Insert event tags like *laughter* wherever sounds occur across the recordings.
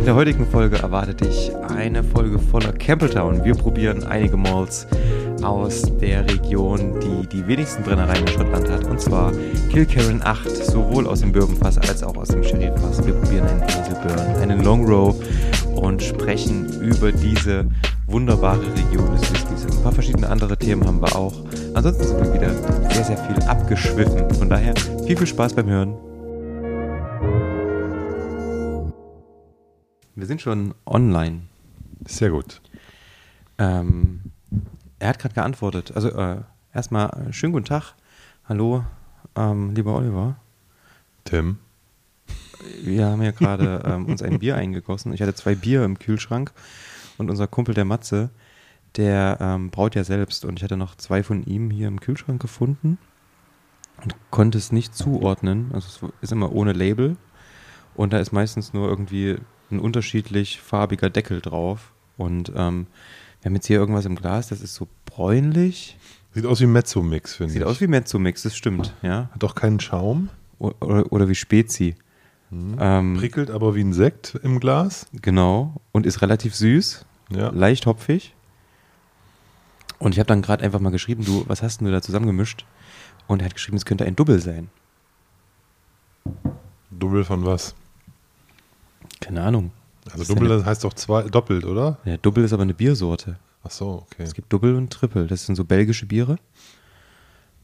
In der heutigen Folge erwartet dich eine Folge voller Campbelltown. Wir probieren einige Malls aus der Region, die die wenigsten Brennereien in Schottland hat. Und zwar Kilkerran 8, sowohl aus dem Bourbonfass als auch aus dem Sherryfass. Wir probieren einen Hazelburn, einen Long Row und sprechen über diese wunderbare Region des Whiskys. Ein paar verschiedene andere Themen haben wir auch. Ansonsten sind wir wieder sehr, sehr viel abgeschwiffen. Von daher viel, viel Spaß beim Hören. Wir sind schon online. Sehr gut. Ähm, er hat gerade geantwortet. Also äh, erstmal äh, schönen guten Tag. Hallo, ähm, lieber Oliver. Tim. Wir haben ja gerade ähm, uns ein Bier eingegossen. Ich hatte zwei Bier im Kühlschrank und unser Kumpel der Matze, der ähm, braut ja selbst und ich hatte noch zwei von ihm hier im Kühlschrank gefunden und konnte es nicht zuordnen. Also es ist immer ohne Label und da ist meistens nur irgendwie ein unterschiedlich farbiger Deckel drauf und ähm, wir haben jetzt hier irgendwas im Glas, das ist so bräunlich. Sieht aus wie Mezzo-Mix, finde ich. Sieht aus wie Mezzo-Mix, das stimmt, ja. Hat auch keinen Schaum. O- Oder, oder wie Spezi. Ähm, Prickelt aber wie ein Sekt im Glas. genau. Und ist relativ süß, Ja. leicht hopfig. Und ich habe dann gerade einfach mal geschrieben, du, was hast denn du da zusammengemischt? Und er hat geschrieben, es könnte ein Double sein. Double von was? Keine Ahnung. Also Double das heißt doch zwei, doppelt, oder? Ja, Double ist aber eine Biersorte. Ach so, okay. Es gibt Double und Triple. Das sind so belgische Biere.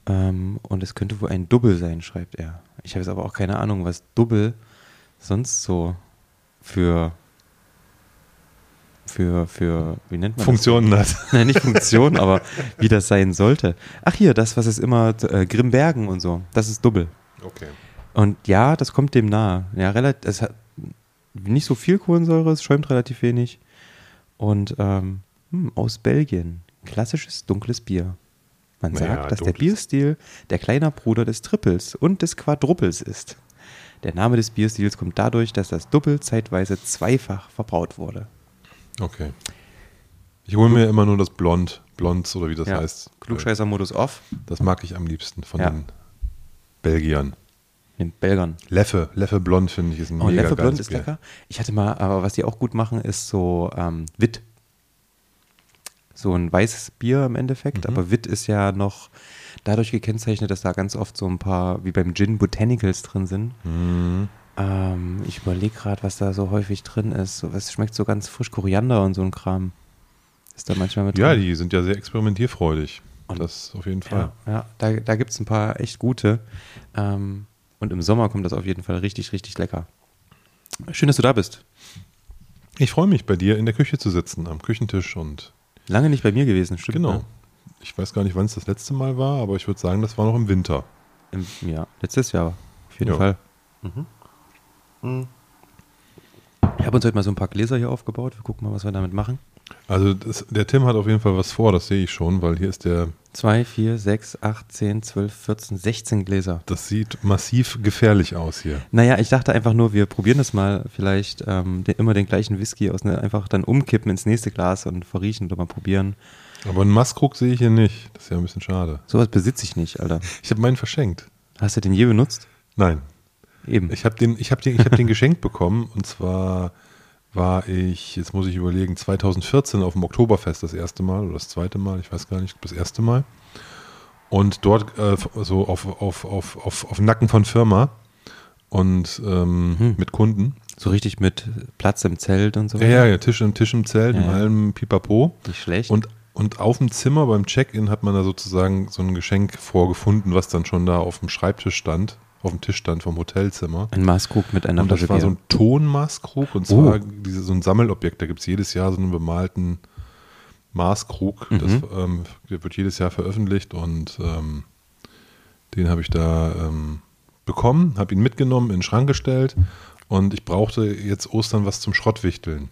Ähm, und es könnte wohl ein Double sein, schreibt er. Ich habe jetzt aber auch keine Ahnung, was Double sonst so für für für wie nennt man Funktionen hat. das? *laughs* Nein, nicht Funktion, aber wie das sein sollte. Ach hier, das was es immer äh, Grimbergen und so. Das ist Double. Okay. Und ja, das kommt dem nahe. Ja, relativ, es hat nicht so viel Kohlensäure, es schäumt relativ wenig. Und ähm, hm, aus Belgien. Klassisches dunkles Bier. Man sagt, dass der dunkles. Bierstil der kleiner Bruder des Triples und des Quadruples ist. Der Name des Bierstils kommt dadurch, dass das Doppel zeitweise zweifach verbraut wurde. Okay. Ich hole mir immer nur das Blond, Blonds oder wie das Ja, heißt. Klugscheißer-Modus off. Das mag ich am liebsten von Ja. den Belgiern. Den Belgern. Leffe, Leffe Blond finde ich ist ein Oh, mega Leffe Blond ist Bier. lecker. Ich hatte mal, aber was die auch gut machen, ist so ähm, Witt. So ein weißes Bier im Endeffekt, Mhm. aber Witt ist ja noch dadurch gekennzeichnet, dass da ganz oft so ein paar, wie beim Gin, Botanicals drin sind. Mhm. Ähm, ich überlege gerade, was da so häufig drin ist. So, es schmeckt so ganz frisch Koriander und so ein Kram. Ist da manchmal mit Ja, drin. die sind ja sehr experimentierfreudig. Und- das auf jeden Fall. Ja, ja da, da gibt es ein paar echt gute. Ähm, und im Sommer kommt das auf jeden Fall richtig, richtig lecker. Schön, dass du da bist. Ich freue mich, bei dir in der Küche zu sitzen, am Küchentisch und Lange nicht bei mir gewesen, stimmt. genau. ne? Ich weiß gar nicht, wann es das letzte Mal war, aber ich würde sagen, das war noch im Winter. Im, ja, letztes Jahr, auf jeden Ja. Fall. Ich habe uns heute mal so ein paar Gläser hier aufgebaut. Wir gucken mal, was wir damit machen. Also das, der Tim hat auf jeden Fall was vor, das sehe ich schon, weil hier ist der, 2, 4, 6, 8, 10, 12, 14, 16 Gläser. das sieht massiv gefährlich aus hier. Naja, ich dachte einfach nur, wir probieren das mal. Vielleicht ähm, den, immer den gleichen Whisky aus ne, einfach dann umkippen ins nächste Glas und verriechen oder mal probieren. Aber einen Maskrug sehe ich hier nicht. Das ist ja ein bisschen schade. Sowas besitze ich nicht, Alter. *laughs* Ich habe meinen verschenkt. Hast du den je benutzt? Nein, Eben. ich habe den, ich habe den, ich habe den *laughs* geschenkt bekommen und zwar war ich, jetzt muss ich überlegen, 2014 auf dem Oktoberfest das erste Mal oder das zweite Mal, ich weiß gar nicht, das erste Mal. Und dort äh, so auf, auf, auf, auf, auf Nacken von Firma und ähm, Hm. mit Kunden. so richtig mit Platz im Zelt und so. Ja, ja, ja, Tisch, im Tisch im Zelt, Ja, in allem Pipapo. Nicht schlecht. Und, und auf dem Zimmer beim Check-in hat man da sozusagen so ein Geschenk vorgefunden, was dann schon da auf dem Schreibtisch stand, auf dem Tisch stand vom Hotelzimmer. ein Maßkrug mit einer Und das Flasche war so ein Tonmaßkrug und Oh. zwar diese, so ein Sammelobjekt. Da gibt es jedes Jahr so einen bemalten Maßkrug. Das, Mhm. ähm, der wird jedes Jahr veröffentlicht und ähm, den habe ich da ähm, bekommen, habe ihn mitgenommen, in den Schrank gestellt und ich brauchte jetzt Ostern was zum Schrottwichteln.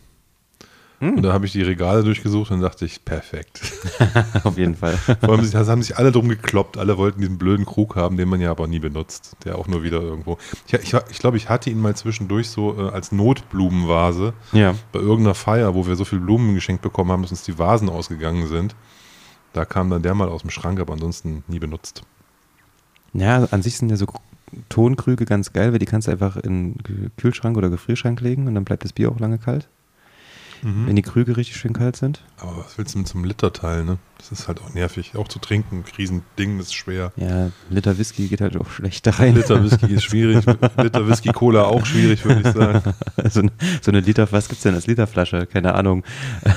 Hm. Und da habe ich die Regale durchgesucht und dachte ich, perfekt. *laughs* Auf jeden Fall. Vor allem da haben sich alle drum gekloppt. Alle wollten diesen blöden Krug haben, den man ja aber nie benutzt. Der auch nur wieder irgendwo. Ich, ich, ich glaube, ich hatte ihn mal zwischendurch so äh, als Notblumenvase ja. bei irgendeiner Feier, wo wir so viel Blumen geschenkt bekommen haben, dass uns die Vasen ausgegangen sind. Da kam dann der mal aus dem Schrank, aber ansonsten nie benutzt. Ja, an sich sind ja so Tonkrüge ganz geil, weil die kannst du einfach in den Kühlschrank oder Gefrierschrank legen und dann bleibt das Bier auch lange kalt. Mhm. Wenn die Krüge richtig schön kalt sind. Aber was willst du mit so einem Literteil, ne? Das ist halt auch nervig. Auch zu trinken, Riesending, ist schwer. Ja, Liter Whisky geht halt auch schlecht rein. Liter Whisky ist schwierig. *laughs* Liter Whisky Cola auch schwierig, würde ich sagen. *laughs* so, eine, so eine Liter, was gibt's denn als Literflasche? Keine Ahnung.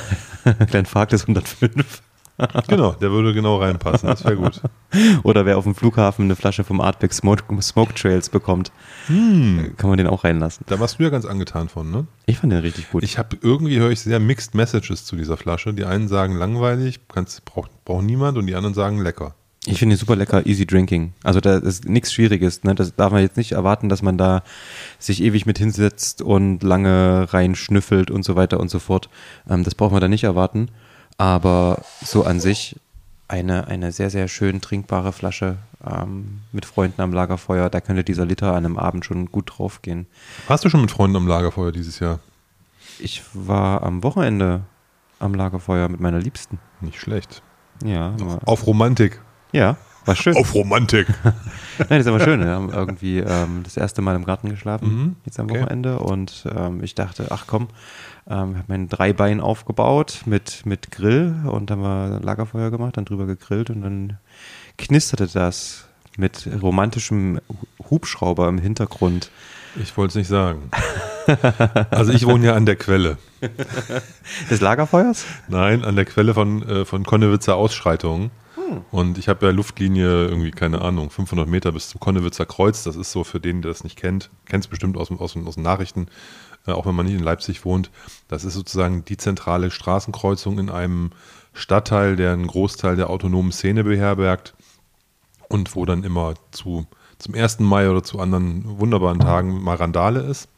*laughs* Klein Farkles 105. *laughs* Genau, der würde genau reinpassen. Das wäre gut. *laughs* Oder wer auf dem Flughafen eine Flasche vom Artback Smoke, Smoke Trails bekommt, Hm. kann man den auch reinlassen. Da warst du ja ganz angetan von, ne? Ich fand den richtig gut. Ich habe irgendwie höre ich sehr mixed Messages zu dieser Flasche. Die einen sagen langweilig, kannst, braucht, braucht niemand und die anderen sagen lecker. Ich finde ihn super lecker, easy drinking. Also da ist nichts Schwieriges. Ne? Das darf man jetzt nicht erwarten, dass man da sich ewig mit hinsetzt und lange reinschnüffelt und so weiter und so fort. Ähm, das braucht man da nicht erwarten. Aber so an sich eine, eine sehr, sehr schön trinkbare Flasche ähm, mit Freunden am Lagerfeuer. Da könnte dieser Liter an einem Abend schon gut draufgehen. Warst du schon mit Freunden am Lagerfeuer dieses Jahr? Ich war am Wochenende am Lagerfeuer mit meiner Liebsten. Nicht schlecht. Ja, war, Auf Romantik. ja, war schön. Auf Romantik. *laughs* Nein, das ist aber schön. Wir haben irgendwie ähm, das erste Mal im Garten geschlafen, Mhm, jetzt am okay. Wochenende. Und ähm, ich dachte, ach komm, ähm, ich habe mein Dreibein aufgebaut mit, mit Grill und dann haben wir Lagerfeuer gemacht, dann drüber gegrillt und dann knisterte das mit romantischem Hubschrauber im Hintergrund. Ich wollte es nicht sagen. *laughs* Also ich wohne ja an der Quelle. *laughs* Des Lagerfeuers? Nein, an der Quelle von, äh, von Konnewitzer Ausschreitungen. Und ich habe ja Luftlinie irgendwie, keine Ahnung, 500 Meter bis zum Konnewitzer Kreuz. Das ist so für den, der das nicht kennt, kennt es bestimmt aus, aus, aus den Nachrichten, auch wenn man nicht in Leipzig wohnt. Das ist sozusagen die zentrale Straßenkreuzung in einem Stadtteil, der einen Großteil der autonomen Szene beherbergt und wo dann immer zu, zum 1. Mai oder zu anderen wunderbaren Tagen mal Randale ist.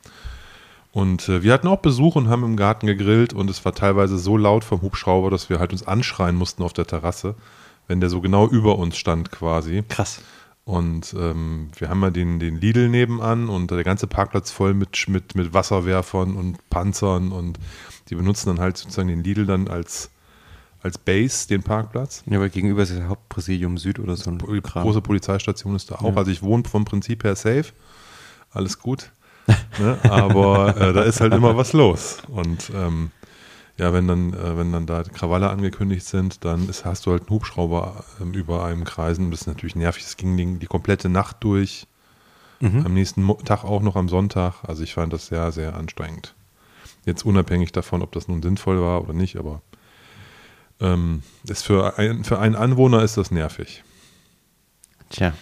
Und äh, wir hatten auch Besuch und haben im Garten gegrillt und es war teilweise so laut vom Hubschrauber, dass wir halt uns anschreien mussten auf der Terrasse, wenn der so genau über uns stand quasi. Krass. Und ähm, wir haben ja den, den Lidl nebenan und der ganze Parkplatz voll mit, mit, mit Wasserwerfern und Panzern und die benutzen dann halt sozusagen den Lidl dann als, als Base, den Parkplatz. Ja, aber gegenüber ist das Hauptpräsidium Süd oder so ein Die Kram. große Polizeistation ist da auch. Ja. Also ich wohne vom Prinzip her safe. Alles gut. *laughs* ne? Aber äh, da ist halt immer was los. Und ähm, ja, wenn dann, äh, wenn dann da Krawalle angekündigt sind, dann ist, hast du halt einen Hubschrauber ähm, über einem kreisen. Das ist natürlich nervig. Es ging die, die komplette Nacht durch. Mhm. Am nächsten Mo Tag auch noch am Sonntag. Also ich fand das sehr, sehr anstrengend. Jetzt unabhängig davon, ob das nun sinnvoll war oder nicht, aber ähm, ist für, ein, für einen Anwohner ist das nervig. Tja,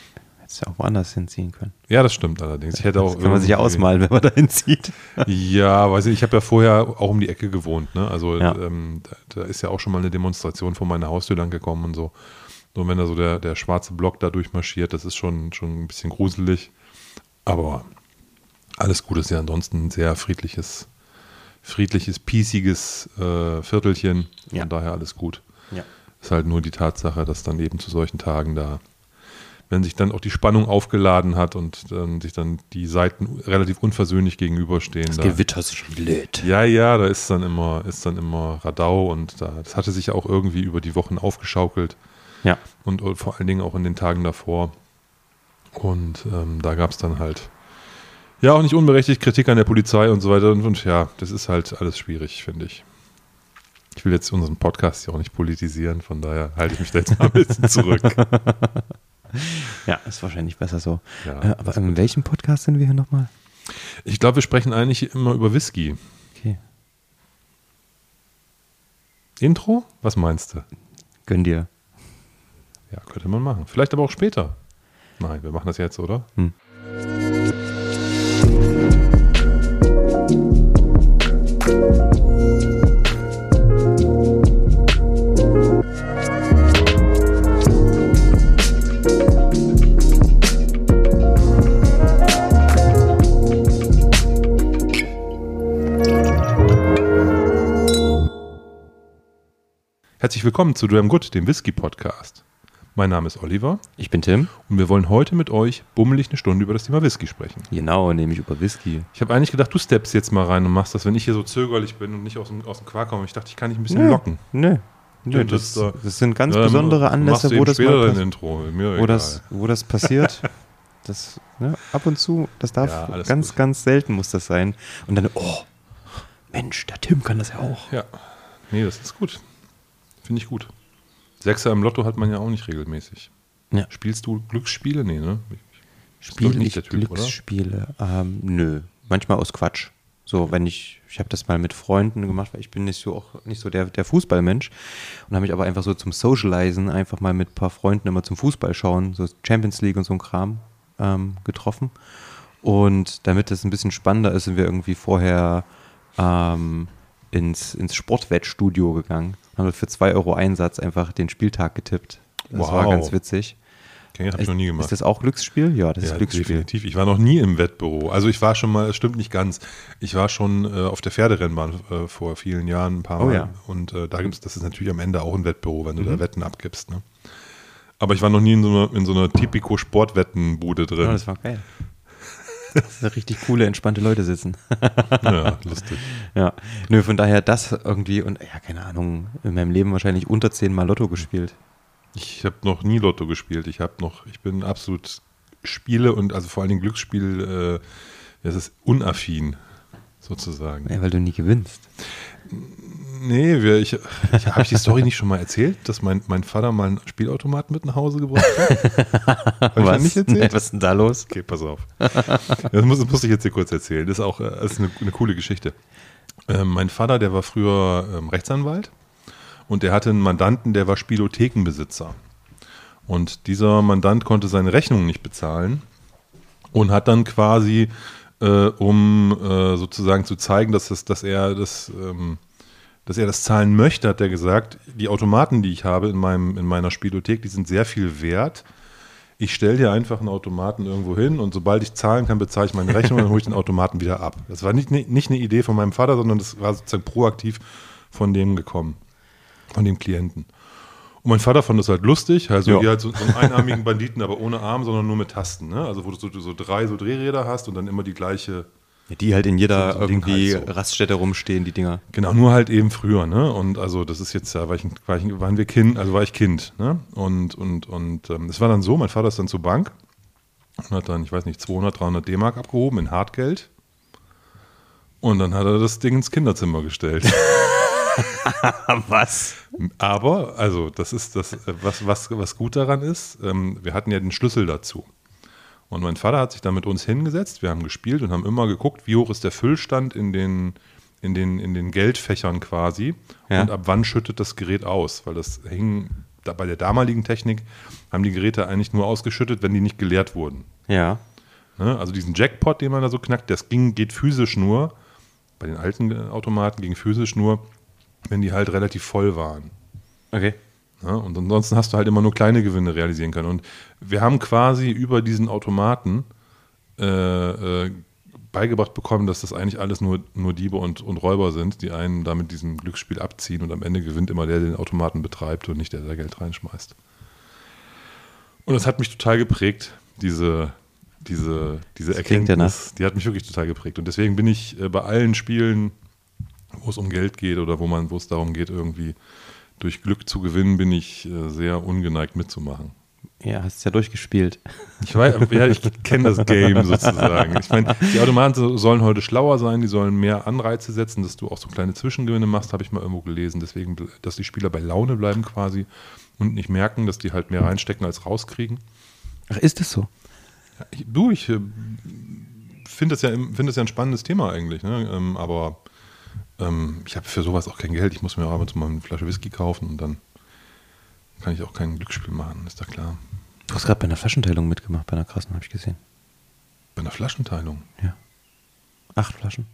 hättest ja auch woanders hinziehen können. Ja, das stimmt allerdings. Ich hätte *laughs* auch Das kann man sich ja ausmalen, wenn man da hinzieht. Ja, weiß ich, ich habe ja vorher auch um die Ecke gewohnt. Ne? Also Ja. ähm, da, da ist ja auch schon mal eine Demonstration vor meiner Haustür lang gekommen und so. Und wenn da so der, der schwarze Block da durchmarschiert, das ist schon, schon ein bisschen gruselig. Aber alles gut ist ja ansonsten ein sehr friedliches, friedliches, piesiges äh, Viertelchen. Von Ja. daher alles gut. Ja. Ist halt nur die Tatsache, dass dann eben zu solchen Tagen da, wenn sich dann auch die Spannung aufgeladen hat und dann sich dann die Seiten relativ unversöhnlich gegenüberstehen. Das da, Gewitter sich lädt. ja, ja, da ist dann immer, ist dann immer Radau und da, das hatte sich ja auch irgendwie über die Wochen aufgeschaukelt Ja. und äh, vor allen Dingen auch in den Tagen davor. Und ähm, da gab es dann halt ja auch nicht unberechtigt Kritik an der Polizei und so weiter. Und, und ja, das ist halt alles schwierig, finde ich. Ich will jetzt unseren Podcast ja auch nicht politisieren, von daher halte ich mich da jetzt mal ein bisschen zurück. *laughs* Ja, ist wahrscheinlich besser so. Ja, äh, aber in welchem Podcast sind wir hier nochmal? Ich glaube, wir sprechen eigentlich immer über Whisky. Okay. Intro? Was meinst du? Gönn dir. Ja, könnte man machen. Vielleicht aber auch später. Nein, wir machen das jetzt, oder? Hm. Herzlich willkommen zu Dram Good, dem Whisky-Podcast. Mein Name ist Oliver Ich bin Tim. und wir wollen heute mit euch bummelig eine Stunde über das Thema Whisky sprechen. Genau, nämlich über Whisky. Ich habe eigentlich gedacht, du steppst jetzt mal rein und machst das, wenn ich hier so zögerlich bin und nicht aus dem, aus dem Quark komme. Ich dachte, ich kann dich ein bisschen Nö. locken. Nö. Nö, das, das, das sind ganz Ähm, besondere Anlässe, wo das, mal Intro. Wo, das, wo das passiert. *laughs* das Ne? Ab und zu, das darf Ja, ganz, gut. ganz selten muss das sein. Und dann, oh, Mensch, der Tim kann das ja auch. Ja. Nee, das ist gut. Finde ich gut. Sechser im Lotto hat man ja auch nicht regelmäßig. Ja. Spielst du Glücksspiele? Nee, ne? Spiele glaub ich der Typ? Glücksspiele? Ähm, nö, manchmal aus Quatsch. So, wenn ich, ich habe das mal mit Freunden gemacht, weil ich bin nicht so auch nicht so der, der Fußballmensch und habe mich aber einfach so zum Socializen einfach mal mit ein paar Freunden immer zum Fußball schauen, so Champions League und so ein Kram ähm, getroffen. Und damit das ein bisschen spannender ist, sind wir irgendwie vorher ähm, ins, ins Sportwettstudio gegangen haben für 2 Euro Einsatz einfach den Spieltag getippt. Das war Wow. ganz witzig. Okay, habe ich noch nie gemacht. Ist das auch Glücksspiel? Ja, das ja, ist Glücksspiel. definitiv. Ich war noch nie im Wettbüro. Also ich war schon mal, es stimmt nicht ganz. Ich war schon äh, auf der Pferderennbahn äh, vor vielen Jahren ein paar Oh Mal. ja. Und äh, da gibt's, das ist natürlich am Ende auch ein Wettbüro, wenn du Mhm. da Wetten abgibst. Ne? Aber ich war noch nie in so einer, in so einer Typico-Sportwettenbude drin. Ja, das war geil. *laughs* Das sind richtig coole, entspannte Leute sitzen. ja, *laughs* lustig. ja. Nö, von daher das irgendwie und ja, keine Ahnung, in meinem Leben wahrscheinlich unter zehnmal Lotto gespielt. Ich habe noch nie Lotto gespielt. Ich habe noch, ich bin absolut Spiele und also vor allen Dingen Glücksspiel, äh, das ist unaffin sozusagen. Ja, weil du nie gewinnst. Nee, wir, ich, ich, habe ich die Story nicht schon mal erzählt, dass mein, mein Vater mal einen Spielautomaten mit nach Hause gebracht hat? Habe ich das nicht erzählt? Was ist denn da los? Okay, pass auf. Das muss, das muss ich jetzt hier kurz erzählen. Das ist auch äh, das ist eine, eine coole Geschichte. Ähm, mein Vater, der war früher ähm, Rechtsanwalt und der hatte einen Mandanten, der war Spielothekenbesitzer. Und dieser Mandant konnte seine Rechnung nicht bezahlen und hat dann quasi, äh, um äh, sozusagen zu zeigen, dass, das, dass er das. Ähm, dass er das zahlen möchte, hat er gesagt, die Automaten, die ich habe in, meinem, in meiner Spielothek, die sind sehr viel wert. Ich stelle dir einfach einen Automaten irgendwo hin und sobald ich zahlen kann, bezahle ich meine Rechnung und dann hole ich den Automaten wieder ab. Das war nicht, nicht eine Idee von meinem Vater, sondern das war sozusagen proaktiv von dem gekommen, von dem Klienten. Und mein Vater fand das halt lustig, also Ja. wie halt so, so einen einarmigen Banditen, aber ohne Arm, sondern nur mit Tasten. Ne? Also wo du so, so drei so Drehräder hast und dann immer die gleiche Ja, die halt in jeder So- irgendwie halt so. Raststätte rumstehen, die Dinger. Genau, nur halt eben früher, ne? Und also das ist jetzt, da war ich, war ich, waren wir Kind, also war ich Kind, ne? Und, und, und ähm, es war dann so, mein Vater ist dann zur Bank und hat dann, ich weiß nicht, 200, 300 D-Mark abgehoben in Hartgeld. Und dann hat er das Ding ins Kinderzimmer gestellt. *laughs* Was? Aber, also, das ist das, äh, was, was, was gut daran ist, ähm, wir hatten ja den Schlüssel dazu. Und mein Vater hat sich da mit uns hingesetzt, wir haben gespielt und haben immer geguckt, wie hoch ist der Füllstand in den, in den, in den Geldfächern quasi Ja. und ab wann schüttet das Gerät aus, weil das hing, da bei der damaligen Technik haben die Geräte eigentlich nur ausgeschüttet, wenn die nicht geleert wurden. Ja. Ne? Also diesen Jackpot, den man da so knackt, das ging, geht physisch nur, bei den alten Automaten ging physisch nur, wenn die halt relativ voll waren. Okay. Ja, und ansonsten hast du halt immer nur kleine Gewinne realisieren können. Und wir haben quasi über diesen Automaten äh, äh, beigebracht bekommen, dass das eigentlich alles nur, nur Diebe und, und Räuber sind, die einen damit diesem Glücksspiel abziehen und am Ende gewinnt immer der, der den Automaten betreibt und nicht der, der Geld reinschmeißt. Und das hat mich total geprägt, diese, diese, diese Das Erkenntnis. Die hat mich wirklich total geprägt. Und deswegen bin ich äh, bei allen Spielen, wo es um Geld geht oder wo man, wo es darum geht, irgendwie durch Glück zu gewinnen, bin ich äh, sehr ungeneigt mitzumachen. Ja, hast ja durchgespielt. Ich weiß, ja, ich kenne das Game sozusagen. Ich meine, die *laughs* Automaten so- sollen heute schlauer sein, die sollen mehr Anreize setzen, dass du auch so kleine Zwischengewinne machst, habe ich mal irgendwo gelesen. Deswegen, dass die Spieler bei Laune bleiben quasi und nicht merken, dass die halt mehr reinstecken als rauskriegen. Ach, ist das so? Ich, du, ich äh, finde das, ja, find das ja ein spannendes Thema eigentlich, ne? ähm, aber ähm, ich habe für sowas auch kein Geld. Ich muss mir auch ab und zu mal eine Flasche Whisky kaufen und dann kann ich auch kein Glücksspiel machen, ist doch klar. Du hast gerade bei einer Flaschenteilung mitgemacht, bei einer krassen, habe ich gesehen. Bei einer Flaschenteilung. Ja. Acht Flaschen.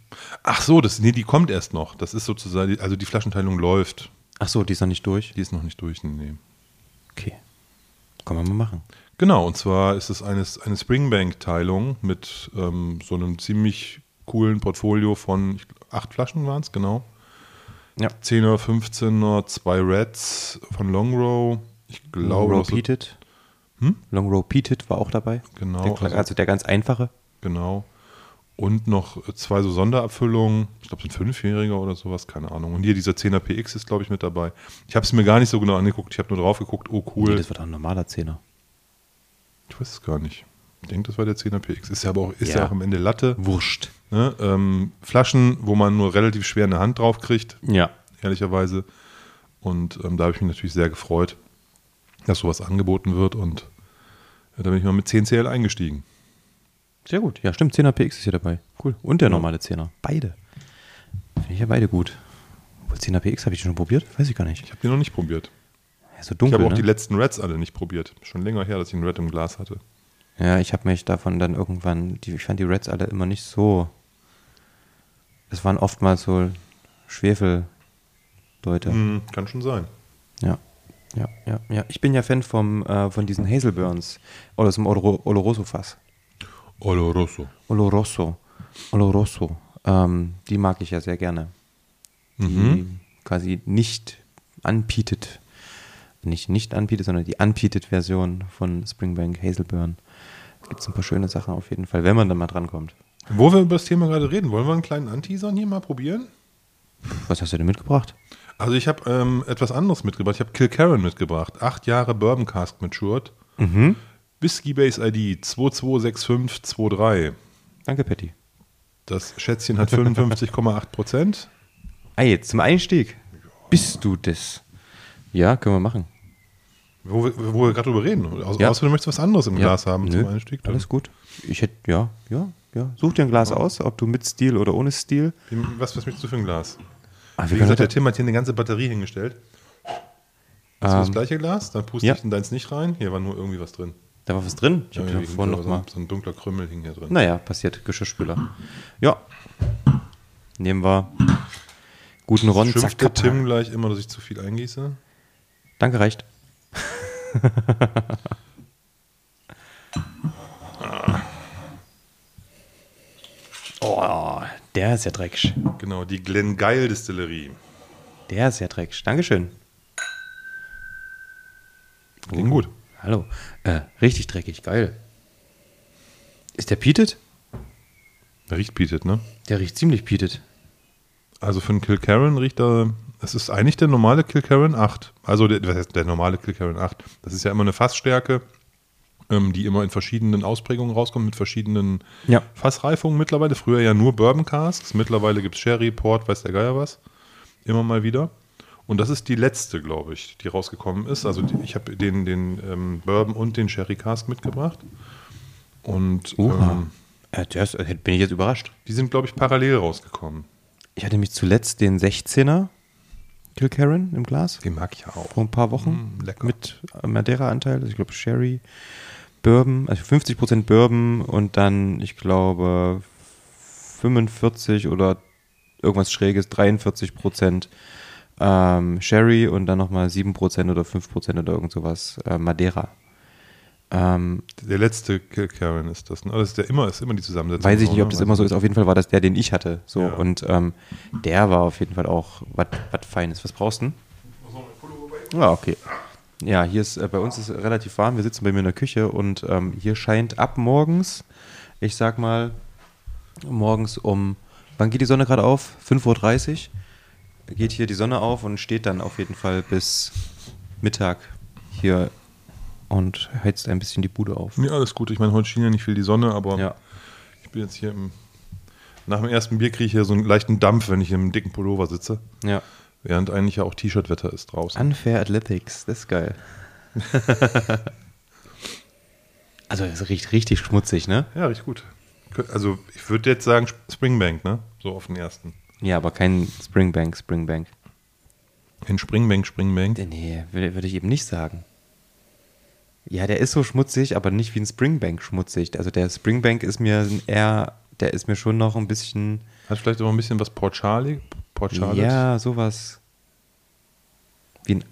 Ach so, das, nee, die kommt erst noch. Das ist sozusagen, also die Flaschenteilung läuft. Ach so, die ist noch nicht durch. Die ist noch nicht durch, nee. Okay. Können wir mal machen. Genau, und zwar ist es eine, eine Springbank-Teilung mit ähm, so einem ziemlich coolen Portfolio von ich, acht Flaschen waren es, genau. Ja. 10er, 15er, zwei Reds von Longrow. Ich glaube, Long Row noch so- Peated. Hm? Long Row Peated war auch dabei. Genau, Der, also- also, der ganz einfache. Genau. Und noch zwei so Sonderabfüllungen. Ich glaube, so ein Fünfjähriger oder sowas, keine Ahnung. Und hier dieser 10er PX ist, glaube ich, mit dabei. Ich habe es mir gar nicht so genau angeguckt. Ich habe nur drauf geguckt, oh Nee, cool. das wird auch ein normaler Zehner. ich weiß es gar nicht. Ich denke, das war der 10er PX. Ist ja aber auch, ist ja. Ja. auch am Ende Latte. Wurscht. Ne? Ähm, Flaschen, wo man nur relativ schwer eine Hand drauf kriegt, Ja. ehrlicherweise. Und ähm, da habe ich mich natürlich sehr gefreut, dass sowas angeboten wird. Und äh, da bin ich mal mit 10 CL eingestiegen. Sehr gut. Ja, stimmt. 10er PX ist hier dabei. Cool. Und der normale 10er. Beide. Finde ich ja beide gut. Obwohl 10er PX habe ich schon probiert? Weiß ich gar nicht. Ich habe die noch nicht probiert. Ja, so Ich dunkel, habe auch ne? die letzten Reds alle nicht probiert. Schon länger her, dass ich einen Red im Glas hatte. Ja, ich habe mich davon dann irgendwann, die, ich fand die Reds alle immer nicht so. Es waren oftmals so Schwefelleute. Hm, kann schon sein. Ja. Ja, ja, ja. Ich bin ja Fan vom, äh, von diesen Hazelburns. Oder aus dem Oloro- Oloroso-Fass. Oloroso. Oloroso. Oloroso. Ähm, die mag ich ja sehr gerne. Die Mhm. quasi nicht unpeated, nicht nicht unpeated, sondern die unpeated Version von Springbank Hazelburn. Gibt es ein paar schöne Sachen auf jeden Fall, wenn man dann mal drankommt. Wo wir über das Thema gerade reden, wollen wir einen kleinen Anteasern hier mal probieren? Was hast du denn mitgebracht? Also ich habe ähm, etwas anderes mitgebracht. Ich habe Kilcarron mitgebracht. Acht Jahre Bourbon Cask Matured. Mhm. Whisky Base ID 226523. Danke, Patty. Das Schätzchen hat 55,8 Prozent. *laughs* Ah, jetzt zum Einstieg. Bist du das? Ja, können wir machen. Wo, wir- wo wir gerade drüber reden. Au- Ja. Außer du möchtest was anderes im Ja. Glas haben Nö, zum Einstieg. Dann. Alles gut. Ich hätte, ja, ja, ja. Such dir ein Glas aus, ob du mit Stil oder ohne Stil. Was, was möchtest du für ein Glas? Wir Wie gesagt, der Tim hat hier eine ganze Batterie hingestellt. Hast du das Ähm, gleiche Glas? Dann puste ja. ich in deins nicht rein. Hier war nur irgendwie was drin. da war was drin. Ich habe ja vorhin so, noch mal. so ein dunkler Krümmel hing hier drin. Naja, passiert. Geschirrspüler. Ja. Nehmen wir guten Ron. Schimpft der. Tim gleich immer, dass ich zu viel eingieße? Danke, reicht. *laughs* oh, der ist ja dreckig. Genau, die Glengeil Distillerie. Der ist ja dreckig. Dankeschön. Klingt gut. Hallo. Äh, richtig dreckig. Geil. Ist der peated? Der riecht bietet, ne? Der riecht ziemlich peated. Also für einen Kilcarron riecht er, es ist eigentlich der normale Kilcarron 8. Also der, was heißt der normale Kilcarron 8? Das ist ja immer eine Fassstärke, ähm, die immer in verschiedenen Ausprägungen rauskommt, mit verschiedenen Ja. Fassreifungen mittlerweile. Früher ja nur Bourbon Casks, mittlerweile gibt es Sherry, Port, weiß der Geier was. Immer mal wieder. Und das ist die letzte, glaube ich, die rausgekommen ist. Also die, ich habe den, den ähm, Bourbon und den Sherry Cask mitgebracht. Und ähm, Äh, ist, äh, bin ich jetzt überrascht. die sind, glaube ich, parallel rausgekommen. Ich hatte mich zuletzt den 16er Kilcarron im Glas. Den mag ich ja auch. vor ein paar Wochen Mm, lecker. mit Madeira-Anteil, also ich glaube Sherry, Bourbon, also 50% Bourbon und dann, ich glaube, 45 oder irgendwas Schräges, 43% ähm, Sherry und dann nochmal 7% oder 5% oder irgend sowas äh, Madeira. Ähm, Der letzte Kilcarron ist das. Ne? Das ist der immer, ist immer die Zusammensetzung. weiß ich nicht, ob ne? das immer so ist. Auf jeden Fall war das der, den ich hatte. So Ja. und ähm, der war auf jeden Fall auch was Feines. Was brauchst du? denn? Ja, okay. Ja, hier ist äh, bei uns ist es relativ warm. Wir sitzen bei mir in der Küche und ähm, hier scheint ab morgens, ich sag mal, morgens um, wann geht die Sonne gerade auf? 5.30 Uhr geht hier die Sonne auf und steht dann auf jeden Fall bis Mittag hier und heizt ein bisschen die Bude auf. Ja, alles gut. Ich meine, heute schien ja nicht viel die Sonne, aber Ja. ich bin jetzt hier im. Nach dem ersten Bier kriege ich hier so einen leichten Dampf, wenn ich im dicken Pullover sitze. Ja. Während eigentlich ja auch T-Shirt-Wetter ist draußen. Unfair Athletics, das ist geil. *laughs* also es riecht richtig schmutzig, ne? Ja, riecht gut. Also, ich würde jetzt sagen Springbank, ne? So auf den ersten. Ja, aber kein Springbank, Springbank. In Springbank, Springbank. Nee, würde ich eben nicht sagen. Ja, der ist so schmutzig, aber nicht wie ein Springbank schmutzig. Also der Springbank ist mir eher, der ist mir schon noch ein bisschen, Hat vielleicht auch ein bisschen was Port Charlie. Port Charlotte. ja, sowas. Wie ein,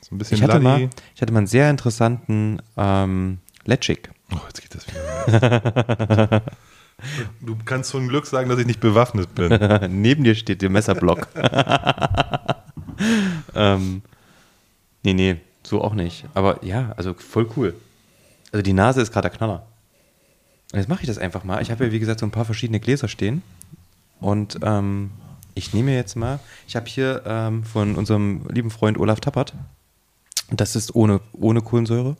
So ein bisschen ich, hatte mal, ich hatte mal einen sehr interessanten ähm, Letschik. Oh, jetzt geht das wieder. *laughs* du kannst zum Glück sagen, dass ich nicht bewaffnet bin. *laughs* Neben dir steht der Messerblock. *laughs* ähm, nee, nee, so auch nicht. Aber ja, also voll cool. Also die Nase ist gerade der Knaller. Und jetzt mache ich das einfach mal. Ich habe ja, wie gesagt, so ein paar verschiedene Gläser stehen. Und ähm, ich nehme jetzt mal, ich habe hier ähm, von unserem lieben Freund Olaf Tappert. Das ist ohne, ohne Kohlensäure.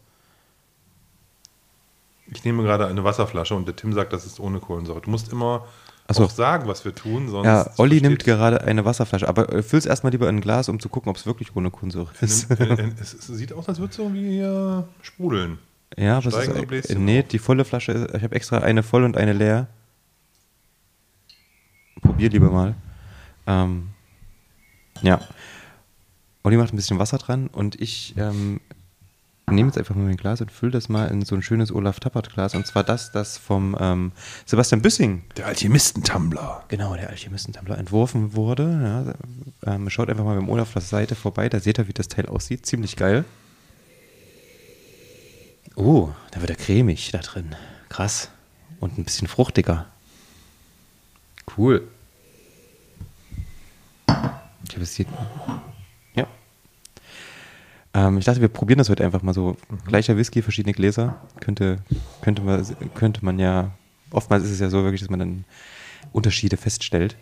Ich nehme gerade eine Wasserflasche und der Tim sagt, das ist ohne Kohlensäure. Du musst immer Ach so. auch sagen, was wir tun, sonst. Ja, Olli nimmt gerade eine Wasserflasche, aber äh, füll's erstmal lieber in ein Glas, um zu gucken, ob es wirklich ohne Kohlensäure ist. Äh, *laughs* äh, es, es sieht aus, als würde es irgendwie hier sprudeln. Ja, aber es Steigende ist, nee, die volle Flasche, ist- ich habe extra eine voll und eine leer. Probier lieber mal. Ähm, ja. Olli macht ein bisschen Wasser dran und ich ähm, nehme jetzt einfach mal mein Glas und fülle das mal in so ein schönes Olaf Tappert-Glas. Und zwar das, das vom ähm, Sebastian Büssing, Der Alchemisten-Tumbler. genau, der Alchemistentumbler, entworfen wurde. Ja, ähm, schaut einfach mal beim Olaf auf der Seite vorbei, da seht ihr, wie das Teil aussieht. Ziemlich geil. Oh, da wird er cremig da drin. Krass. Und ein bisschen fruchtiger. Cool. Ich habe es hier. Ähm, ich dachte, wir probieren das heute einfach mal so. Gleicher Whisky, verschiedene Gläser. Könnte, könnte, man, könnte man ja. Oftmals ist es ja so wirklich, dass man dann Unterschiede feststellt.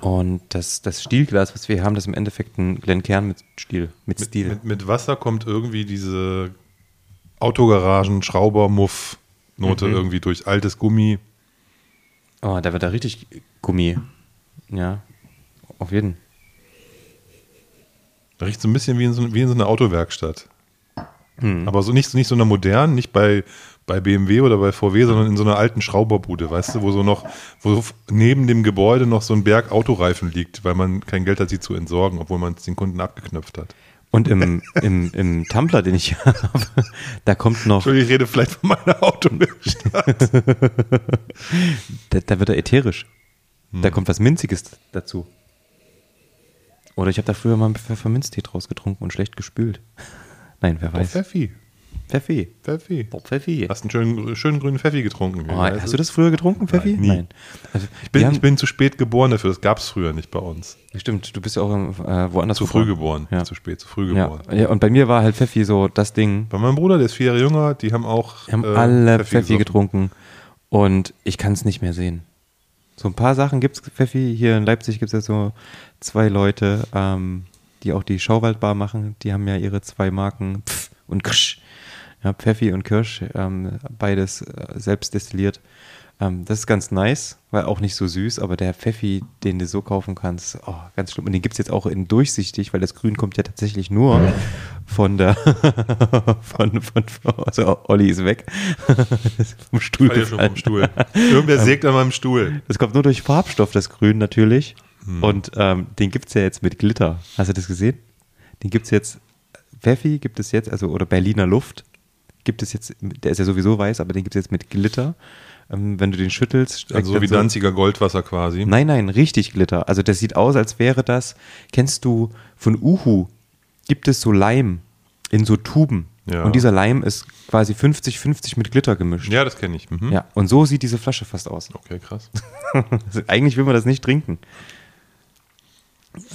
Und das, das Stielglas, was wir haben, das ist im Endeffekt ein Glencairn mit Stiel, mit Mit, Stil. mit, mit Wasser kommt irgendwie diese Autogaragen-Schrauber-Muff-Note Mhm. irgendwie durch. Altes Gummi. Oh, da wird da richtig Gummi. Ja, auf jeden. Riecht so ein bisschen wie in so, wie in so einer Autowerkstatt. Hm. Aber so nicht, nicht so einer modernen, nicht bei, bei BMW oder bei VW, sondern in so einer alten Schrauberbude, weißt du, wo so noch, wo neben dem Gebäude noch so ein Berg Autoreifen liegt, weil man kein Geld hat, sie zu entsorgen, obwohl man es den Kunden abgeknöpft hat. Und im, im, im Tumblr, den ich hier *laughs* habe, da kommt noch, Entschuldigung, ich rede vielleicht von meiner Autowerkstatt. *laughs* da, da wird er ätherisch. Hm. Da kommt was Minziges dazu. Oder ich habe da früher mal einen Pfefferminztee draus getrunken und schlecht gespült. Nein, wer weiß. Pfeffi. Pfeffi. Pfeffi. Boah, Pfeffi. Hast einen schönen, schönen grünen Pfeffi getrunken. Oh, hast du das früher getrunken, Pfeffi? nie. Also, Ich bin, haben- ich bin zu spät geboren dafür, das gab es früher nicht bei uns. Stimmt, du bist ja auch äh, woanders Zu früh geboren. geboren. Ja. Zu spät, zu früh Ja. geboren. ja, und bei mir war halt Pfeffi so das Ding. Bei meinem Bruder, der ist vier Jahre jünger, die haben auch Wir haben äh, alle Pfeffi, gesoffen. getrunken und ich kann es nicht mehr sehen. So ein paar Sachen gibt es Pfeffi. Hier in Leipzig gibt es ja so zwei Leute, ähm, die auch die Schauwaldbar machen. Die haben ja ihre zwei Marken Pf und Krsch. Ja, Pfeffi und Kirsch, ähm, beides äh, selbst destilliert. Ähm, das ist ganz nice, weil auch nicht so süß, aber der Pfeffi, den du so kaufen kannst, oh, ganz schlimm. Und den gibt es jetzt auch in durchsichtig, weil das Grün kommt ja tatsächlich nur von der *laughs* von, von, also Olli ist weg. *laughs* vom Stuhl. Ich ja schon vom Stuhl. Irgendwer *laughs* sägt an meinem Stuhl. Das kommt nur durch Farbstoff, das Grün natürlich. Und ähm, den gibt es ja jetzt mit Glitter. Hast du das gesehen? Den gibt es jetzt, Pfeffi gibt es jetzt, also oder Berliner Luft gibt es jetzt, der ist ja sowieso weiß, aber den gibt es jetzt mit Glitter. Ähm, wenn du den schüttelst, Also so wie Danziger Goldwasser quasi. Nein, nein, richtig Glitter. Also das sieht aus, als wäre das, kennst du von Uhu, gibt es so Leim in so Tuben. Ja. Und dieser Leim ist quasi 50-50 mit Glitter gemischt. Ja, das kenne ich. Mhm. Ja, und so sieht diese Flasche fast aus. Okay, krass. *laughs* Eigentlich will man das nicht trinken.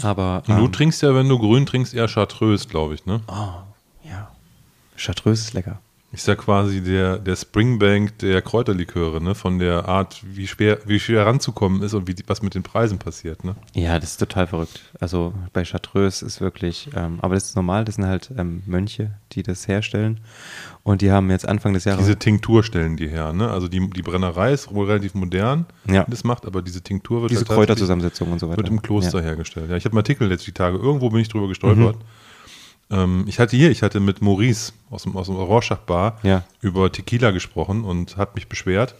Aber Und du ähm, trinkst ja, wenn du grün trinkst, eher Chartreuse, glaube ich, ne? oh, ja, Chartreuse ist lecker. Ist ja quasi der, der Springbank der Kräuterliköre, ne? Von der Art, wie schwer, wie schwer ranzukommen ist und wie, was mit den Preisen passiert, ne? Ja, das ist total verrückt. Also bei Chartreuse ist wirklich, ähm, aber das ist normal, das sind halt ähm, Mönche, die das herstellen. Und die haben jetzt Anfang des Jahres. Diese Tinktur stellen die her, ne? Also die, die Brennerei ist wohl relativ modern, Ja. das macht, aber diese Tinktur wird diese halt Kräuterzusammensetzung und so weiter. wird im Kloster Ja. hergestellt. Ja, ich habe einen Artikel letzte Tage, irgendwo bin ich drüber gestolpert. Ähm, ich hatte hier, ich hatte mit Maurice aus dem, aus dem Rorschach-Bar Ja. über Tequila gesprochen und hat mich beschwert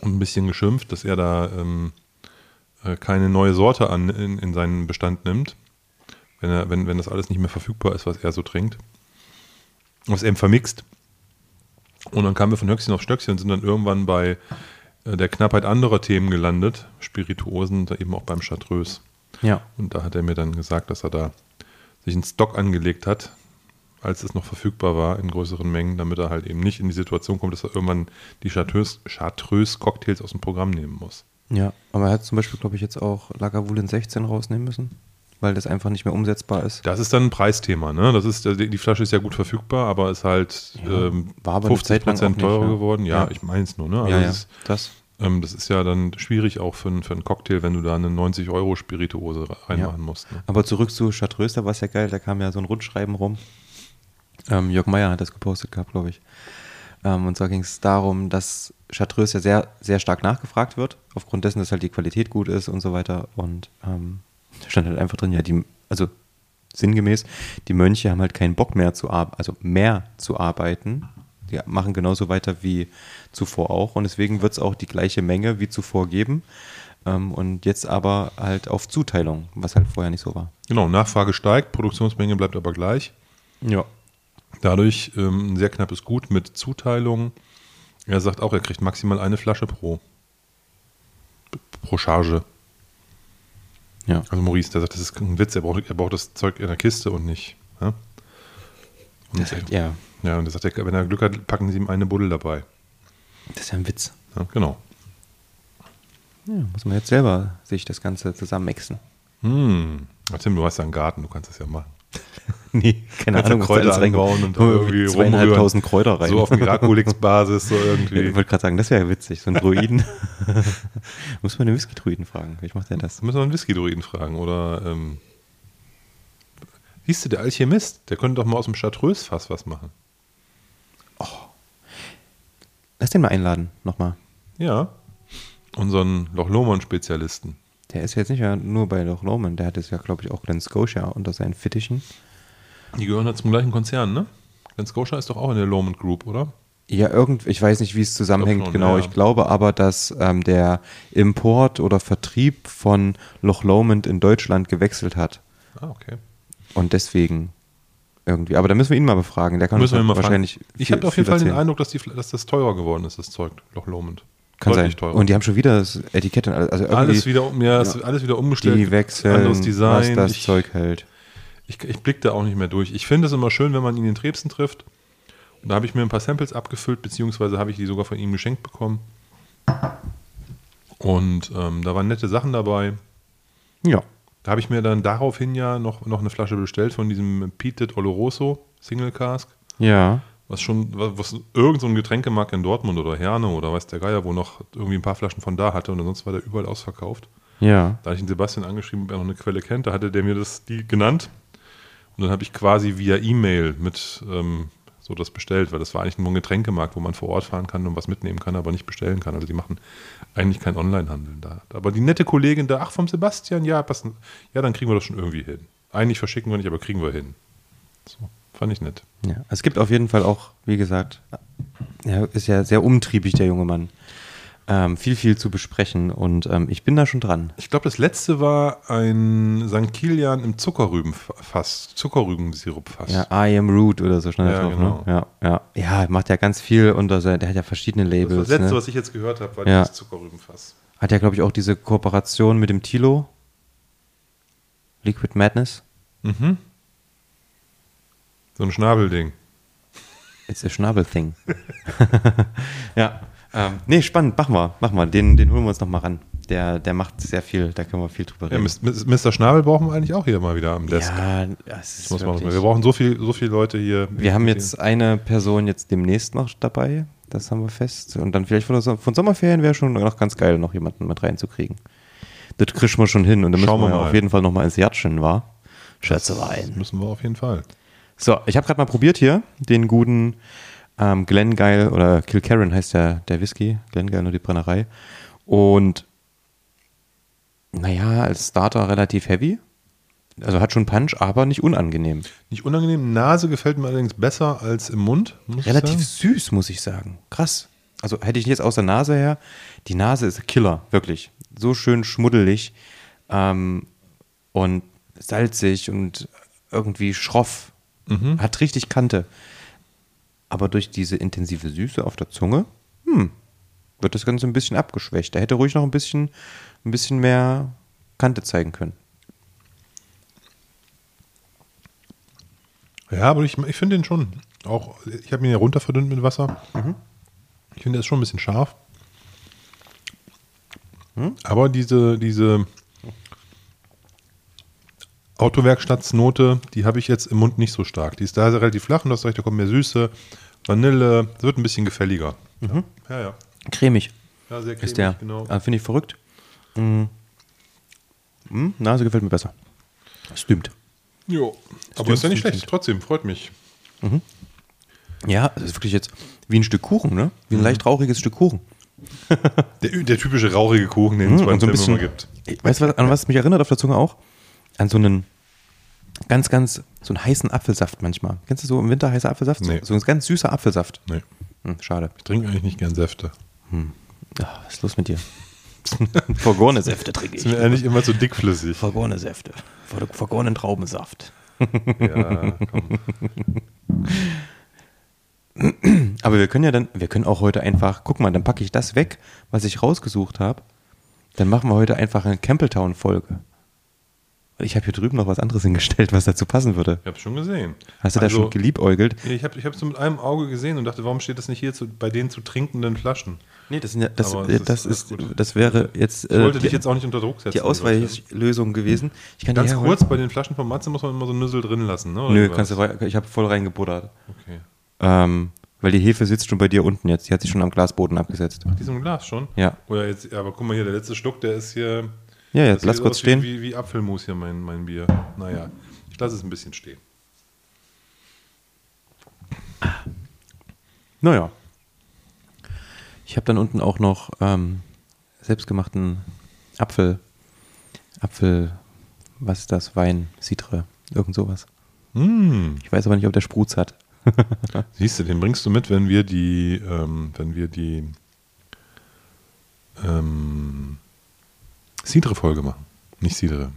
und ein bisschen geschimpft, dass er da ähm, äh, keine neue Sorte an, in, in seinen Bestand nimmt, wenn, er, wenn, wenn das alles nicht mehr verfügbar ist, was er so trinkt. Was eben vermixt. Und dann kamen wir von Höchstchen auf Stöckchen und sind dann irgendwann bei äh, der Knappheit anderer Themen gelandet, Spirituosen, da eben auch beim Chartreuse. Ja. Und da hat er mir dann gesagt, dass er da sich einen Stock angelegt hat, als es noch verfügbar war in größeren Mengen, damit er halt eben nicht in die Situation kommt, dass er irgendwann die Chartreuse, Chartreuse Cocktails aus dem Programm nehmen muss. Ja, aber er hat zum Beispiel, glaube ich, jetzt auch Lagavulin 16 rausnehmen müssen, weil das einfach nicht mehr umsetzbar ist. Das ist dann ein Preisthema, ne? Das ist, die die Flasche ist ja gut verfügbar, aber ist halt Ja, ähm, war aber eine 50 Zeit lang auch Prozent nicht, teurer ja. geworden. Ja, Ja. ich meine es nur, ne? Also ja, ja, das. Ähm, das ist ja dann schwierig auch für, einen- für einen Cocktail, wenn du da eine 90 Euro Spirituose reinmachen musst. Ne? Aber zurück zu Chartreuse, da war es ja geil, da kam ja so ein Rundschreiben rum. Ähm, Jörg Meyer hat das gepostet gehabt, glaube ich. Ähm, und zwar ging es darum, dass Chartreuse ja sehr, sehr stark nachgefragt wird, aufgrund dessen, dass halt die Qualität gut ist und so weiter. Und ähm, da stand halt einfach drin, ja, die, also sinngemäß, die Mönche haben halt keinen Bock mehr zu arbeiten, also mehr zu arbeiten. Die machen genauso weiter wie zuvor auch und deswegen wird es auch die gleiche Menge wie zuvor geben. Ähm, und jetzt aber halt auf Zuteilung, was halt vorher nicht so war. Genau, Nachfrage steigt, Produktionsmenge bleibt aber gleich. Ja. Dadurch ähm, ein sehr knappes Gut mit Zuteilung. Er sagt auch, er kriegt maximal eine Flasche pro, pro Charge. Ja. Also Maurice, der sagt, das ist ein Witz, er braucht, er braucht das Zeug in der Kiste und nicht. Ja, und Das, ja, ja und er sagt, wenn er Glück hat, packen sie ihm eine Buddel dabei. das ist ja ein Witz. Ja, genau. Ja, muss man jetzt selber sich das Ganze zusammenmixen. Hm. Ach, Tim, du hast ja einen Garten, du kannst das ja machen. *laughs* Nee, keine Ahnung, Kräuter anbauen und irgendwie zweieinhalbtausend Kräuter rein. So auf Miraculix-Basis, so *laughs* ich irgendwie. wollte gerade sagen, das wäre ja witzig, so ein Druiden. *laughs* Muss man den Whisky-Druiden fragen. Wie macht der das? Müssen wir einen Whisky-Druiden fragen. Oder, ähm, siehst du, der Alchemist, der könnte doch mal aus dem Chartreuse-Fass was machen. Lass den mal einladen, nochmal. Ja. Unseren Loch Lomond-Spezialisten. Der ist jetzt nicht ja nur bei Loch Lomond, der hat es ja, glaube ich, auch Glen Scotia unter seinen Fittichen. Die gehören ja zum gleichen Konzern, ne? Glen Scotia ist doch auch in der Lomond Group, oder? Ja, irgend, ich weiß nicht, wie es zusammenhängt, schon, genau. ja. Ich glaube aber, dass ähm, der Import oder Vertrieb von Loch Lomond in Deutschland gewechselt hat. Ah, okay. Und deswegen irgendwie. Aber da müssen wir ihn mal befragen. Der kann Müssen wir uns mal wahrscheinlich. fragen. Ich habe auf jeden Fall den erzählen. Eindruck, dass, die, dass das teurer geworden ist, das Zeug, Loch Lomond. Kann sein. Deutlich teurer. Und die haben schon wieder das Etikett und alles. Also alles wieder, ja, wird alles wieder umgestellt. die wechseln, anderes Design. was das ich, Zeug hält. Ich, ich blicke da auch nicht mehr durch. Ich finde es immer schön, wenn man ihn in Trebsen trifft. Und da habe ich mir ein paar Samples abgefüllt, beziehungsweise habe ich die sogar von ihm geschenkt bekommen. Und ähm, da waren nette Sachen dabei. Ja. Da habe ich mir dann daraufhin ja noch, noch eine Flasche bestellt von diesem Peated Oloroso Single Cask. Ja. Was schon, was, was irgend so ein Getränkemarkt in Dortmund oder Herne oder weiß der Geier, wo noch irgendwie ein paar Flaschen von da hatte und sonst war der überall ausverkauft. Ja. Da hatte ich den Sebastian angeschrieben, ob er noch eine Quelle kennt. Da hatte der mir das die genannt. Und dann habe ich quasi via E-Mail mit ähm, so das bestellt, weil das war eigentlich nur ein Getränkemarkt, wo man vor Ort fahren kann und was mitnehmen kann, aber nicht bestellen kann. Also die machen eigentlich kein Onlinehandel da. Aber die nette Kollegin da, ach vom Sebastian, ja, passen, ja, dann kriegen wir das schon irgendwie hin. Eigentlich verschicken wir nicht, aber kriegen wir hin. So, fand ich nett. Ja, es gibt auf jeden Fall auch, wie gesagt, er ist ja sehr umtriebig, der junge Mann. Ähm, viel, viel zu besprechen und ähm, ich bin da schon dran. Ich glaube, das letzte war ein St. Kilian im Zuckerrübenfass, Zuckerrübensirupfass. Ja, I am Root oder so da Ja, drauf. genau. Ne? Ja, ja. ja, macht ja ganz viel unter sein, der hat ja verschiedene das, Labels. war das letzte, ne? was ich jetzt gehört habe, war Ja. dieses Zuckerrübenfass. Hat ja, glaube ich, auch diese Kooperation mit dem Tilo. Liquid Madness. Mhm. So ein Schnabelding. It's a Schnabel thing. *laughs* *laughs* ja. Ähm, nee, spannend, machen wir, machen wir. Den, den holen wir uns noch mal ran. Der, der macht sehr viel, da können wir viel drüber Ja, reden. Mis- Mr. Schnabel brauchen wir eigentlich auch hier mal wieder am Desk. Ja, das Das ist muss man wirklich, wir brauchen so, viel, so viele Leute hier. Wir haben jetzt eine Person jetzt demnächst noch dabei, das haben wir fest. Und dann vielleicht von, von Sommerferien wäre schon noch ganz geil, noch jemanden mit reinzukriegen. Das kriegen wir schon hin und dann müssen Schauen wir, wir ja mal. auf jeden Fall noch mal ins Jatschen, war. Das Schätzelein. müssen wir auf jeden Fall. So, ich habe gerade mal probiert hier den guten ähm, Glengeil oder Kilkerran heißt der, der Whisky, Glengeil nur die Brennerei. Und naja, als Starter relativ heavy. Also hat schon Punch, aber nicht unangenehm. Nicht unangenehm. Nase gefällt mir allerdings besser als im Mund. Relativ süß, muss ich sagen. Krass. Also hätte ich jetzt aus der Nase her, die Nase ist Killer, wirklich. So schön schmuddelig ähm, und salzig und irgendwie schroff. Hat richtig Kante. Aber durch diese intensive Süße auf der Zunge, hm, wird das Ganze ein bisschen abgeschwächt. Da hätte ruhig noch ein bisschen, ein bisschen mehr Kante zeigen können. ja, aber ich, ich finde den schon. Auch, ich habe ihn ja runter verdünnt mit Wasser. Ich finde, der ist schon ein bisschen scharf. Aber diese, diese Autowerkstattsnote, die habe ich jetzt im Mund nicht so stark. Die ist da relativ flach und das recht, da kommt mehr Süße, Vanille, es wird ein bisschen gefälliger. Ja, ja. Cremig Ja, sehr ist der. genau. Ah, Finde ich verrückt. Mm. Mm, Nase gefällt mir besser. Stimmt. Jo. Aber Stimmt, ist ja nicht stimmt, schlecht. Trotzdem, freut mich. Ja, das ist wirklich jetzt wie ein Stück Kuchen, ne? Wie ein leicht rauchiges Stück Kuchen. Der, der typische rauchige Kuchen, den es Mhm, beim und so ein Tim immer bisschen, gibt. weißt du, an was es mich erinnert auf der Zunge auch? An so einen ganz, ganz, so einen heißen Apfelsaft manchmal. Kennst du so im Winter heißer Apfelsaft? Nee. So ein ganz süßer Apfelsaft. Nee, Hm, schade. ich trinke eigentlich nicht gern Säfte. Ah, was ist los mit dir? *laughs* Vergorene Säfte trinke Sind mir eigentlich immer zu dickflüssig. Vergorene Säfte. Ver- Vergorenen Traubensaft. Ja, komm. *laughs* Aber wir können ja dann, wir können auch heute einfach, guck mal, dann packe ich das weg, was ich rausgesucht habe. Dann machen wir heute einfach eine Campbelltown-Folge. Ich habe hier drüben noch was anderes hingestellt, was dazu passen würde. Ich habe schon gesehen. Hast du da Also, schon geliebäugelt? Ich habe es so mit einem Auge gesehen und dachte, warum steht das nicht hier zu, bei den zu trinkenden Flaschen? Nee, das, sind ja, das, das das, ist- ist, das wäre jetzt Ich wollte äh, dich die, jetzt auch nicht unter Druck setzen. die Ausweichlösung gewesen. Ich kann Ganz kurz, bei den Flaschen von Matze muss man immer so einen Nüssel drin lassen, ne? Oder Nö, kannst du, ich habe voll reingebuddert. Okay. Ähm, weil die Hefe sitzt schon bei dir unten jetzt. Die hat sich schon am Glasboden abgesetzt. Diesem Glas schon? Ja. Oder jetzt, aber guck mal hier, der letzte Schluck, der ist hier. Ja, das jetzt lass kurz stehen. Wie, wie, wie Apfelmus hier, mein, mein Bier. Naja, ich lasse es ein bisschen stehen. Naja. Ich habe dann unten auch noch ähm, selbstgemachten Apfel. Apfel, was ist das? Wein, Citre, irgend sowas. Mm. Ich weiß aber nicht, ob der Spruz hat. *laughs* Siehst du, den bringst du mit, wenn wir die, ähm, wenn wir die ähm, Cidre-Folge machen. Nicht Cidre.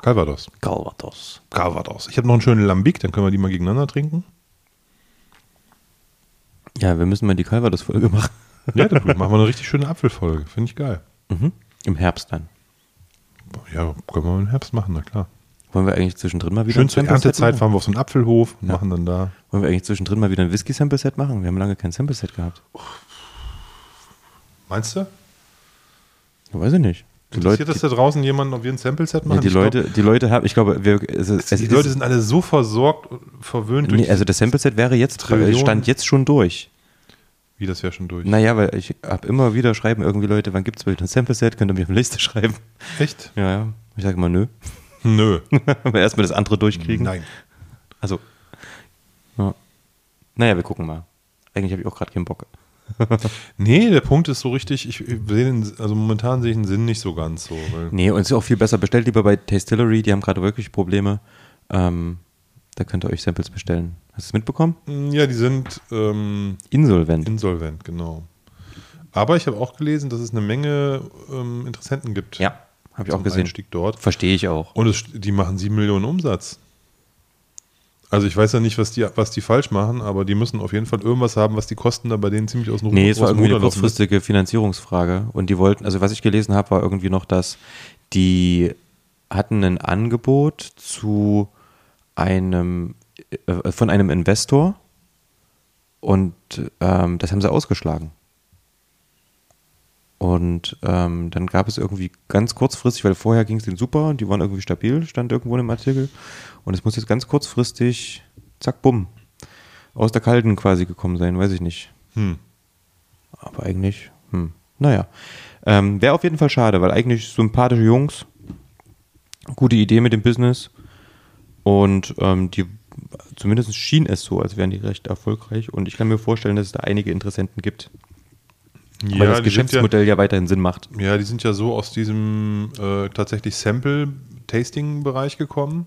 Calvados. Calvados. Calvados. Ich habe noch einen schönen Lambic, dann können wir die mal gegeneinander trinken. Ja, wir müssen mal die Calvados-Folge machen. Ja, dann machen wir eine richtig schöne Apfelfolge. Finde ich geil. Mhm. Im Herbst dann. Ja, können wir im Herbst machen, na klar. Wollen wir eigentlich zwischendrin mal wieder Schön ein zur Erntezeit machen? fahren wir auf so einen Apfelhof und Ja. machen dann da. Wollen wir eigentlich zwischendrin mal wieder ein Whisky-Sample-Set machen? Wir haben lange kein Sample-Set gehabt. Meinst du? Weiß ich nicht. Interessiert Leute, das da draußen jemanden, ob wir ein Sample-Set machen? ja, die, Ich glaub, Leute, die Leute haben, ich glaube, wir, es, es die ist, Leute sind alle so versorgt und verwöhnt durch nee, also das Sample-Set wäre jetzt, Trillionen. stand jetzt schon durch. Wie das wäre schon durch. Naja, weil ich habe immer wieder schreiben irgendwie Leute, wann gibt es ein Sample-Set? Könnt ihr mir auf eine Liste schreiben? Echt? Ja, ja. Ich sage immer nö. Nö. *laughs* Aber erstmal das andere durchkriegen. Nein. Also. Ja. Naja, wir gucken mal. Eigentlich habe ich auch gerade keinen Bock. *laughs* Nee, der Punkt ist so richtig, ich, ich sehe den, also momentan sehe ich den Sinn nicht so ganz so. Nee, und es ist auch viel besser. Bestellt lieber bei Tastillery, die haben gerade wirklich Probleme. Ähm, da könnt ihr euch Samples bestellen. Hast du es mitbekommen? ja, die sind ähm, Insolvent. insolvent, genau. Aber ich habe auch gelesen, dass es eine Menge ähm, Interessenten gibt. ja, habe ich auch gesehen. Einstieg dort. Verstehe ich auch. Und es, die machen sieben Millionen Umsatz. Also ich weiß ja nicht, was die, was die falsch machen, aber die müssen auf jeden Fall irgendwas haben, was die Kosten da bei denen ziemlich aus dem Nee, es war irgendwie eine kurzfristige Finanzierungsfrage. Und die wollten, also was ich gelesen habe, war irgendwie noch, dass die hatten ein Angebot zu einem, äh, von einem Investor und ähm, das haben sie ausgeschlagen. Und ähm, dann gab es irgendwie ganz kurzfristig, weil vorher ging es denen super und die waren irgendwie stabil, stand irgendwo in dem Artikel. Und es muss jetzt ganz kurzfristig, zack, bumm, aus der Kalten quasi gekommen sein, weiß ich nicht. Hm. Aber eigentlich, hm, naja. Ähm, Wäre auf jeden Fall schade, weil eigentlich sympathische Jungs, gute Idee mit dem Business und ähm, die zumindest schien es so, als wären die recht erfolgreich und ich kann mir vorstellen, dass es da einige Interessenten gibt, weil das sind ja, Geschäftsmodell ja, weiterhin Sinn macht. ja, die sind ja so aus diesem äh, tatsächlich Sample-Tasting-Bereich gekommen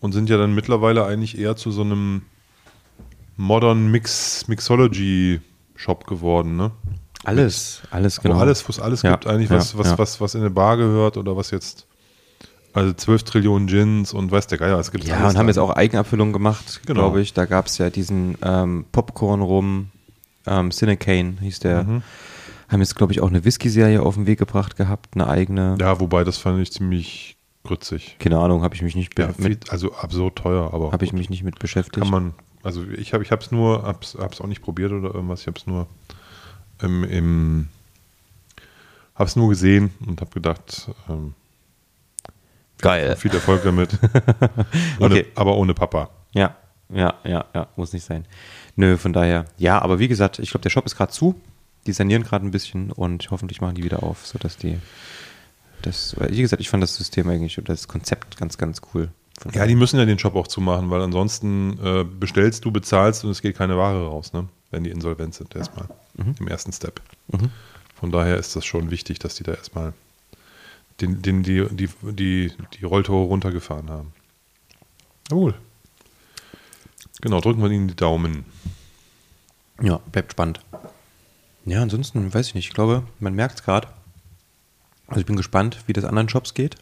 und sind ja dann mittlerweile eigentlich eher zu so einem Modern Mix Mixology-Shop geworden, ne? Alles, alles Wo genau. alles, wo es alles Ja, gibt, eigentlich, ja, was, was, ja. was, was in eine Bar gehört oder was jetzt. Also 12 Trillionen Gins und weiß der Geier, es gibt Ja, alles und haben jetzt auch Eigenabfüllungen gemacht, Genau. glaube ich. Da gab es ja diesen ähm, Popcorn rum, ähm, Cinecane hieß der. Mhm. Haben jetzt, glaube ich, auch eine Whisky-Serie auf den Weg gebracht gehabt, eine eigene. Ja, wobei das fand ich ziemlich grützig. Keine Ahnung, habe ich mich nicht Ja, viel, mit, also absurd teuer, aber habe ich mich nicht mit beschäftigt. kann man. Also ich habe ich es nur, hab's, hab's auch nicht probiert oder irgendwas. Ich habe es nur im, im habe es nur gesehen und habe gedacht, ähm, Geil. viel Erfolg damit. *laughs* ohne, Okay. Aber ohne Papa. Ja, ja, ja, ja, muss nicht sein. Nö, von daher. Ja, aber wie gesagt, ich glaube, der Shop ist gerade zu. Die sanieren gerade ein bisschen und hoffentlich machen die wieder auf, sodass die. Das, wie gesagt, ich fand das System eigentlich oder das Konzept ganz, ganz cool. Ja, die müssen ja den Shop auch zumachen, weil ansonsten äh, bestellst du, bezahlst und es geht keine Ware raus, ne? wenn die insolvent sind erstmal im ersten Step. Mhm. Von daher ist das schon wichtig, dass die da erstmal den, den, die, die, die, die Rolltore runtergefahren haben. Jawohl. Genau, drücken wir ihnen die Daumen. Ja, bleibt spannend. Ja, ansonsten weiß ich nicht. Ich glaube, man merkt es gerade. Also ich bin gespannt, wie das anderen Shops geht.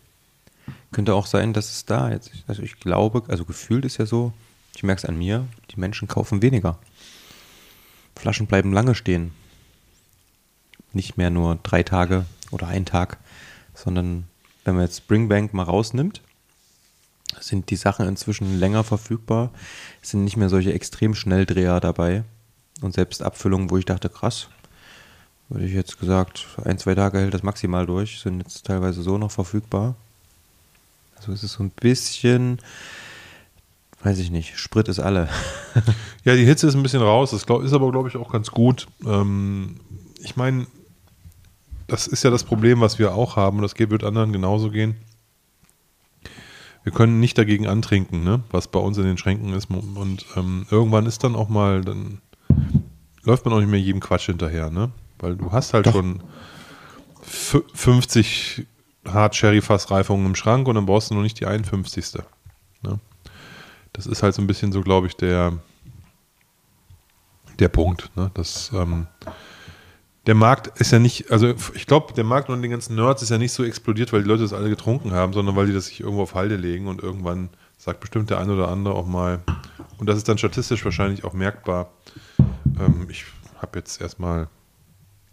Könnte auch sein, dass es da jetzt, also ich glaube, also gefühlt ist ja so, ich merke es an mir, die Menschen kaufen weniger. Flaschen bleiben lange stehen. Nicht mehr nur drei Tage oder ein Tag, sondern wenn man jetzt Springbank mal rausnimmt, sind die Sachen inzwischen länger verfügbar, Es sind nicht mehr solche extrem Schnelldreher dabei und selbst Abfüllungen, wo ich dachte, krass, würde ich jetzt gesagt, ein, zwei Tage hält das maximal durch, sind jetzt teilweise so noch verfügbar. Also es ist so ein bisschen, weiß ich nicht, Sprit ist alle. *laughs* Ja, die Hitze ist ein bisschen raus. Das ist aber, glaube ich, auch ganz gut. Ähm, ich meine, das ist ja das Problem, was wir auch haben. Und das wird anderen genauso gehen. Wir können nicht dagegen antrinken, ne? was bei uns in den Schränken ist. Und ähm, irgendwann ist dann auch mal, dann läuft man auch nicht mehr jedem Quatsch hinterher. Ne? Weil du hast halt Doch. schon fü- 50 Hard Sherry Fassreifungen im Schrank und dann brauchst du noch nicht die 51. Ne? Das ist halt so ein bisschen so, glaube ich, der, der Punkt. Ne? Das, ähm, der Markt ist ja nicht, also ich glaube, der Markt unter den ganzen Nerds ist ja nicht so explodiert, weil die Leute das alle getrunken haben, sondern weil die das sich irgendwo auf Halde legen und irgendwann sagt bestimmt der eine oder andere auch mal, und das ist dann statistisch wahrscheinlich auch merkbar. Ähm, ich habe jetzt erstmal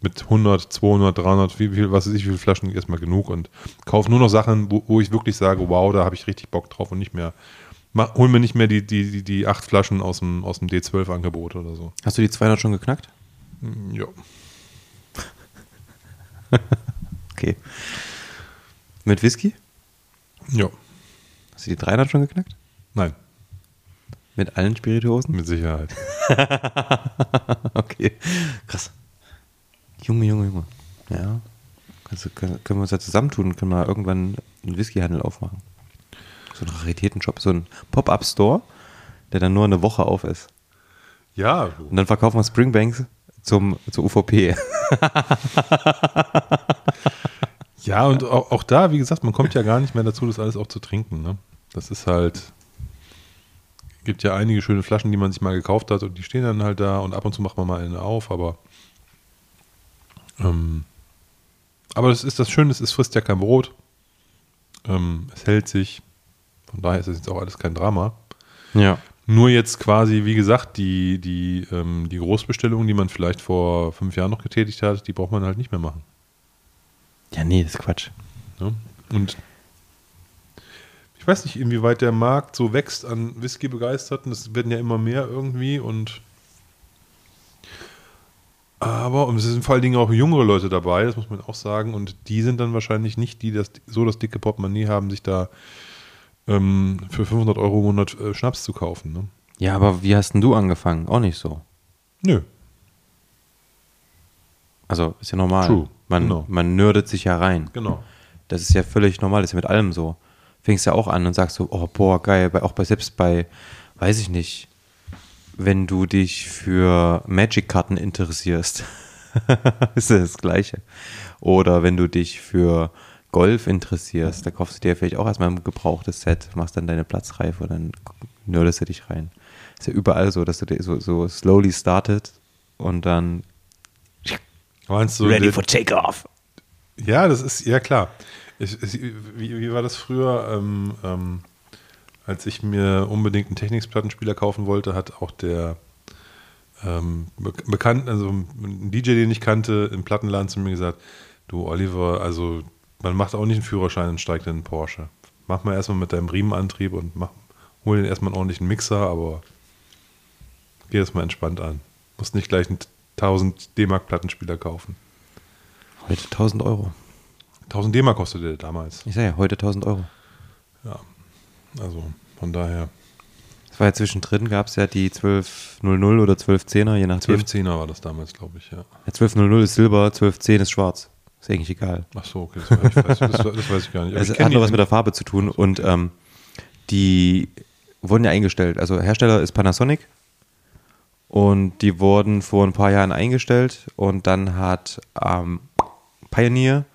mit 100, 200, 300, wie viel, was weiß ich, wie viele Flaschen erstmal genug und kaufe nur noch Sachen, wo, wo ich wirklich sage, wow, da habe ich richtig Bock drauf und nicht mehr, mach, hol mir nicht mehr die, die, die, die acht Flaschen aus dem, aus dem D12-Angebot oder so. Hast du die 200 schon geknackt? Ja. *laughs* Okay. Mit Whisky? Ja. Hast du die 300 schon geknackt? Nein, Mit allen Spirituosen? mit Sicherheit. *laughs* okay. Krass. Junge, Junge, Junge. Ja. Also können, wir uns ja zusammentun und können mal irgendwann einen Whiskyhandel aufmachen. So einen Raritätenshop, so ein Pop-Up-Store, der dann nur eine Woche auf ist. Ja, Und dann verkaufen wir Springbanks zum, zur UVP. *laughs* Ja, und auch, auch da, wie gesagt, man kommt ja gar nicht mehr dazu, das alles auch zu trinken. Ne? Das ist halt. Gibt ja einige schöne Flaschen, die man sich mal gekauft hat und die stehen dann halt da und ab und zu macht man mal eine auf, aber. Ähm, aber das ist das Schöne, es frisst ja kein Brot. Ähm, es hält sich. Von daher ist es jetzt auch alles kein Drama. Ja. Nur jetzt quasi, wie gesagt, die, die, ähm, die Großbestellungen, die man vielleicht vor fünf Jahren noch getätigt hat, die braucht man halt nicht mehr machen. Ja, nee, das ist Quatsch. Ne? Und ich weiß nicht, inwieweit der Markt so wächst an Whisky-Begeisterten. Es werden ja immer mehr irgendwie und aber und es sind vor allen Dingen auch jüngere Leute dabei, das muss man auch sagen. Und die sind dann wahrscheinlich nicht die, die das, so das dicke Portemonnaie haben, sich da ähm, für 500 Euro im Monat äh, Schnaps zu kaufen. Ne? Ja, aber wie hast denn du angefangen? Auch nicht so. Nö. Also ist ja normal. True, Man, genau. man nördet sich ja rein. Genau. Das ist ja völlig normal, das ist ja mit allem so. Fängst ja auch an und sagst so, oh boah, geil, bei, auch bei selbst bei, weiß ich nicht, wenn du dich für Magic-Karten interessierst, *laughs* ist das das Gleiche. Oder wenn du dich für Golf interessierst, da kaufst du dir vielleicht auch erstmal ein gebrauchtes Set, machst dann deine Platzreife und dann nördest du dich rein. Ist ja überall so, dass du dir so, so slowly startet und dann Meinst du, ready for takeoff. Ja, das ist, ja klar. Ich, ich, wie, wie war das früher? Ähm, ähm, als ich mir unbedingt einen Technics-Plattenspieler kaufen wollte, hat auch der ähm, be bekannt, also ein DJ, den ich kannte, im Plattenladen zu mir gesagt, du Oliver, also man macht auch nicht einen Führerschein und steigt in einen Porsche. Mach mal erstmal mit deinem Riemenantrieb und mach, hol den erstmal einen ordentlichen Mixer, aber geh das mal entspannt an. Musst nicht gleich einen 1000 D-Mark Plattenspieler kaufen. Heute 1000 Euro. 1000 D-Mark kostete der damals. Ich sage ja, heute 1000 Euro. Ja, also von daher. Es war ja zwischendrin, gab es ja die 1200 oder 1210er, je nachdem. 12-10er war das damals, glaube ich, ja. Ja, 1200 ist Silber, 1210 ist schwarz. Ist eigentlich egal. Ach so, okay, das, weiß ich, das, das weiß ich gar nicht. Aber Es hat nur was mit der Farbe zu tun und ähm, die wurden ja eingestellt. Also Hersteller ist Panasonic und die wurden vor ein paar Jahren eingestellt und dann hat ähm, Pioneer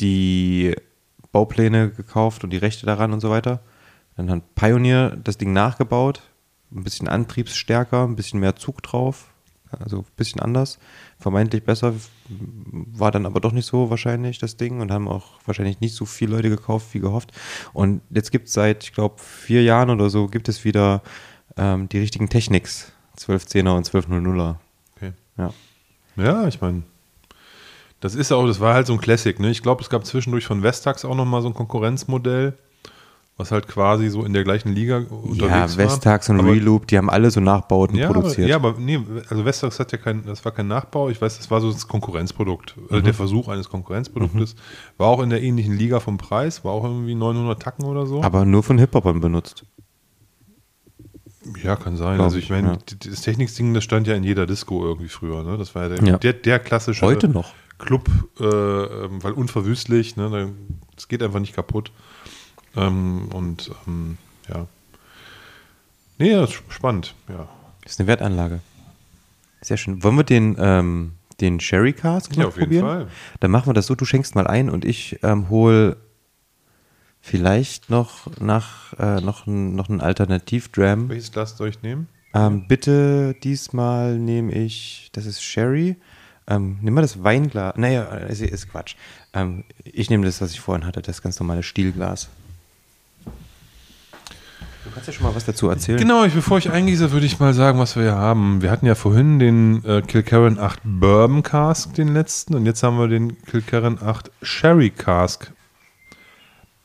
die Baupläne gekauft und die Rechte daran und so weiter. Dann hat Pioneer das Ding nachgebaut, ein bisschen antriebsstärker, ein bisschen mehr Zug drauf, also ein bisschen anders, vermeintlich besser, war dann aber doch nicht so wahrscheinlich das Ding und haben auch wahrscheinlich nicht so viele Leute gekauft wie gehofft. Und jetzt gibt es seit, ich glaube, vier Jahren oder so, gibt es wieder ähm, die richtigen Technics, 1210er und 1200er. Okay. Ja. Ja, ich meine, das ist auch, das war halt so ein Classic, ne? Ich glaube, es gab zwischendurch von Vestax auch nochmal so ein Konkurrenzmodell, was halt quasi so in der gleichen Liga unterwegs Ja, war. Vestax und Aber- Reloop, die haben alle so Nachbauten ja, produziert. Aber, ja, aber nee, also Vestax hat ja kein, das war kein Nachbau, ich weiß, das war so das Konkurrenzprodukt, äh, Mhm. der Versuch eines Konkurrenzproduktes, war auch in der ähnlichen Liga vom Preis, war auch irgendwie 900 Tacken oder so. aber nur von Hip-Hopern benutzt. Ja, kann sein. Glaub Also ich meine, ja. das Techniksding, das stand ja in jeder Disco irgendwie früher. Ne? Das war ja der, Ja. der, der klassische Heute noch. Club, äh, ähm, weil unverwüstlich, ne? da- es geht einfach nicht kaputt. Ähm, und ähm, ja. Nee, das ist spannend, ja. ist eine Wertanlage. Sehr schön. Wollen wir den, ähm, den Sherry Cask Ja, auf jeden probieren? Fall. Dann machen wir das so, du schenkst mal ein und ich ähm, hol vielleicht noch nach äh, noch, ein, noch einen Alternativ-Dram. Welches Glas soll ich nehmen? Ähm, bitte diesmal nehme ich, das ist Sherry. Ähm, nimm mal das Weinglas. Naja, ist, ist Quatsch. Ähm, ich nehme das, was ich vorhin hatte, das ganz normale Stielglas. Du kannst ja schon mal was dazu erzählen. Genau, ich, bevor ich eingieße, würde ich mal sagen, was wir hier haben. Wir hatten ja vorhin den äh, Kilkerran 8 Bourbon Cask, den letzten, und jetzt haben wir den Kilkerran 8 Sherry Cask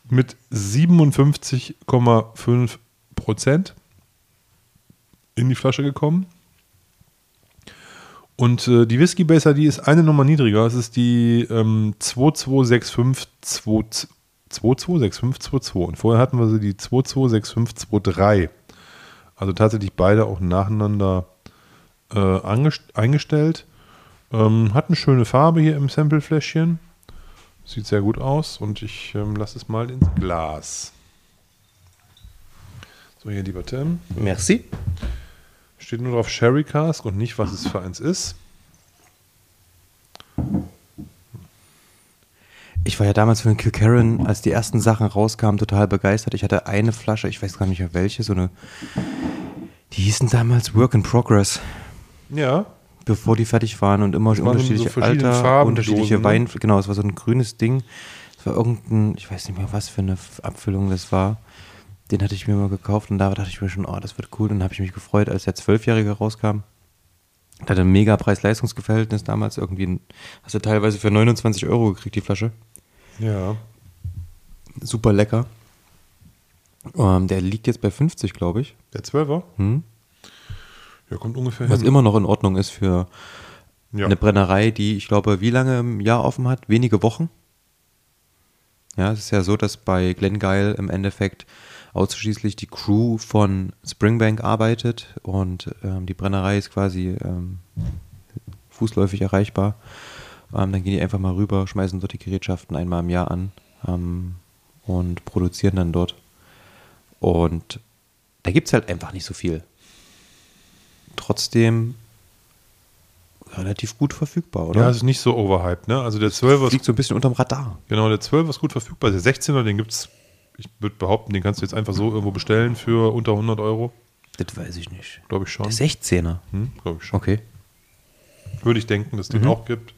mit 57,5 Prozent in die Flasche gekommen. Und äh, die Whisky Baser, die ist eine Nummer niedriger. Es ist die ähm, 226522. 226522. Und vorher hatten wir sie die 226523. Also tatsächlich beide auch nacheinander äh, eingestellt. Ähm, hat eine schöne Farbe hier im Samplefläschchen. Sieht sehr gut aus und ich ähm, lasse es mal ins Glas. So, hier lieber Tim. Merci. Steht nur drauf Sherry Cask und nicht, was es für eins ist. Ich war ja damals für den Kilkerran, als die ersten Sachen rauskamen, total begeistert. Ich hatte eine Flasche, ich weiß gar nicht mehr welche, so eine. Die hießen damals Work in Progress, Ja, bevor die fertig waren und immer so unterschiedliche verschiedene Alter, unterschiedliche ne? Wein. Genau, es war so ein grünes Ding. Es war irgendein, ich weiß nicht mehr, was für eine Abfüllung das war. Den hatte ich mir mal gekauft und da dachte ich mir schon, oh, das wird cool. Und dann habe ich mich gefreut, als der Zwölfjährige rauskam. Da hatte ein mega Preis-Leistungs-Verhältnis damals irgendwie. Hast du teilweise für 29 Euro gekriegt, die Flasche. Ja. super lecker. Ähm, der liegt jetzt bei 50, glaube ich. Der Zwölfer? Hm? Ja, kommt ungefähr Was hin. immer noch in Ordnung ist für Ja. eine Brennerei, die, ich glaube, wie lange im Jahr offen hat? Wenige Wochen. Ja, es ist ja so, dass bei Glengyle im Endeffekt ausschließlich die Crew von Springbank arbeitet und ähm, die Brennerei ist quasi ähm, fußläufig erreichbar. Ähm, dann gehen die einfach mal rüber, schmeißen dort die Gerätschaften einmal im Jahr an ähm, und produzieren dann dort. Und da gibt es halt einfach nicht so viel. Trotzdem relativ gut verfügbar, oder? Ja, es ist nicht so overhyped, ne? Also der 12er ist, Liegt so ein bisschen unterm Radar. genau, der 12er ist gut verfügbar. Der 16er, den gibt's, ich würde behaupten, den kannst du jetzt einfach so irgendwo bestellen für unter 100 Euro. Das weiß ich nicht. Glaube ich schon. Der 16er. Hm, Glaube ich schon. Okay. Würde ich denken, dass es Mhm. den auch gibt.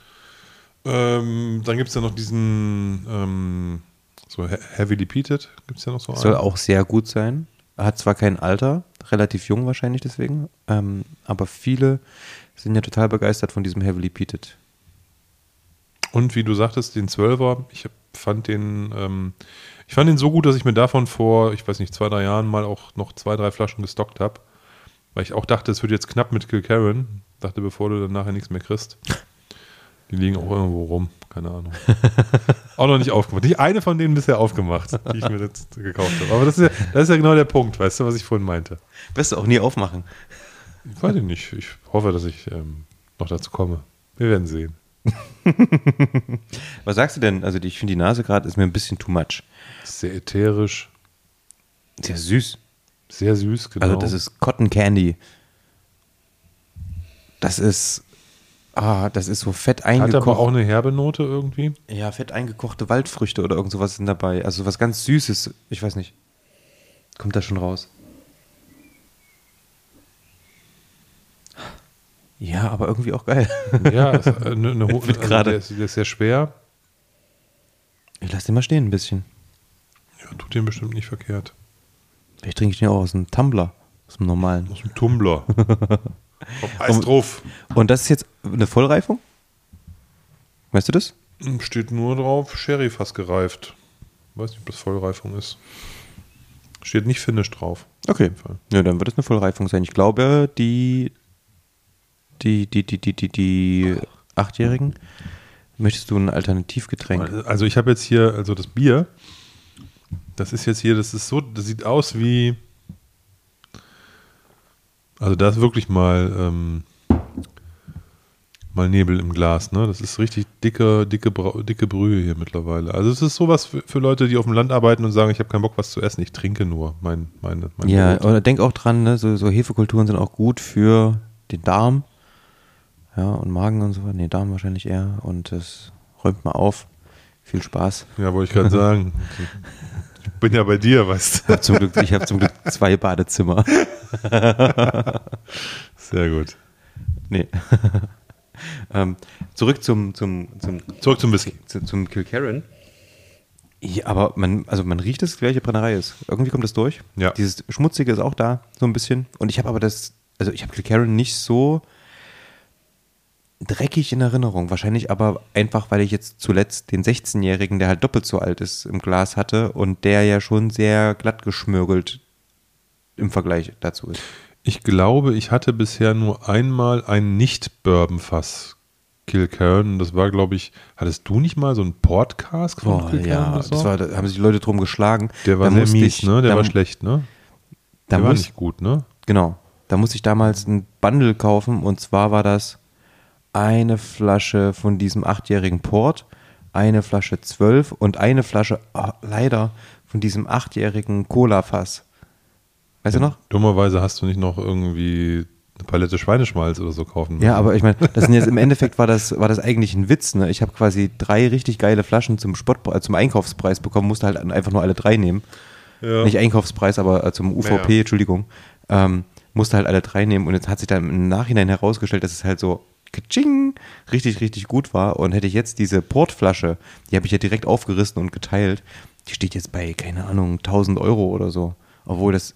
Ähm, dann gibt es ja noch diesen, ähm, so He- Heavily Peated, gibt es ja noch so Soll einen. auch sehr gut sein. Hat zwar kein Alter, relativ jung wahrscheinlich deswegen, ähm, aber viele sind ja total begeistert von diesem Heavily Peated. Und wie du sagtest, den 12er, ich fand den, ähm, ich fand den so gut, dass ich mir davon vor, ich weiß nicht, zwei, drei Jahren mal auch noch zwei, drei Flaschen gestockt habe. Weil ich auch dachte, es wird jetzt knapp mit Kilkerran. Dachte, bevor du dann nachher nichts mehr kriegst. Die liegen auch irgendwo rum, keine Ahnung. *laughs* auch noch nicht aufgemacht. Nicht eine von denen bisher aufgemacht, die ich mir jetzt gekauft habe. Aber das ist, ja, das ist ja genau der Punkt, weißt du, was ich vorhin meinte. Wirst du auch nie aufmachen. Ich weiß nicht. Ich hoffe, dass ich ähm, noch dazu komme. Wir werden sehen. Was sagst du denn? Also ich finde die Nase gerade ist mir ein bisschen too much. Sehr ätherisch. Sehr süß. Sehr süß, genau. Also das ist Cotton Candy. Das ist, ah, das ist so fett Hat aber eingekocht. auch eine herbe Note irgendwie. Ja, fett eingekochte Waldfrüchte oder irgend sowas sind dabei. Also was ganz Süßes. Ich weiß nicht. Kommt da schon raus? Ja, aber irgendwie auch geil. *laughs* Ja, es, äh, *laughs* ho- Wird also gerade- der, ist, der ist sehr schwer. Ich lasse den mal stehen ein bisschen. Ja, tut dem bestimmt nicht verkehrt. Vielleicht trinke ich den auch aus einem Tumbler. Aus dem normalen. Aus dem Tumbler. *laughs* Eis drauf. Und das ist jetzt eine Vollreifung? Weißt du das? Steht nur drauf, Sherry fast gereift. Weiß nicht, ob das Vollreifung ist. Steht nicht Finish drauf. Okay. Ja, dann wird es eine Vollreifung sein. Ich glaube, die, die, die, die, die, die, die Achtjährigen, möchtest du ein Alternativgetränk? Also ich habe jetzt hier, also das Bier, das ist jetzt hier, das ist so, das sieht aus wie, also da ist wirklich mal, ähm, mal Nebel im Glas, ne? Das ist richtig dicke, dicke, dicke Brühe hier mittlerweile. Also es ist sowas für, für Leute, die auf dem Land arbeiten und sagen, ich habe keinen Bock, was zu essen, ich trinke nur mein, meine, mein Ja, Brot. oder denk auch dran, ne, so, so Hefekulturen sind auch gut für den Darm. Ja, und Magen und so. Nee, Darm wahrscheinlich eher. Und das räumt mal auf. Viel Spaß. Ja, wollte ich gerade sagen. *laughs* Ich bin ja bei dir, weißt du. Hab zum Glück, ich habe zum Glück zwei Badezimmer. *laughs* *laughs* Sehr gut. Nee. *laughs* ähm, zurück zum, zum, zum, Zurück zum Whisky. zu, zum Kilkerran. Ja, aber man, also man riecht, es die gleiche Brennerei ist. Irgendwie kommt das durch. Ja. Dieses Schmutzige ist auch da, so ein bisschen. Und ich habe aber das, also ich habe Kilkerran nicht so dreckig in Erinnerung. Wahrscheinlich aber einfach, weil ich jetzt zuletzt den 16-Jährigen, der halt doppelt so alt ist, im Glas hatte und der ja schon sehr glatt geschmürgelt im Vergleich dazu ist. Ich glaube, ich hatte bisher nur einmal ein Nicht-Bourbon-Fass Kilkerran. Das war, glaube ich, hattest du nicht mal so einen Portcask von Boah, Kilkerran? ja, das war, da haben sich die Leute drum geschlagen. der war Da sehr mies, ich- ne? Der da- war schlecht, ne? Der war muss, nicht gut, ne? Genau. Da musste ich damals ein Bundle kaufen und zwar war das eine Flasche von diesem achtjährigen Port, eine Flasche 12 und eine Flasche, ah, leider, von diesem achtjährigen Cola-Fass. Weißt du noch? Dummerweise hast du nicht noch irgendwie eine Palette Schweineschmalz oder so kaufen müssen. Ja, aber ich meine, das sind jetzt im Endeffekt war das, war das eigentlich ein Witz. Ne? Ich habe quasi drei richtig geile Flaschen zum Spott, äh, zum Einkaufspreis bekommen, musste halt einfach nur alle drei nehmen. Ja. Nicht Einkaufspreis, aber äh, zum UVP, Ja. Entschuldigung. Ähm, musste halt alle drei nehmen und jetzt hat sich dann im Nachhinein herausgestellt, dass es halt so katsching, richtig, richtig gut war. Und hätte ich jetzt diese Portflasche, die habe ich ja direkt aufgerissen und geteilt, die steht jetzt bei, keine Ahnung, 1000 Euro oder so. Obwohl das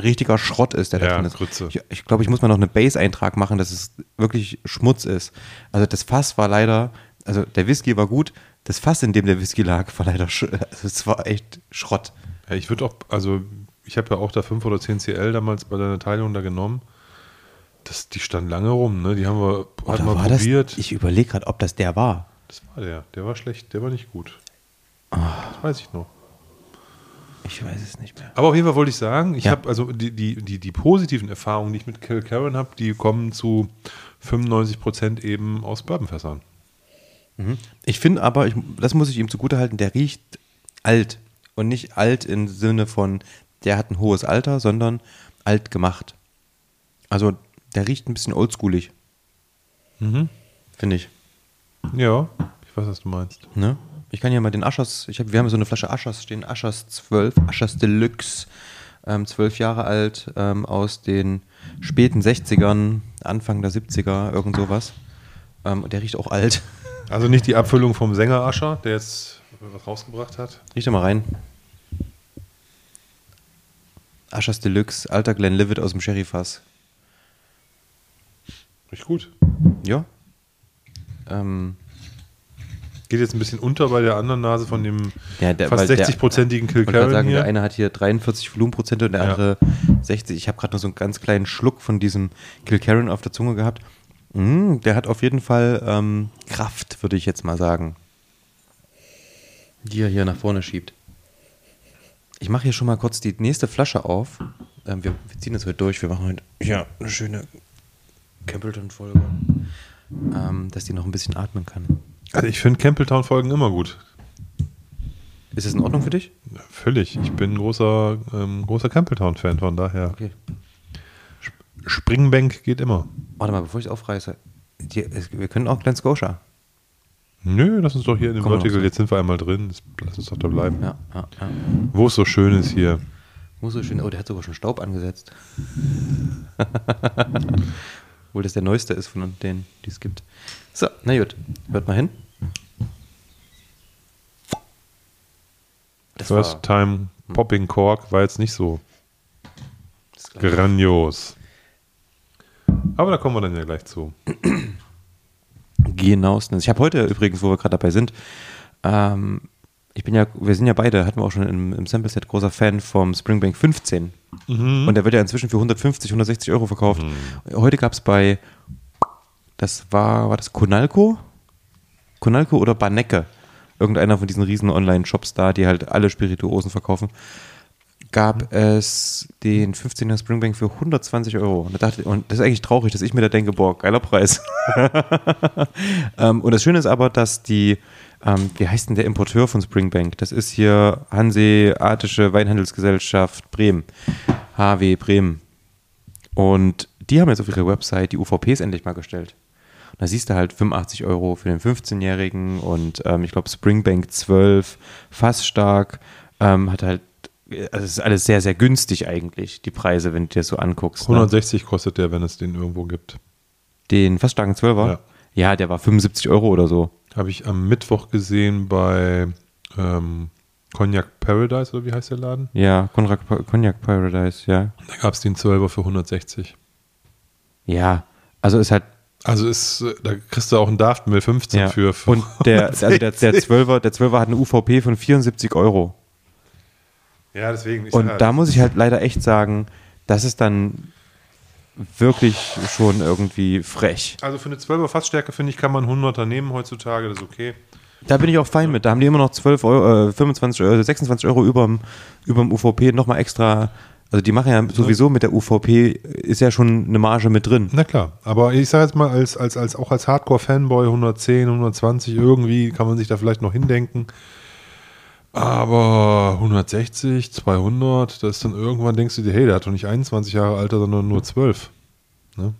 richtiger Schrott ist, der da Ja, drin ist. Grütze. Ich, ich glaube, ich muss mal noch eine Base-Eintrag machen, dass es wirklich Schmutz ist. Also das Fass war leider, also der Whisky war gut, das Fass, in dem der Whisky lag, war leider, also es war echt Schrott. Ja, ich würde auch, also ich habe ja auch da 5 oder 10 CL damals bei deiner Teilung da genommen. Das, die stand lange rum, ne? Die haben wir hat Oder mal war probiert. das, ich überlege gerade, ob das der war. das war der. Der war schlecht, der war nicht gut. Ah. Das weiß ich noch. Ich weiß es nicht mehr. Aber auf jeden Fall wollte ich sagen, ich Ja. habe also die, die, die, die positiven Erfahrungen, die ich mit Kilkerran habe, die kommen zu 95 Prozent eben aus Bourbonfässern. Ich finde aber, ich, das muss ich ihm zugutehalten, der riecht alt. Und nicht alt im Sinne von, der hat ein hohes Alter, sondern alt gemacht. Also der riecht ein bisschen oldschoolig, finde ich. Ja, ich weiß, was du meinst. Ne? Ich kann ja mal den Aschers, ich hab, wir haben so eine Flasche Aschers stehen, Aschers 12, Aschers Deluxe, ähm, 12 Jahre alt, ähm, aus den späten 60ern, Anfang der 70er, irgend sowas. Ähm, und der riecht auch alt. *laughs* Also nicht die Abfüllung vom Sänger Ascher, der jetzt was rausgebracht hat. Riech doch mal rein. Aschers Deluxe, alter Glenlivet aus dem Sherryfass. Riecht gut. Ja. Ähm, Geht jetzt ein bisschen unter bei der anderen Nase von dem Ja, der- fast der- 60-prozentigen ich wollte gerade Kilkerran sagen, hier. der eine hat hier 43 Volumenprozente und der Ja. andere 60. Ich habe gerade noch so einen ganz kleinen Schluck von diesem Kilkerran auf der Zunge gehabt. Mm, der hat auf jeden Fall ähm, Kraft, würde ich jetzt mal sagen. Die er hier nach vorne schiebt. Ich mache hier schon mal kurz die nächste Flasche auf. Ähm, wir, wir ziehen das heute durch. Wir machen heute ja, eine schöne Campbellton-Folge. Ähm, dass die noch ein bisschen atmen kann. Also ich finde Campbelltown-Folgen immer gut. Ist das in Ordnung für dich? Ja, völlig. Ich bin ein großer, ähm, großer Campbelltown-Fan, von daher. Okay. Springbank geht immer. Warte mal, bevor ich es aufreiße. Die, es- wir können auch Glen Scotia. Nö, lass uns doch hier in dem Vertical, jetzt sind wir einmal drin. Lass uns doch da bleiben. Ja, ja, ja. Wo es so schön ist hier. Muss so schön. Oh, der hat sogar schon Staub angesetzt. *laughs* Obwohl das der neueste ist von denen, die es gibt. So, na gut. Hört mal hin. Das First Time Popping Cork war jetzt nicht so grandios. Aber da kommen wir dann ja gleich zu. genauestens. Ich habe heute übrigens, wo wir gerade dabei sind, ähm, ich bin ja, wir sind ja beide, hatten wir auch schon im, im Sample-Set, großer Fan vom Springbank 15. Und der wird ja inzwischen für 150, 160 Euro verkauft. Heute gab es bei, das war, war das Konalco? Konalco oder Banecke? Irgendeiner von diesen riesen Online-Shops da, die halt alle Spirituosen verkaufen. Gab es den 15er Springbank für 120 Euro. Und, da dachte, und das ist eigentlich traurig, dass ich mir da denke, boah, geiler Preis. *laughs* ähm, und das Schöne ist aber, dass die, ähm, wie heißt denn der Importeur von Springbank? Das ist hier Hanseatische Weinhandelsgesellschaft Bremen. HW Bremen. Und die haben jetzt auf ihrer Website die UVPs endlich mal gestellt. Da siehst du halt 85 Euro für den 15-Jährigen und ähm, ich glaube Springbank 12, fast stark, ähm, hat halt, also es ist alles sehr, sehr günstig eigentlich, die Preise, wenn du dir das so anguckst. Ne? 160 kostet der, wenn es den irgendwo gibt. Den fast starken 12er? Ja. Ja. der war 75 Euro oder so. Habe ich am Mittwoch gesehen bei ähm, Cognac Paradise, oder wie heißt der Laden? Ja, Konrad, Cognac Paradise, ja. Da gab es den 12er für 160. Ja, also ist halt Also ist, äh, da kriegst du auch einen Daft Mill 15 Ja. für. und der, also der, der 160. 12er, der 12er hat eine UVP von 74 Euro. Ja, deswegen. Und sag, da muss ich halt leider echt sagen, das ist dann wirklich schon irgendwie frech. Also für eine 12er Fassstärke, finde ich, kann man 100er nehmen heutzutage, das ist okay. Da bin ich auch fein mit. Da haben die immer noch 12 Euro, äh, 25 Euro, 26 Euro überm, überm UVP nochmal extra. Also die machen ja sowieso mit der UVP, ist ja schon eine Marge mit drin. Na klar, aber ich sage jetzt mal, als, als, als, auch als Hardcore-Fanboy 110, 120, irgendwie kann man sich da vielleicht noch hindenken. Aber 160, 200, das ist dann irgendwann denkst du dir, hey, der hat doch nicht 21 Jahre Alter, sondern nur 12. Ne?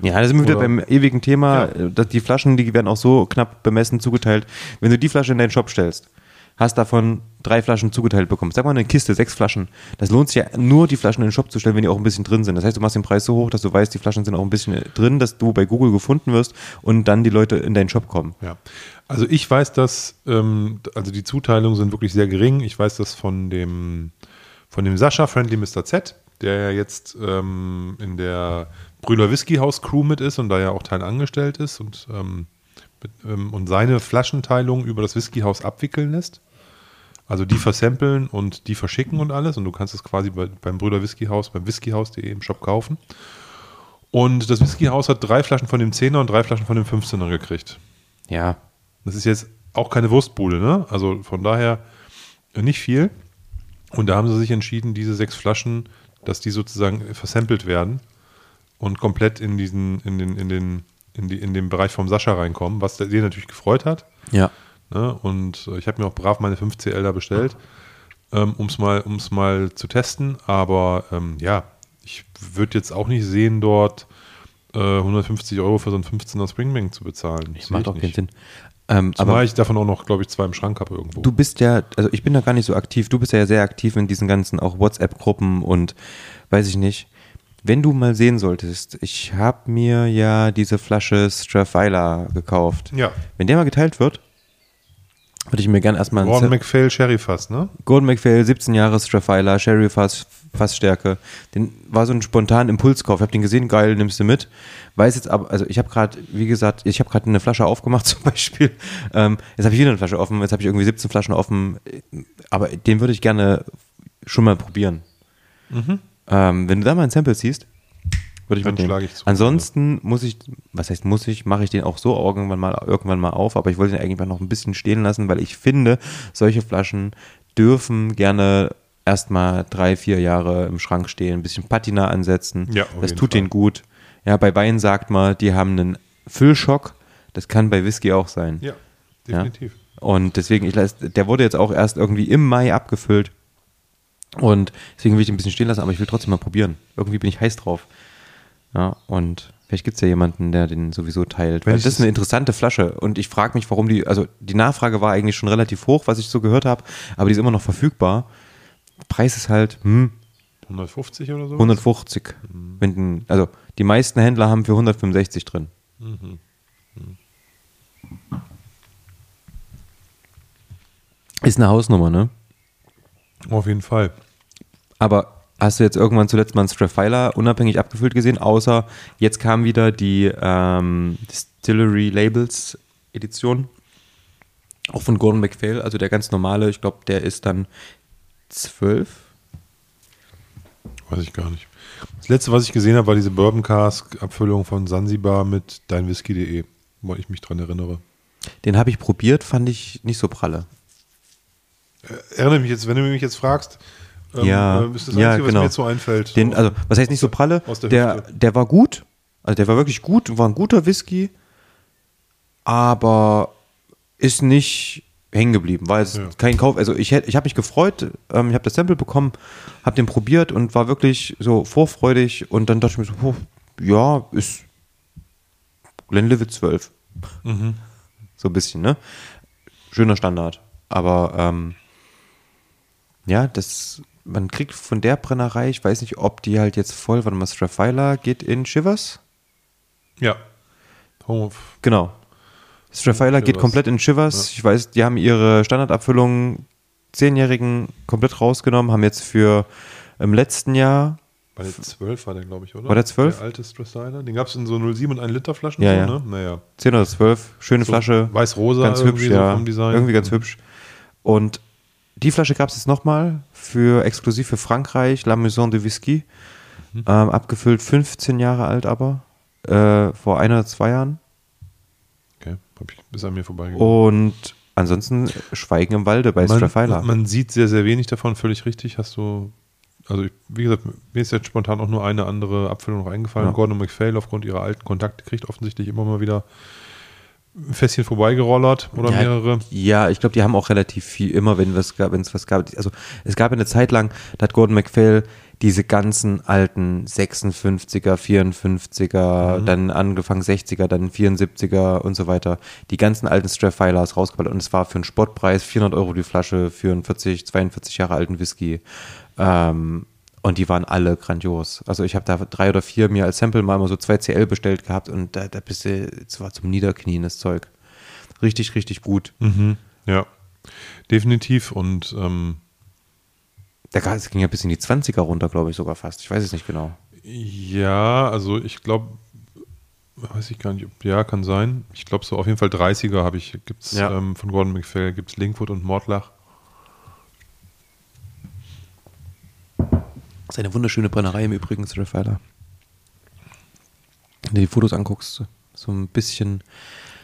Ja, da sind wir wieder beim ewigen Thema, Ja. äh, dass die Flaschen, die werden auch so knapp bemessen zugeteilt. Wenn du die Flasche in deinen Shop stellst, hast davon drei Flaschen zugeteilt bekommen. Sag mal eine Kiste, sechs Flaschen. Das lohnt sich ja nur, die Flaschen in den Shop zu stellen, wenn die auch ein bisschen drin sind. Das heißt, du machst den Preis so hoch, dass du weißt, die Flaschen sind auch ein bisschen drin, dass du bei Google gefunden wirst und dann die Leute in deinen Shop kommen. Ja, also ich weiß, dass, ähm, also die Zuteilungen sind wirklich sehr gering. Ich weiß das von dem, von dem Sascha Friendly Mr. Z, der ja jetzt ähm, in der Brüder Whisky House Crew mit ist und da ja auch Teil angestellt ist und, ähm, mit, ähm, und seine Flaschenteilung über das Whisky House abwickeln lässt. Also die versampeln und die verschicken und alles und du kannst es quasi bei, beim Brüder Whisky House, beim whiskyhaus.de im Shop kaufen. Und das Whisky House hat drei Flaschen von dem 10er und drei Flaschen von dem 15er gekriegt. Ja. Das ist jetzt auch keine Wurstbude, ne? Also von daher nicht viel. Und da haben sie sich entschieden, diese sechs Flaschen, dass die sozusagen versampelt werden und komplett in diesen, in den, in den, in die, in den Bereich vom Sascha reinkommen, was den natürlich gefreut hat. Ja. Ne? Und äh, ich habe mir auch brav meine 5CL da bestellt, ähm, um es mal, um's mal zu testen. Aber ähm, ja, ich würde jetzt auch nicht sehen, dort äh, 150 Euro für so einen 15er Springbank zu bezahlen. Macht ich auch nicht. keinen Sinn. Ähm, Zumal aber ich davon auch noch, glaube ich, zwei im Schrank habe irgendwo. du bist ja, also ich bin da gar nicht so aktiv. Du bist ja sehr aktiv in diesen ganzen auch WhatsApp-Gruppen und weiß ich nicht. Wenn du mal sehen solltest, ich habe mir ja diese Flasche Strafeiler gekauft. ja, Wenn der mal geteilt wird, würde ich mir gern erstmal Gordon MacPhail Sherry Fass, ne? Gordon MacPhail, 17 Jahre Strafeiler, Sherry Fass, Fassstärke. Den war so ein spontaner Impulskauf. Ich habe den gesehen, geil, nimmst du mit. Weiß jetzt aber, also ich habe gerade, wie gesagt, ich habe gerade eine Flasche aufgemacht *laughs* zum Beispiel. Ähm, jetzt habe ich wieder eine Flasche offen, jetzt habe ich irgendwie 17 Flaschen offen. Aber den würde ich gerne schon mal probieren. Ähm, wenn du da mal ein Sample siehst, würde ich Dann schlage ich zu. Ansonsten muss ich, was heißt muss ich, mache ich den auch so irgendwann mal, irgendwann mal auf, aber ich wollte den eigentlich noch ein bisschen stehen lassen, weil ich finde, solche Flaschen dürfen gerne erstmal drei, vier Jahre im Schrank stehen, ein bisschen Patina ansetzen. Ja, das tut Fall. denen gut. Ja, bei Wein sagt man, die haben einen Füllschock. Das kann bei Whisky auch sein. Ja, definitiv. Und deswegen, ich leist, der wurde jetzt auch erst irgendwie im Mai abgefüllt. Und deswegen will ich den ein bisschen stehen lassen, aber ich will trotzdem mal probieren. Irgendwie bin ich heiß drauf. Ja, und vielleicht gibt es ja jemanden, der den sowieso teilt. Wenn Weil das ist eine interessante Flasche. Und ich frage mich, warum die, also die Nachfrage war eigentlich schon relativ hoch, was ich so gehört habe, aber die ist immer noch verfügbar. Preis ist halt, hm, 150 oder so? 150. Wenn, den- also die meisten Händler haben für 165 drin. Ist eine Hausnummer, ne? Auf jeden Fall. Aber hast du jetzt irgendwann zuletzt mal einen Straffiler unabhängig abgefüllt gesehen? Außer jetzt kam wieder die ähm, Distillery Labels Edition. Auch von Gordon MacPhail, also der ganz normale, ich glaube, der ist dann 12. Weiß ich gar nicht. Das letzte, was ich gesehen habe, war diese Bourbon Cask Abfüllung von Sansibar mit deinwhisky.de, wo ich mich dran erinnere. Den habe ich probiert, fand ich nicht so pralle. Erinnere mich jetzt, wenn du mich jetzt fragst, ähm, Ja, äh, ist das ja, Einzige, was genau. mir jetzt so einfällt. Den, also, was heißt nicht so pralle? Aus der Der, der war gut. Also, der war wirklich gut, war ein guter Whisky, aber ist nicht hängen geblieben. War jetzt Ja. kein Kauf. Also, ich, ich habe mich gefreut. Ähm, ich habe das Sample bekommen, habe den probiert und war wirklich so vorfreudig. Und dann dachte ich mir so, puh, ja, ist Glenlivet 12. Mhm. So ein bisschen, ne? Schöner Standard. Aber ähm, ja, das, man kriegt von der Brennerei, ich weiß nicht, ob die halt jetzt voll, warte mal, Strafila geht in Shivers? ja. Home of, Genau. Strafila geht komplett in Shivers. Ich weiß, die haben ihre Standardabfüllung Zehnjährigen komplett rausgenommen, haben jetzt für im letzten Jahr, war der 12 war der, glaube ich, oder? War der 12? Der alte Strassiler. Den gab es in so 07 und 1 Liter Flaschen. Ja, so, ja. Ne? Naja. 10 oder 12, schöne So Flasche. weiß-rosa Ganz hübsch, so ja. Design. Irgendwie ganz hübsch. Und die Flasche gab es jetzt nochmal für exklusiv für Frankreich, La Maison de Whisky. Mhm. Ähm, abgefüllt, 15 Jahre alt aber. Äh, vor ein oder zwei Jahren. Okay, hab ich bis an mir vorbeigegangen. Und ansonsten Schweigen im Walde bei Strafila. man, man sieht sehr, sehr wenig davon, völlig richtig. Hast du, also ich, wie gesagt, mir ist jetzt spontan auch nur eine andere Abfüllung noch eingefallen. Ja. Gordon und MacPhail aufgrund ihrer alten Kontakte kriegt offensichtlich immer mal wieder ein Fässchen vorbeigerollert oder ja, mehrere. Ja, ich glaube, die haben auch relativ viel, immer wenn was gab, wenn es was gab. Also es gab eine Zeit lang, da hat Gordon MacPhail diese ganzen alten 56er, 54er, dann angefangen 60er, dann 74er und so weiter, die ganzen alten Straffilers rausgeballt und es war für einen Spottpreis 400 Euro die Flasche für einen 40, 42 Jahre alten Whisky. Ähm, und die waren alle grandios. Also ich habe da drei oder vier mir als Sample mal immer so zwei CL bestellt gehabt und da, da bist du, es war zum Niederknien das Zeug. Richtig, richtig gut. Mhm. Ja, definitiv. Und ähm, Da ging ja bis in die 20er runter, glaube ich sogar fast. Ich weiß es nicht genau. ja, also ich glaube, weiß ich gar nicht, ob, ja, kann sein. Ich glaube, so auf jeden Fall 30er habe ich, gibt es Ja. ähm, von Gordon MacPhail, gibt es Linkwood und Mordlach. Das ist eine wunderschöne Brennerei im Übrigen, Rafaela. Wenn du die Fotos anguckst, so ein bisschen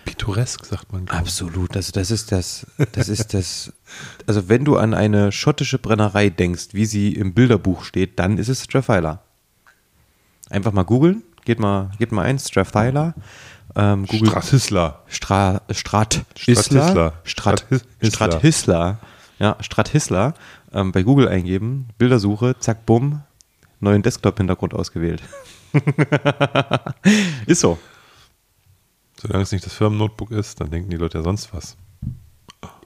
Pittoresk, sagt man. absolut. Also das ist das, das ist das. *laughs* Also wenn du an eine schottische Brennerei denkst, wie sie im Bilderbuch steht, dann ist es Strathila. Einfach mal googeln, geht mal, geht mal ein, Strathila. Ähm, Google Stratisla. Stra Strat Stratisla. Strat Stratis- Strathisla. Ja, Strathisla. Ähm, bei Google eingeben, Bildersuche, zack, bumm, neuen Desktop-Hintergrund ausgewählt. *laughs* Ist so. Solange es nicht das Firmennotebook ist, dann denken die Leute ja sonst was.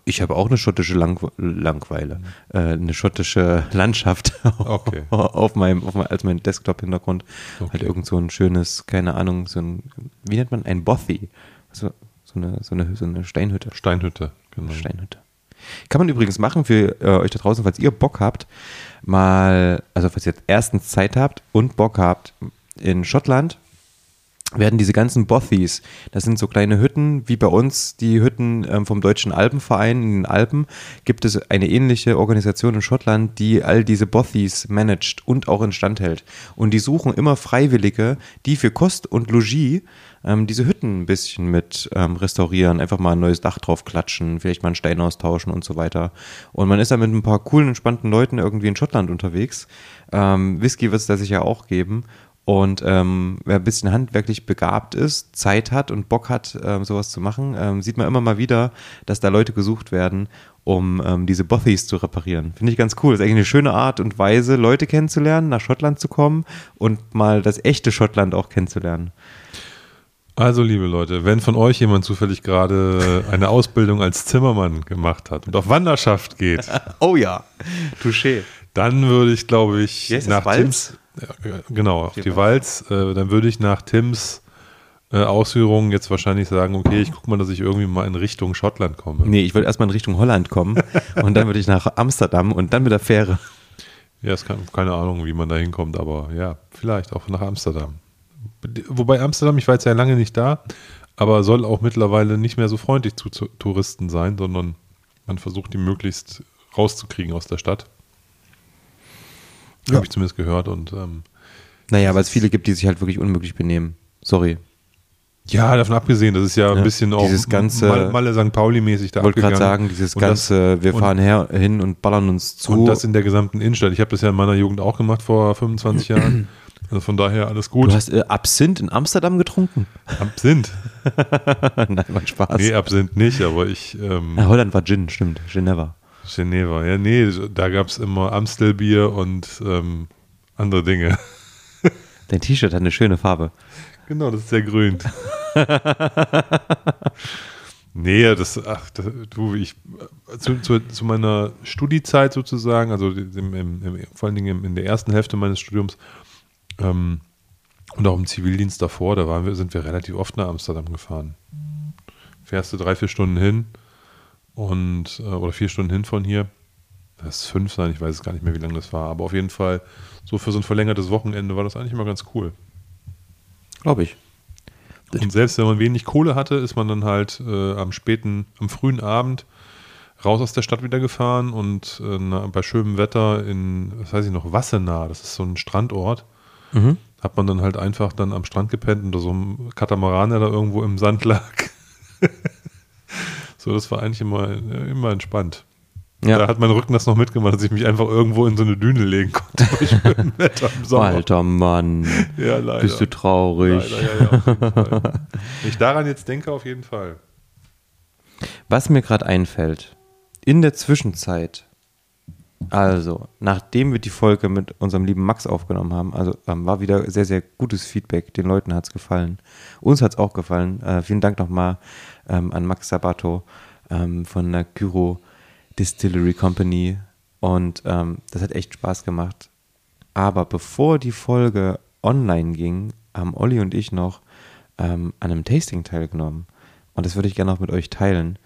Ich habe auch eine schottische Lang Langweile, äh, eine schottische Landschaft *laughs* Okay. auf meinem, auf meinem, als mein Desktop-Hintergrund. Okay. Halt irgend so ein schönes, keine Ahnung, so ein, wie nennt man, ein Bothy. So, so, eine, so, eine, so eine Steinhütte. Steinhütte, genau. Steinhütte. Kann man übrigens machen für äh, euch da draußen, falls ihr Bock habt, mal, also falls ihr jetzt erstens Zeit habt und Bock habt, in Schottland werden diese ganzen Bothies, das sind so kleine Hütten, wie bei uns die Hütten ähm, vom Deutschen Alpenverein in den Alpen, gibt es eine ähnliche Organisation in Schottland, die all diese Bothies managt und auch instand hält. Und die suchen immer Freiwillige, die für Kost und Logis ähm, diese Hütten ein bisschen mit ähm, restaurieren, einfach mal ein neues Dach drauf klatschen, vielleicht mal einen Stein austauschen und so weiter. Und man ist da mit ein paar coolen, entspannten Leuten irgendwie in Schottland unterwegs. Ähm, Whisky wird es da sicher auch geben. Und ähm, wer ein bisschen handwerklich begabt ist, Zeit hat und Bock hat, ähm, sowas zu machen, ähm, sieht man immer mal wieder, dass da Leute gesucht werden, um ähm, diese Bothies zu reparieren. Finde ich ganz cool. Ist eigentlich eine schöne Art und Weise, Leute kennenzulernen, nach Schottland zu kommen und mal das echte Schottland auch kennenzulernen. Also, liebe Leute, wenn von euch jemand zufällig gerade eine Ausbildung als Zimmermann gemacht hat und auf Wanderschaft geht, *laughs* Oh ja, touché. dann würde ich, glaube ich, das, nach Walz? Tims, ja, genau, auf Die die Walz, äh, dann würde ich nach Tims äh, Ausführungen jetzt wahrscheinlich sagen, okay, ich gucke mal, dass ich irgendwie mal in Richtung Schottland komme. Nee, ich würde erstmal in Richtung Holland kommen *laughs* und dann würde ich nach Amsterdam und dann mit der Fähre. Ja, es kann, keine Ahnung, wie man da hinkommt, aber ja, vielleicht auch nach Amsterdam. Wobei Amsterdam, ich war jetzt ja lange nicht da, aber soll auch mittlerweile nicht mehr so freundlich zu, zu Touristen sein, sondern man versucht, die möglichst rauszukriegen aus der Stadt. Ja. Habe ich zumindest gehört und ähm, Naja, weil es viele gibt, die sich halt wirklich unmöglich benehmen. Sorry. ja, davon abgesehen, das ist ja, Ja, ein bisschen auch dieses ganze- Malle, Malle St. Pauli-mäßig da Ich wollte gerade sagen, dieses Und das- ganze, wir und- fahren her, hin und ballern uns zu. Und das in der gesamten Innenstadt. Ich habe das ja in meiner Jugend auch gemacht vor 25 Jahren. *clears throat* Also von daher alles gut. du hast äh, Absinth in Amsterdam getrunken? Absinth. *laughs* Nein, war Spaß. Nee, Absinth nicht, aber ich, ähm, Ah, Holland war Gin, stimmt. Geneva. Geneva, ja, nee, da gab es immer Amstelbier und ähm, andere Dinge. *laughs* Dein T-Shirt hat eine schöne Farbe. Genau, das ist sehr grün. *laughs* nee, das, ach, das, du, ich, zu, zu, zu meiner Studiezeit sozusagen, also im, im, im, vor allen Dingen in der ersten Hälfte meines Studiums ähm, und auch im Zivildienst davor, da waren wir, sind wir relativ oft nach Amsterdam gefahren. Fährst du drei, vier Stunden hin und, äh, oder vier Stunden hin von hier. Das ist fünf sein, ich weiß es gar nicht mehr, wie lange das war, aber auf jeden Fall, so für so ein verlängertes Wochenende war das eigentlich immer ganz cool. Glaube ich. Und selbst wenn man wenig Kohle hatte, ist man dann halt äh, am späten, am frühen Abend raus aus der Stadt wieder gefahren und äh, bei schönem Wetter in, was weiß ich noch, Wassenaar, das ist so ein Strandort, Mhm. hat man dann halt einfach dann am Strand gepennt unter so einem Katamaran, der da irgendwo im Sand lag. *laughs* so, das war eigentlich immer, immer entspannt. Ja. Da hat mein Rücken das noch mitgemacht, dass ich mich einfach irgendwo in so eine Düne legen konnte. Alter Mann, *laughs* Ja, leider. bist du traurig. Leider, ja, ja. Wenn ich daran jetzt denke, auf jeden Fall. Was mir gerade einfällt, in der Zwischenzeit, also nachdem wir die Folge mit unserem lieben Max aufgenommen haben, also ähm, war wieder sehr, sehr gutes Feedback. Den Leuten hat es gefallen. Uns hat es auch gefallen. Äh, vielen Dank nochmal ähm, an Max Sabato ähm, von der Gyro Distillery Company. Und ähm, das hat echt Spaß gemacht. Aber bevor die Folge online ging, haben Olli und ich noch ähm, an einem Tasting teilgenommen. Und das würde ich gerne auch mit euch teilen.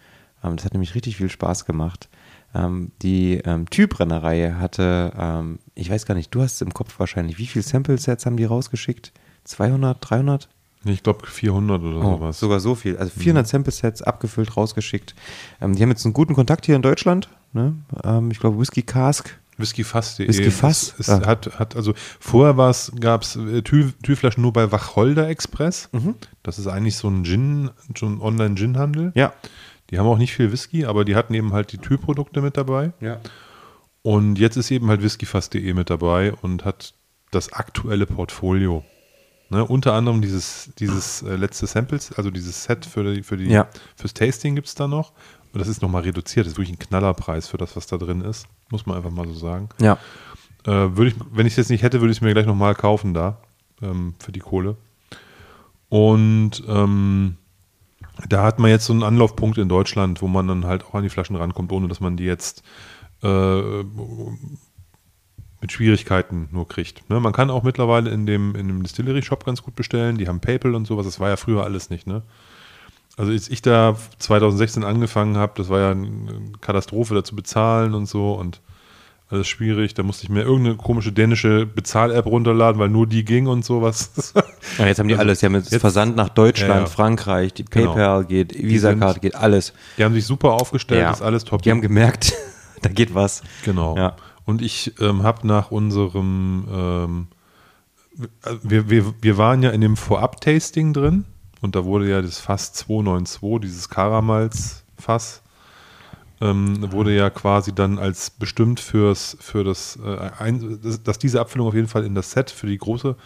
Ähm, das hat nämlich richtig viel Spaß gemacht. Ähm, die ähm, Typ-Brennerei hatte, ähm, ich weiß gar nicht, du hast es im Kopf wahrscheinlich, wie viele Sample-Sets haben die rausgeschickt? 200, 300? Nee, Ich glaube 400 oder Oh, sowas. sogar so viel. Also 400 Sample-Sets abgefüllt, rausgeschickt. Ähm, die haben jetzt einen guten Kontakt hier in Deutschland. Ne? Ähm, ich glaube, Whisky Cask. Whiskyfass.de. Whiskyfass? Es, es Ah. hat, hat, also vorher gab es äh, Tü nur bei Wacholder Express. Mhm. Das ist eigentlich so ein Gin, so ein Online-Gin-Handel. Ja. Die haben auch nicht viel Whisky, aber die hatten eben halt die Tür-Produkte mit dabei. Ja. Und jetzt ist eben halt whiskyfass.de mit dabei und hat das aktuelle Portfolio. Ne, unter anderem dieses, dieses äh, letzte Samples, also dieses Set für die, für die, Ja. fürs Tasting gibt es da noch. Und das ist nochmal reduziert. Das ist wirklich ein Knallerpreis für das, was da drin ist. Muss man einfach mal so sagen. Ja. Äh, würde ich, wenn ich es jetzt nicht hätte, würde ich es mir gleich nochmal kaufen da. Ähm, für die Kohle. Und ähm, da hat man jetzt so einen Anlaufpunkt in Deutschland, wo man dann halt auch an die Flaschen rankommt, ohne dass man die jetzt äh, mit Schwierigkeiten nur kriegt. Ne? Man kann auch mittlerweile in dem, in dem Distillery-Shop ganz gut bestellen. Die haben PayPal und sowas. Das war ja früher alles nicht. Ne? Also als ich da 2016 angefangen habe, das war ja eine Katastrophe, da zu bezahlen und so und alles schwierig. Da musste ich mir irgendeine komische dänische Bezahl-App runterladen, weil nur die ging und sowas. *laughs* Ja, jetzt haben die alles. Die haben jetzt, Jetzt- Versand nach Deutschland, Ja, ja. Frankreich, die Genau. PayPal geht, Visa-Card geht, alles. Die haben sich super aufgestellt, ist alles top. Die haben gemerkt, *laughs* da geht was. Genau. Und ich ähm, habe nach unserem, ähm, wir, wir, wir waren ja in dem Vorab-Tasting drin und da wurde ja das Fass 292, dieses Karamals-Fass, ähm, wurde ja quasi dann als bestimmt fürs, für das, äh, ein, dass, diese Abfüllung auf jeden Fall in das Set für die große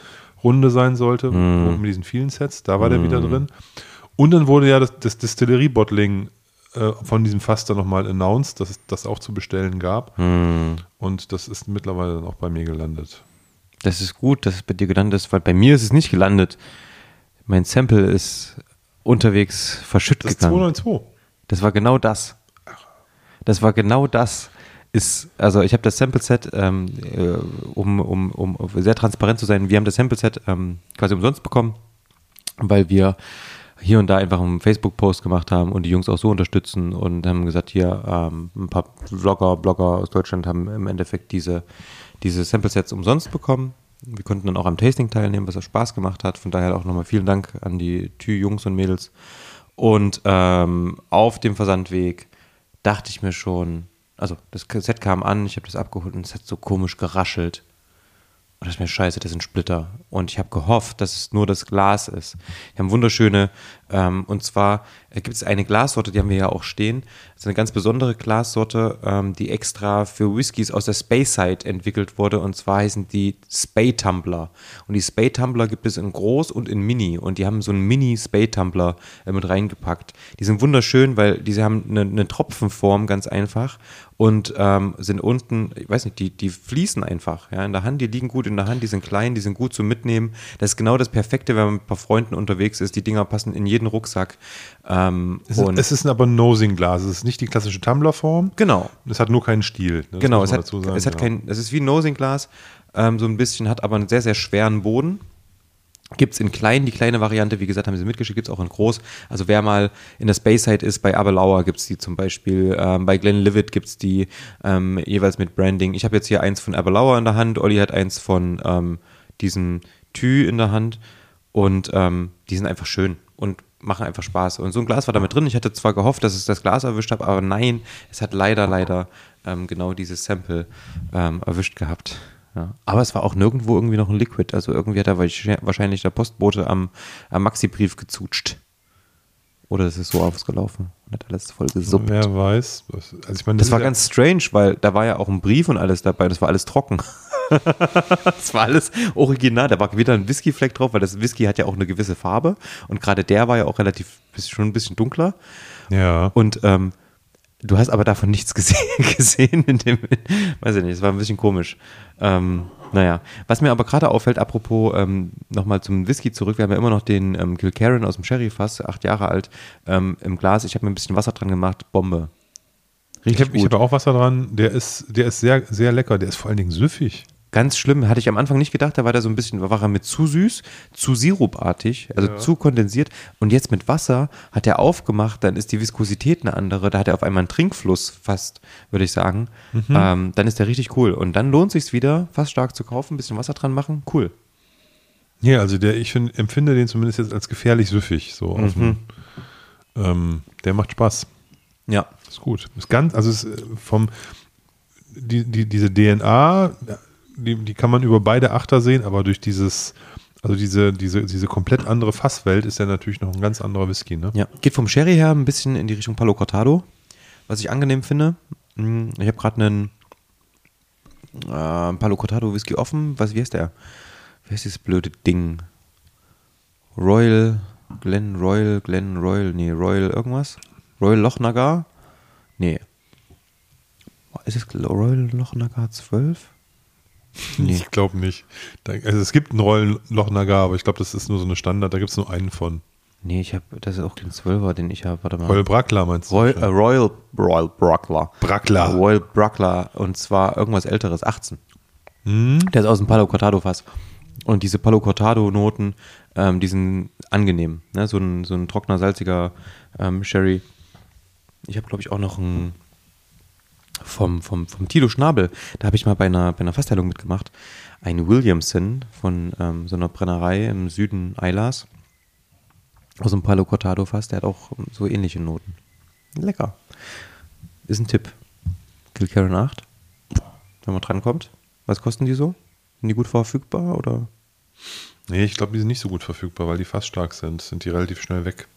Runde sein sollte, Mhm. mit diesen vielen Sets. Da war der wieder drin. Und dann wurde ja das, das Distillerie-Bottling äh, von diesem Fass dann nochmal announced, dass es das auch zu bestellen gab. Hm. Und das ist mittlerweile dann auch bei mir gelandet. Das ist gut, dass es bei dir gelandet ist, weil bei mir ist es nicht gelandet. Mein Sample ist unterwegs verschütt Das ist gegangen. 292. Das war genau das. Das war genau das. Ist, also ich habe das Sample-Set, ähm, äh, um, um, um sehr transparent zu sein, wir haben das Sample-Set ähm, quasi umsonst bekommen, weil wir hier und da einfach einen Facebook-Post gemacht haben und die Jungs auch so unterstützen und haben gesagt, hier ähm, ein paar Vlogger, Blogger aus Deutschland haben im Endeffekt diese, diese Sample-Sets umsonst bekommen. Wir konnten dann auch am Tasting teilnehmen, was auch Spaß gemacht hat. Von daher auch nochmal vielen Dank an die Tü-Jungs und Mädels. Und ähm, auf dem Versandweg dachte ich mir schon, also das Set kam an, ich habe das abgeholt und es hat so komisch geraschelt. Und das ist mir scheiße, das sind Splitter. Und ich habe gehofft, dass es nur das Glas ist. Wir haben wunderschöne, ähm, und zwar äh, gibt es eine Glassorte, die haben wir ja auch stehen. Das ist eine ganz besondere Glassorte, ähm, die extra für Whiskys aus der Speyside entwickelt wurde. Und zwar heißen die Spey Tumbler. Und die Spey Tumbler gibt es in groß und in mini. Und die haben so einen Mini Spey Tumbler äh, mit reingepackt. Die sind wunderschön, weil diese haben eine, eine Tropfenform, ganz einfach. Und ähm, sind unten, ich weiß nicht, die, die fließen einfach ja, in der Hand, die liegen gut in der Hand, die sind klein, die sind gut zu mitnehmen. Das ist genau das Perfekte, wenn man mit ein paar Freunden unterwegs ist. Die Dinger passen in jeden Rucksack. Ähm, Es ist, es ist aber ein Nosing-Glas. Es ist nicht die klassische Tumblerform. genau, Es hat nur keinen Stiel. Das genau. Es hat, sagen, es hat ja. kein, es ist wie ein Nosing-Glas, ähm, so ein bisschen, hat aber einen sehr, sehr schweren Boden. Gibt es in klein, die kleine Variante, wie gesagt, haben sie mitgeschickt, gibt es auch in groß. Also wer mal in der Space-Side ist, bei Aberlauer gibt es die zum Beispiel, ähm, bei Glenlivet gibt es die ähm, jeweils mit Branding. Ich habe jetzt hier eins von Aberlauer in der Hand, Olli hat eins von ähm, diesem Tü in der Hand und ähm, die sind einfach schön und machen einfach Spaß. Und so ein Glas war da mit drin. Ich hatte zwar gehofft, dass es das Glas erwischt hat, aber nein, es hat leider, leider ähm, genau dieses Sample ähm, erwischt gehabt. Ja. Aber es war auch nirgendwo irgendwie noch ein Liquid. Also irgendwie hat da wahrsch- wahrscheinlich der Postbote am, am Maxi-Brief gezutscht. Oder es ist so ausgelaufen und hat alles voll gesuppt. Wer weiß. Das, also ich meine, Das ist war ja- ganz strange, weil da war ja auch ein Brief und alles dabei. Das war alles trocken. *laughs* das war alles original. Da war wieder ein Whisky-Fleck drauf, weil das Whisky hat ja auch eine gewisse Farbe. Und gerade der war ja auch relativ, schon ein bisschen dunkler. Ja. Und ähm, du hast aber davon nichts *laughs* gesehen, gesehen in dem, weiß ich nicht, es war ein bisschen komisch. Ähm, naja, was mir aber gerade auffällt, apropos ähm, nochmal zum Whisky zurück, wir haben ja immer noch den ähm, Kilkerran aus dem Sherry-Fass, acht Jahre alt, ähm, im Glas. Ich habe mir ein bisschen Wasser dran gemacht, Bombe. Ich Richtig habe ich gut. hab auch Wasser dran. Der ist, der ist sehr, sehr lecker. Der ist vor allen Dingen süffig. Ganz schlimm, hatte ich am Anfang nicht gedacht, da war der so ein bisschen, war er mit zu süß, zu sirupartig, also Ja. zu kondensiert. Und jetzt mit Wasser hat er aufgemacht, dann ist die Viskosität eine andere, da hat er auf einmal einen Trinkfluss fast, würde ich sagen. Ähm, dann ist der richtig cool. Und dann lohnt sich wieder, fast stark zu kaufen, ein bisschen Wasser dran machen, cool. Ja, also der, ich find, empfinde den zumindest jetzt als gefährlich süffig. So auf dem, ähm, der macht Spaß. Ja. Ist gut. Ist ganz, also es ist äh, vom, die, die, diese DNA, die, die kann man über beide Achter sehen, aber durch dieses, also diese, diese, diese komplett andere Fasswelt ist ja natürlich noch ein ganz anderer Whisky, ne? Ja, geht vom Sherry her ein bisschen in die Richtung Palo Cortado, was ich angenehm finde. Mm, Ich habe gerade einen äh, Palo Cortado Whisky offen. Was, wie heißt der? Wie heißt dieses blöde Ding? Royal, Glen Royal, Glen Royal, nee, Royal irgendwas? Royal Lochnagar? Nee. Ist es Royal Lochnagar 12? Nee. Ich glaube nicht. Also es gibt einen Rollenloch Nagar, aber ich glaube, das ist nur so eine Standard, da gibt es nur einen von. Nee, ich habe, das ist auch den 12er, den ich habe. Warte mal. Royal Brackler meinst du? Royal, äh, Royal, Royal Brockler. Brackler. Royal Brockler und zwar irgendwas älteres, 18. Hm? Der ist aus dem Palo Cortado Fass. Und diese Palo Cortado Noten, ähm, die sind angenehm. Ne? So, ein, so ein trockener, salziger ähm, Sherry. Ich habe, glaube ich, auch noch einen vom, vom, vom Tilo Schnabel. Da habe ich mal bei einer, bei einer Fassteilung mitgemacht. Ein Williamson von ähm, so einer Brennerei im Süden Eilers. Aus dem Palo Cortado Fass. Der hat auch so ähnliche Noten. Lecker. Ist ein Tipp. Kilkerran 8. Wenn man drankommt. Was kosten die so? Sind die gut verfügbar oder? Nee, ich glaube, die sind nicht so gut verfügbar, weil die fast stark sind. Sind die relativ schnell weg.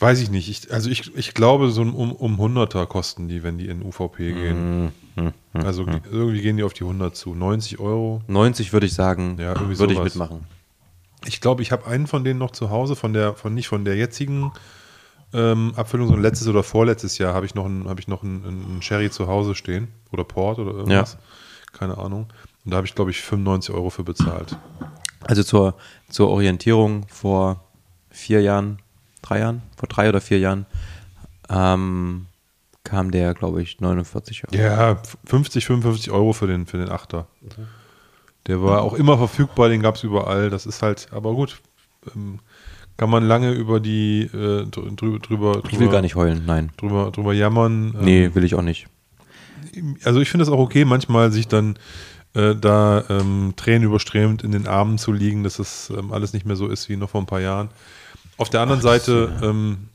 Weiß ich nicht. Ich, also ich, ich glaube, so um, um 100er kosten die, wenn die in UVP gehen. Hm, hm, Also hm. irgendwie gehen die auf die 100 zu. 90 Euro. 90 würde ich sagen, Ja, irgendwie würde ich mitmachen. Ich glaube, ich habe einen von denen noch zu Hause, von der, von nicht von der jetzigen ähm, Abfüllung, sondern letztes oder vorletztes Jahr habe ich noch einen, habe ich noch einen, einen Sherry zu Hause stehen. Oder Port oder irgendwas. Keine Ahnung. Und da habe ich, glaube ich, 95 Euro für bezahlt. Also zur, zur Orientierung vor vier Jahren, drei Jahren, vor drei oder vier Jahren ähm, kam der, glaube ich, 49 Euro. Ja, 50, 55 Euro für den, für den Achter. Der war auch immer verfügbar, den gab es überall. Das ist halt, aber gut. Ähm, kann man lange über die äh, drü- drüber, drüber, Ich will gar nicht heulen, nein. drüber, drüber jammern. Ähm, Nee, will ich auch nicht. also ich finde es auch okay, manchmal sich dann äh, da ähm, Tränen überströmt in den Armen zu liegen, dass es ähm, alles nicht mehr so ist wie noch vor ein paar Jahren. Auf der anderen Seite, ähm,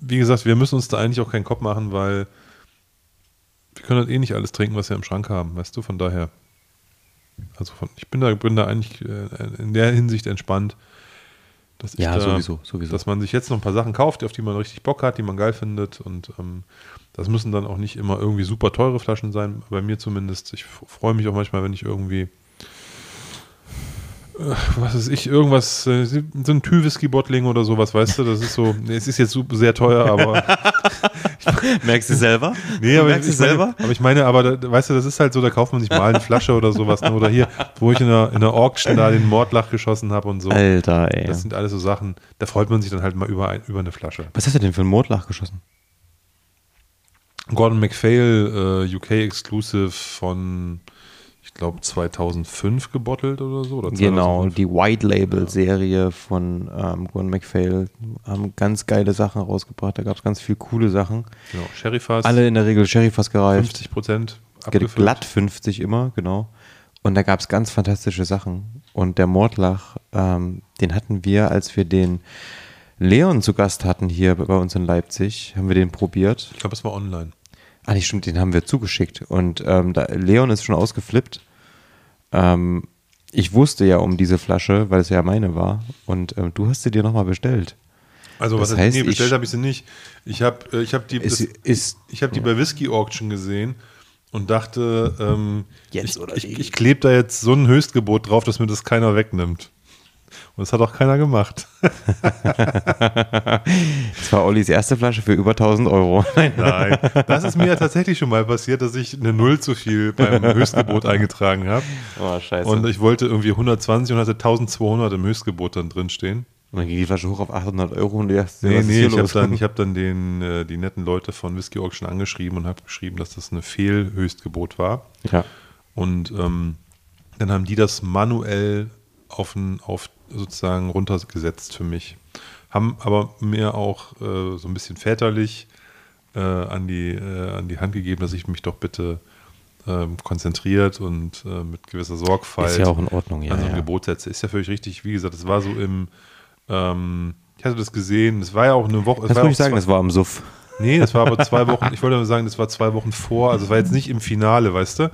wie gesagt, wir müssen uns da eigentlich auch keinen Kopf machen, weil wir können halt eh nicht alles trinken, was wir im Schrank haben, weißt du, von daher. Also von, ich bin da, bin da eigentlich äh, in der Hinsicht entspannt, dass Ja, da, sowieso, sowieso. dass man sich jetzt noch ein paar Sachen kauft, auf die man richtig Bock hat, die man geil findet. Und ähm, das müssen dann auch nicht immer irgendwie super teure Flaschen sein, bei mir zumindest. Ich freue mich auch manchmal, wenn ich irgendwie, was weiß ich, irgendwas, äh, so ein Tü-Whisky-Bottling oder sowas, weißt du, das ist so, es ist jetzt super, sehr teuer, aber *laughs* Merkst du selber? Nee, Du aber merkst ich es meine, selber? aber ich meine, aber weißt du, das ist halt so, da kauft man sich mal eine Flasche oder sowas. Ne? Oder hier, wo ich in der, in der Auction da den Mordlach geschossen habe und so. Alter, ey. Das sind alles so Sachen, da freut man sich dann halt mal über, ein, über eine Flasche. Was hast du denn für einen Mordlach geschossen? Gordon MacPhail, äh, UK Exclusive von, ich glaube, 2005 gebottelt oder so. Oder Genau, 2005. die White Label Serie von ähm, Gordon MacPhail haben ganz geile Sachen rausgebracht. Da gab es ganz viele coole Sachen. Genau, Sherryfass, Alle in der Regel Sherryfass gereift. 50 Prozent Glatt 50 immer, genau. Und da gab es ganz fantastische Sachen. Und der Mordlach, ähm, den hatten wir, als wir den Leon zu Gast hatten hier bei uns in Leipzig, haben wir den probiert. Ich glaube, es war online. Ah, nicht stimmt, den haben wir zugeschickt. Und ähm, da, Leon ist schon ausgeflippt. Ähm, ich wusste ja um diese Flasche, weil es ja meine war. Und ähm, du hast sie dir nochmal bestellt. Also, Das was heißt, nee, bestellt habe ich sie nicht. Ich habe äh, ich hab die, Es das, ist Ich habe die bei Whisky Auction gesehen und dachte, ähm, Jetzt ich, ich, ich klebe da jetzt so ein Höchstgebot drauf, dass mir das keiner wegnimmt. Und das hat auch keiner gemacht. *laughs* das war Ollis erste Flasche für über 1000 Euro. Nein. Nein, das ist mir ja tatsächlich schon mal passiert, dass ich eine Null zu viel beim Höchstgebot eingetragen habe. Oh, scheiße. Und ich wollte irgendwie 120 und hatte 1200 im Höchstgebot dann drin stehen. Und dann ging die Flasche hoch auf 800 Euro und du dachtest, Nee, nee, ich habe dann, ich *laughs* hab dann den, äh, die netten Leute von Whisky Auction angeschrieben und habe geschrieben, dass das eine Fehlhöchstgebot war. ja. Und ähm, dann haben die das manuell auf, ein, auf sozusagen runtergesetzt für mich. Haben aber mir auch äh, so ein bisschen väterlich äh, an, die, äh, an die Hand gegeben, dass ich mich doch bitte ähm, konzentriert und äh, mit gewisser Sorgfalt Ist ja auch in Ordnung, ja. an so ein ja. Gebot setze. Ist ja völlig richtig. Wie gesagt, es war so im, ähm, ich hatte das gesehen, es war ja auch eine Woche. du auch nicht sagen, das war am Suff. Nee, das war aber *laughs* zwei Wochen, ich wollte mal sagen, das war zwei Wochen vor, also es war jetzt nicht im Finale, weißt du,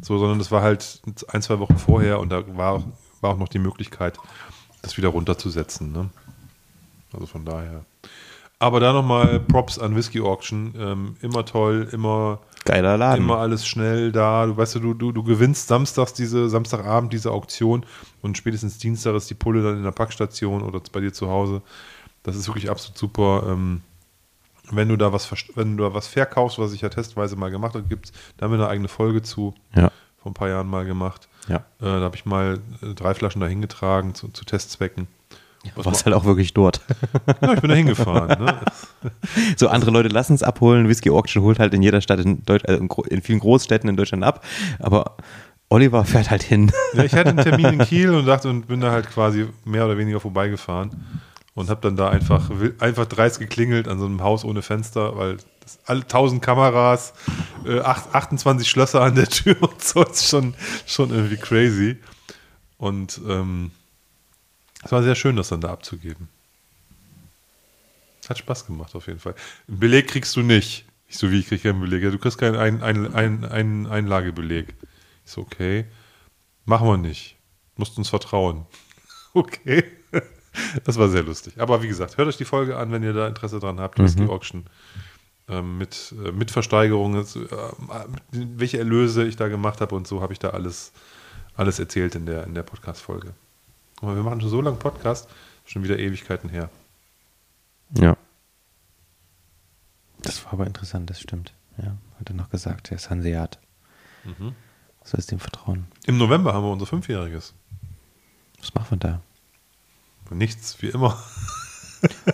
so, sondern das war halt ein, zwei Wochen vorher und da war, war auch noch die Möglichkeit, das wieder runterzusetzen, ne? Also von daher. Aber da nochmal Props an Whisky Auction, ähm, immer toll, immer, Geiler Laden. immer alles schnell da, du weißt du, du, du, gewinnst samstags diese, Samstagabend diese Auktion und spätestens Dienstag ist die Pulle dann in der Packstation oder bei dir zu Hause. Das ist wirklich absolut super. Ähm, wenn du da was wenn du da was verkaufst, was ich ja testweise mal gemacht habe, gibt's, da haben wir eine eigene Folge zu, Ja. vor ein paar Jahren mal gemacht. Ja. Äh, da habe ich mal äh, drei Flaschen dahin getragen zu, zu Testzwecken. Was Warst halt auch wirklich dort. *laughs* Ja, ich bin da hingefahren. Ne? *laughs* So, andere Leute lassen es abholen. Whisky Auction holt halt in jeder Stadt, in, Deutsch, also in, vielen Großstädten in Deutschland ab. Aber Oliver fährt halt hin. Ja, ich hatte einen Termin in Kiel *laughs* und dachte und bin da halt quasi mehr oder weniger vorbeigefahren und habe dann da einfach einfach dreist geklingelt an so einem Haus ohne Fenster, weil das, alle 1000 Kameras, äh, acht- 28 Schlösser an der Tür *laughs* und so ist schon schon irgendwie crazy. Und ähm, es war sehr schön, das dann da abzugeben. Hat Spaß gemacht auf jeden Fall. Einen Beleg kriegst du nicht. Ich so, wie ich kriege keinen Beleg? Ja, du kriegst keinen ein, ein, ein, ein Einlagebeleg. Ich so, okay. Machen wir nicht. Musst uns vertrauen. *laughs* Okay. Das war sehr lustig. Aber wie gesagt, hört euch die Folge an, wenn ihr da Interesse dran habt. Mhm. Whisky Auction mit, äh, mit Versteigerungen, äh, welche Erlöse ich da gemacht habe und so habe ich da alles, alles erzählt in der, in der Podcast-Folge. Aber wir machen schon so lange Podcast, schon wieder Ewigkeiten her. Ja. Das war aber interessant, das stimmt. Ja, hat er noch gesagt, der ist Hanseat. Mhm. Soll es dem vertrauen? Im November haben wir unser Fünfjähriges. Was machen wir da? Nichts, wie immer.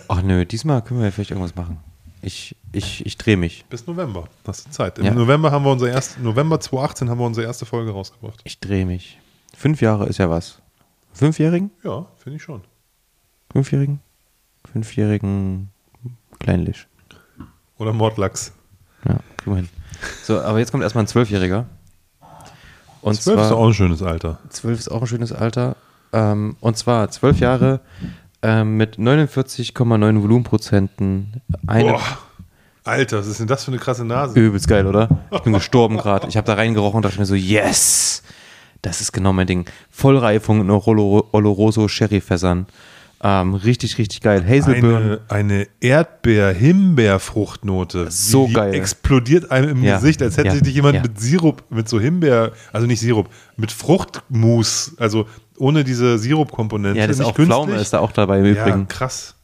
Ach nö, diesmal können wir vielleicht irgendwas machen. Ich, ich, ich drehe mich. Bis November. Hast du Zeit. Im Ja. November haben wir unser erst, November 2018 haben wir unsere erste Folge rausgebracht. Ich drehe mich. Fünf Jahre ist ja was. Fünfjährigen? Ja, finde ich schon. Fünfjährigen? Fünfjährigen Kleinlich. Oder Mordlachs. Ja, kriegen wir hin. So, aber jetzt kommt erstmal ein Zwölfjähriger. Und Zwölf ist zwar, auch ein schönes Alter. zwölf ist auch ein schönes Alter. Ähm, und zwar zwölf Jahre ähm, mit 49,9 Volumenprozenten. Eine, Boah. Alter, was ist denn das für eine krasse Nase? Übelst geil, oder? Ich bin *laughs* gestorben gerade. Ich habe da reingerochen und dachte mir so, yes! Das ist genau mein Ding. Vollreifung in Oloro- Oloroso Sherryfässern. Ähm, richtig, richtig geil. Hazelburn. Eine, eine Erdbeer-Himbeer-Fruchtnote. So die geil. explodiert einem im Ja. Gesicht, als hätte Ja. dich jemand Ja. mit Sirup, mit so Himbeer, also nicht Sirup, mit Fruchtmus, also ohne diese Sirup-Komponente. Ja, das ist auch Pflaume ist da auch dabei im Ja, Übrigen. krass.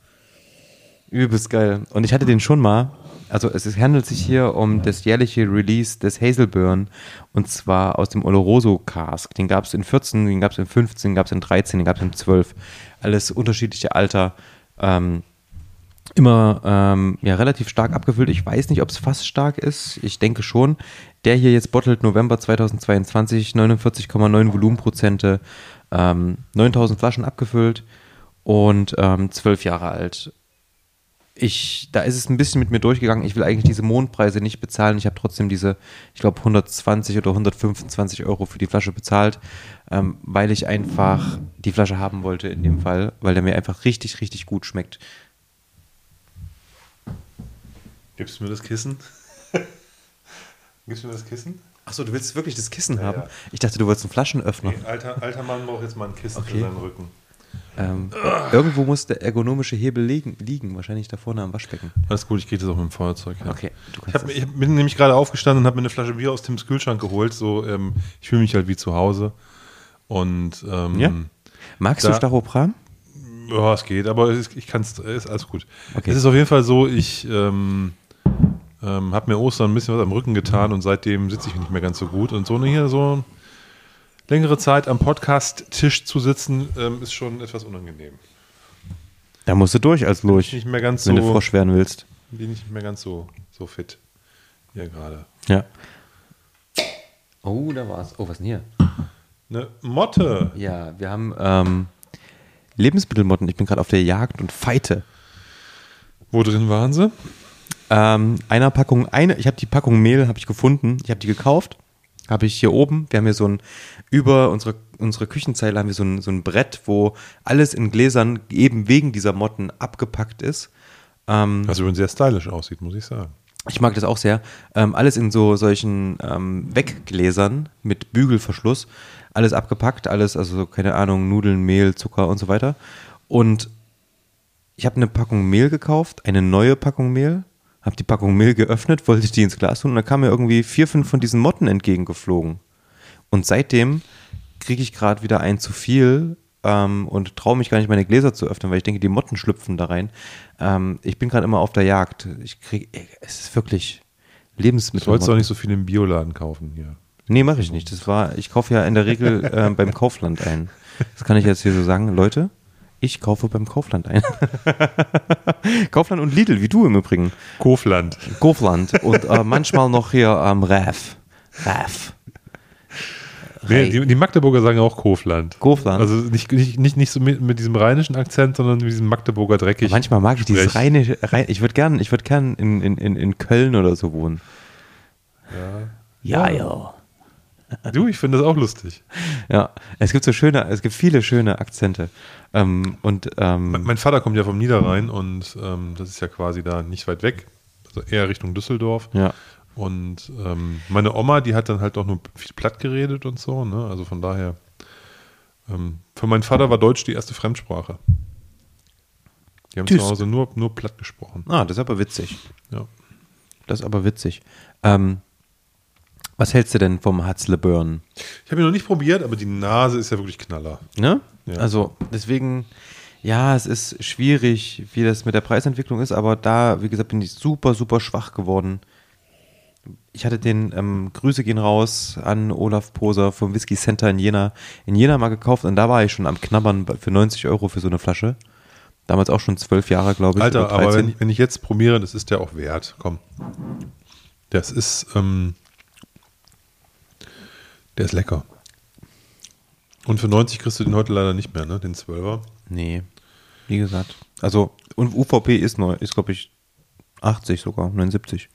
Übelst geil. Und ich hatte den schon mal. Also es handelt sich hier um das jährliche Release des Hazelburn und zwar aus dem Oloroso Cask. Den gab es in 14, den gab es in 15, den gab es in 13, den gab es in 12. Alles unterschiedliche Alter. Ähm, immer ähm, ja, relativ stark abgefüllt. Ich weiß nicht, ob es fast stark ist. Ich denke schon. Der hier jetzt bottelt November 2022, 49,9 Volumenprozente, ähm, 9000 Flaschen abgefüllt und ähm, 12 Jahre alt. Ich, da ist es ein bisschen mit mir durchgegangen. Ich will eigentlich diese Mondpreise nicht bezahlen. Ich habe trotzdem diese, ich glaube, 120 oder 125 Euro für die Flasche bezahlt, ähm, weil ich einfach die Flasche haben wollte in dem Fall, weil der mir einfach richtig, richtig gut schmeckt. Gibst du mir das Kissen? *laughs* Gibst du mir das Kissen? Achso, du willst wirklich das Kissen haben? ja. Ich dachte, du wolltest einen Flaschenöffner. Nee, alter, alter Mann braucht jetzt mal ein Kissen Okay. für seinen Rücken. Ähm, irgendwo muss der ergonomische Hebel liegen, liegen, wahrscheinlich da vorne am Waschbecken. Alles gut, ich kriege das auch mit dem Feuerzeug. hin. Okay, du Ich, hab, ich bin nämlich gerade aufgestanden und habe mir eine Flasche Bier aus Tims Kühlschrank geholt. So, ähm, ich fühle mich halt wie zu Hause. Und ähm, Ja? Magst da- du Stachopram? ja, es geht, aber es, ich kann es, ist alles gut. Okay. Es ist auf jeden Fall so, ich ähm, ähm, habe mir Ostern ein bisschen was am Rücken getan und seitdem sitze ich nicht mehr ganz so gut. Und so eine hier so längere Zeit am Podcast-Tisch zu sitzen, ähm, ist schon etwas unangenehm. Da musst du durch als Lurch, Nicht mehr ganz wenn du so, Frosch werden willst. bin nicht mehr ganz so, so fit hier gerade. Ja. Oh, da war's. Oh, was denn hier? Eine Motte. Ja, wir haben ähm, Lebensmittelmotten. Ich bin gerade auf der Jagd und feite. Wo drin waren sie? Ähm, einer Packung, eine, ich habe die Packung Mehl habe ich gefunden. Ich habe die gekauft. Habe ich hier oben. Wir haben hier so ein, über unsere, unsere Küchenzeile haben wir so ein, so ein Brett, wo alles in Gläsern eben wegen dieser Motten abgepackt ist. Ähm, Was übrigens sehr stylisch aussieht, muss ich sagen. Ich mag das auch sehr. Ähm, alles in so solchen ähm, Weggläsern mit Bügelverschluss. Alles abgepackt, alles, also keine Ahnung, Nudeln, Mehl, Zucker und so weiter. Und ich habe eine Packung Mehl gekauft, eine neue Packung Mehl, habe die Packung Mehl geöffnet, wollte die ins Glas tun und dann kamen mir irgendwie vier, fünf von diesen Motten entgegengeflogen. Und seitdem kriege ich gerade wieder ein zu viel ähm, und traue mich gar nicht, meine Gläser zu öffnen, weil ich denke, die Motten schlüpfen da rein. Ähm, ich bin gerade immer auf der Jagd. Ich kriege, es ist wirklich Du Lebensmittel. sollst doch nicht so viel im Bioladen kaufen hier. Nee, mache ich nicht. Das war, ich kaufe ja in der Regel äh, beim Kaufland ein. Das kann ich jetzt hier so sagen. Leute, ich kaufe beim Kaufland ein. *laughs* Kaufland und Lidl, wie du im Übrigen. Kofland. Kaufland und äh, manchmal noch hier am Raf. Raf. Nee, die, die Magdeburger sagen auch Kofland. Kofland. Also nicht, nicht, nicht, nicht so mit, mit diesem rheinischen Akzent, sondern mit diesem Magdeburger dreckig. Manchmal mag ich dieses Sprech. reine, rein, ich würde gern, ich würde gern in, in, in, in Köln oder so wohnen. Ja, ja. Du, ich finde das auch lustig. Ja, es gibt so schöne, es gibt viele schöne Akzente. Ähm, und ähm, Me- Mein Vater kommt ja vom Niederrhein und ähm, das ist ja quasi da nicht weit weg. Also eher Richtung Düsseldorf. ja, Und ähm, meine Oma, die hat dann halt auch nur viel platt geredet und so. Ne? Also von daher, ähm, für meinen Vater war Deutsch die erste Fremdsprache. Die haben Tschüss. zu Hause nur, nur platt gesprochen. Ah, das ist aber witzig. Ja. Das ist aber witzig. Ähm, was hältst du denn vom Hatzle Burn? Ich habe ihn noch nicht probiert, aber die Nase ist ja wirklich Knaller. Ne? Ja. Also deswegen, ja, es ist schwierig, wie das mit der Preisentwicklung ist, aber da, wie gesagt, bin ich super, super schwach geworden. Ich hatte den, ähm, Grüße gehen raus an Olaf Poser vom Whisky Center in Jena, in Jena mal gekauft und da war ich schon am Knabbern für 90 Euro für so eine Flasche. Damals auch schon zwölf Jahre, glaube ich. Alter, aber 13. wenn, ich- wenn ich jetzt probiere, das ist ja auch wert. Komm. Das ist, ähm, der ist lecker. Und für 90 kriegst du den heute leider nicht mehr, ne? Den 12er. Nee, wie gesagt. Also, und UVP ist neu, ist glaube ich 80 sogar, 79.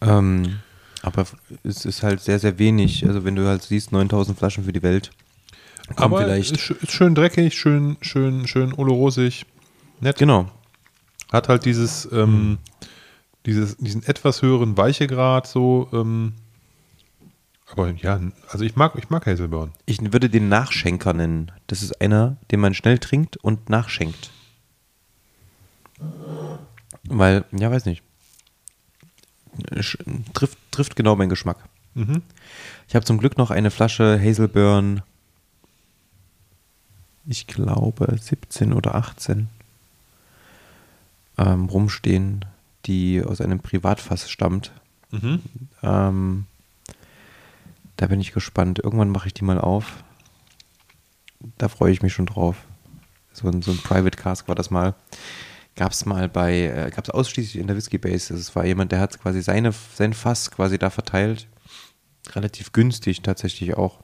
Ähm, aber es ist halt sehr, sehr wenig. Also, wenn du halt siehst, 9000 Flaschen für die Welt, Aber vielleicht. Ist, schö- ist schön dreckig, schön, schön, schön olorosig. Nett. genau. Hat halt dieses, ähm, dieses, diesen etwas höheren Weichegrad so, ähm, aber ja, also ich mag, ich mag Hazelburn. Ich würde den Nachschenker nennen. Das ist einer, den man schnell trinkt und nachschenkt. Weil, ja, weiß nicht. Sch- Trifft, trifft genau meinen Geschmack. Mhm. Ich habe zum Glück noch eine Flasche Hazelburn, ich glaube 17 oder 18, ähm, rumstehen, die aus einem Privatfass stammt. Mhm. Ähm, da bin ich gespannt. Irgendwann mache ich die mal auf. Da freue ich mich schon drauf. So ein, so ein Private Cask war das mal. Gab es mal bei, äh, gab es ausschließlich in der Whisky Base. Es war jemand, der hat quasi seine, sein Fass quasi da verteilt. Relativ günstig tatsächlich auch.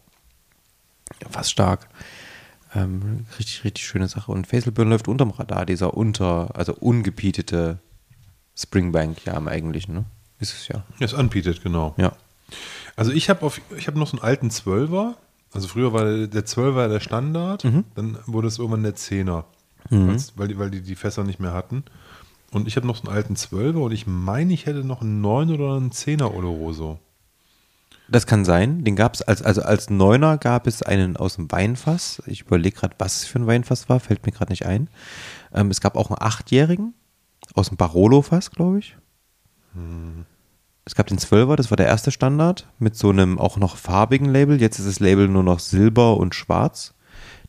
Ja, fast stark. Ähm, richtig, richtig schöne Sache. Und Facelburn läuft unterm Radar, dieser unter, also ungepietete Springbank, ja, im Eigentlichen, ne? Ist es ja. Ist unpeated, genau. Ja. Also ich habe habe noch so einen alten Zwölfer. Also früher war der, Zwölfer der Standard, dann wurde es irgendwann der Zehner, weil's- weil, die, weil die die Fässer nicht mehr hatten. Und ich habe noch so einen alten Zwölfer und ich meine, ich hätte noch einen Neun oder einen Zehner Oloroso. Das kann sein. Den gab es als, also als Neuner gab es einen aus dem Weinfass. Ich überlege gerade, was es für ein Weinfass war, fällt mir gerade nicht ein. Ähm, es gab auch einen Achtjährigen aus dem Barolo-Fass, glaube ich. Es gab den Zwölfer, das war der erste Standard, mit so einem auch noch farbigen Label. Jetzt ist das Label nur noch Silber und Schwarz.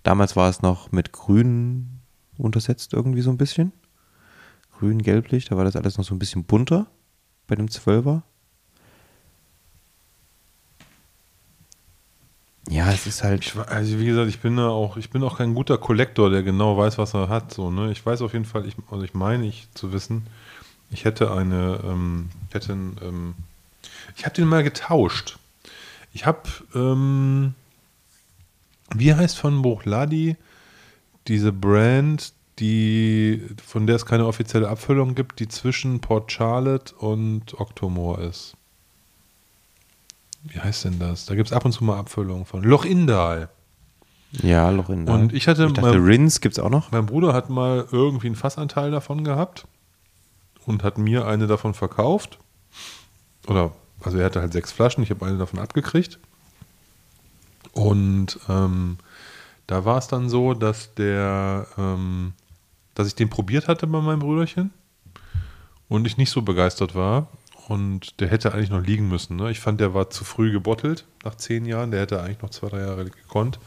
Damals war es noch mit Grün untersetzt, irgendwie so ein bisschen. Grün, gelblich, da war das alles noch so ein bisschen bunter bei dem Zwölfer. Ja, es ist halt. Ich, also wie gesagt, ich bin da auch, ich bin auch kein guter Kollektor, der genau weiß, was er hat. So, ne? Ich weiß auf jeden Fall, ich, also ich meine ich zu wissen, ich hätte eine, ähm, ich hätte ein, ähm, ich habe den mal getauscht. Ich habe, ähm, wie heißt von Bruchladi diese Brand, die, von der es keine offizielle Abfüllung gibt, die zwischen Port Charlotte und Octomore ist. Wie heißt denn das? Da gibt es ab und zu mal Abfüllungen von. Loch Indal. Ja, Loch in Und ich hatte ich dachte, mal- Rins gibt es auch noch. Mein Bruder hat mal irgendwie einen Fassanteil davon gehabt und hat mir eine davon verkauft. Oder, also er hatte halt sechs Flaschen, ich habe eine davon abgekriegt. Und ähm, da war es dann so, dass der, ähm, dass ich den probiert hatte bei meinem Brüderchen und ich nicht so begeistert war. Und der hätte eigentlich noch liegen müssen. Ne? Ich fand, der war zu früh gebottelt nach zehn Jahren. Der hätte eigentlich noch zwei, drei Jahre gekonnt.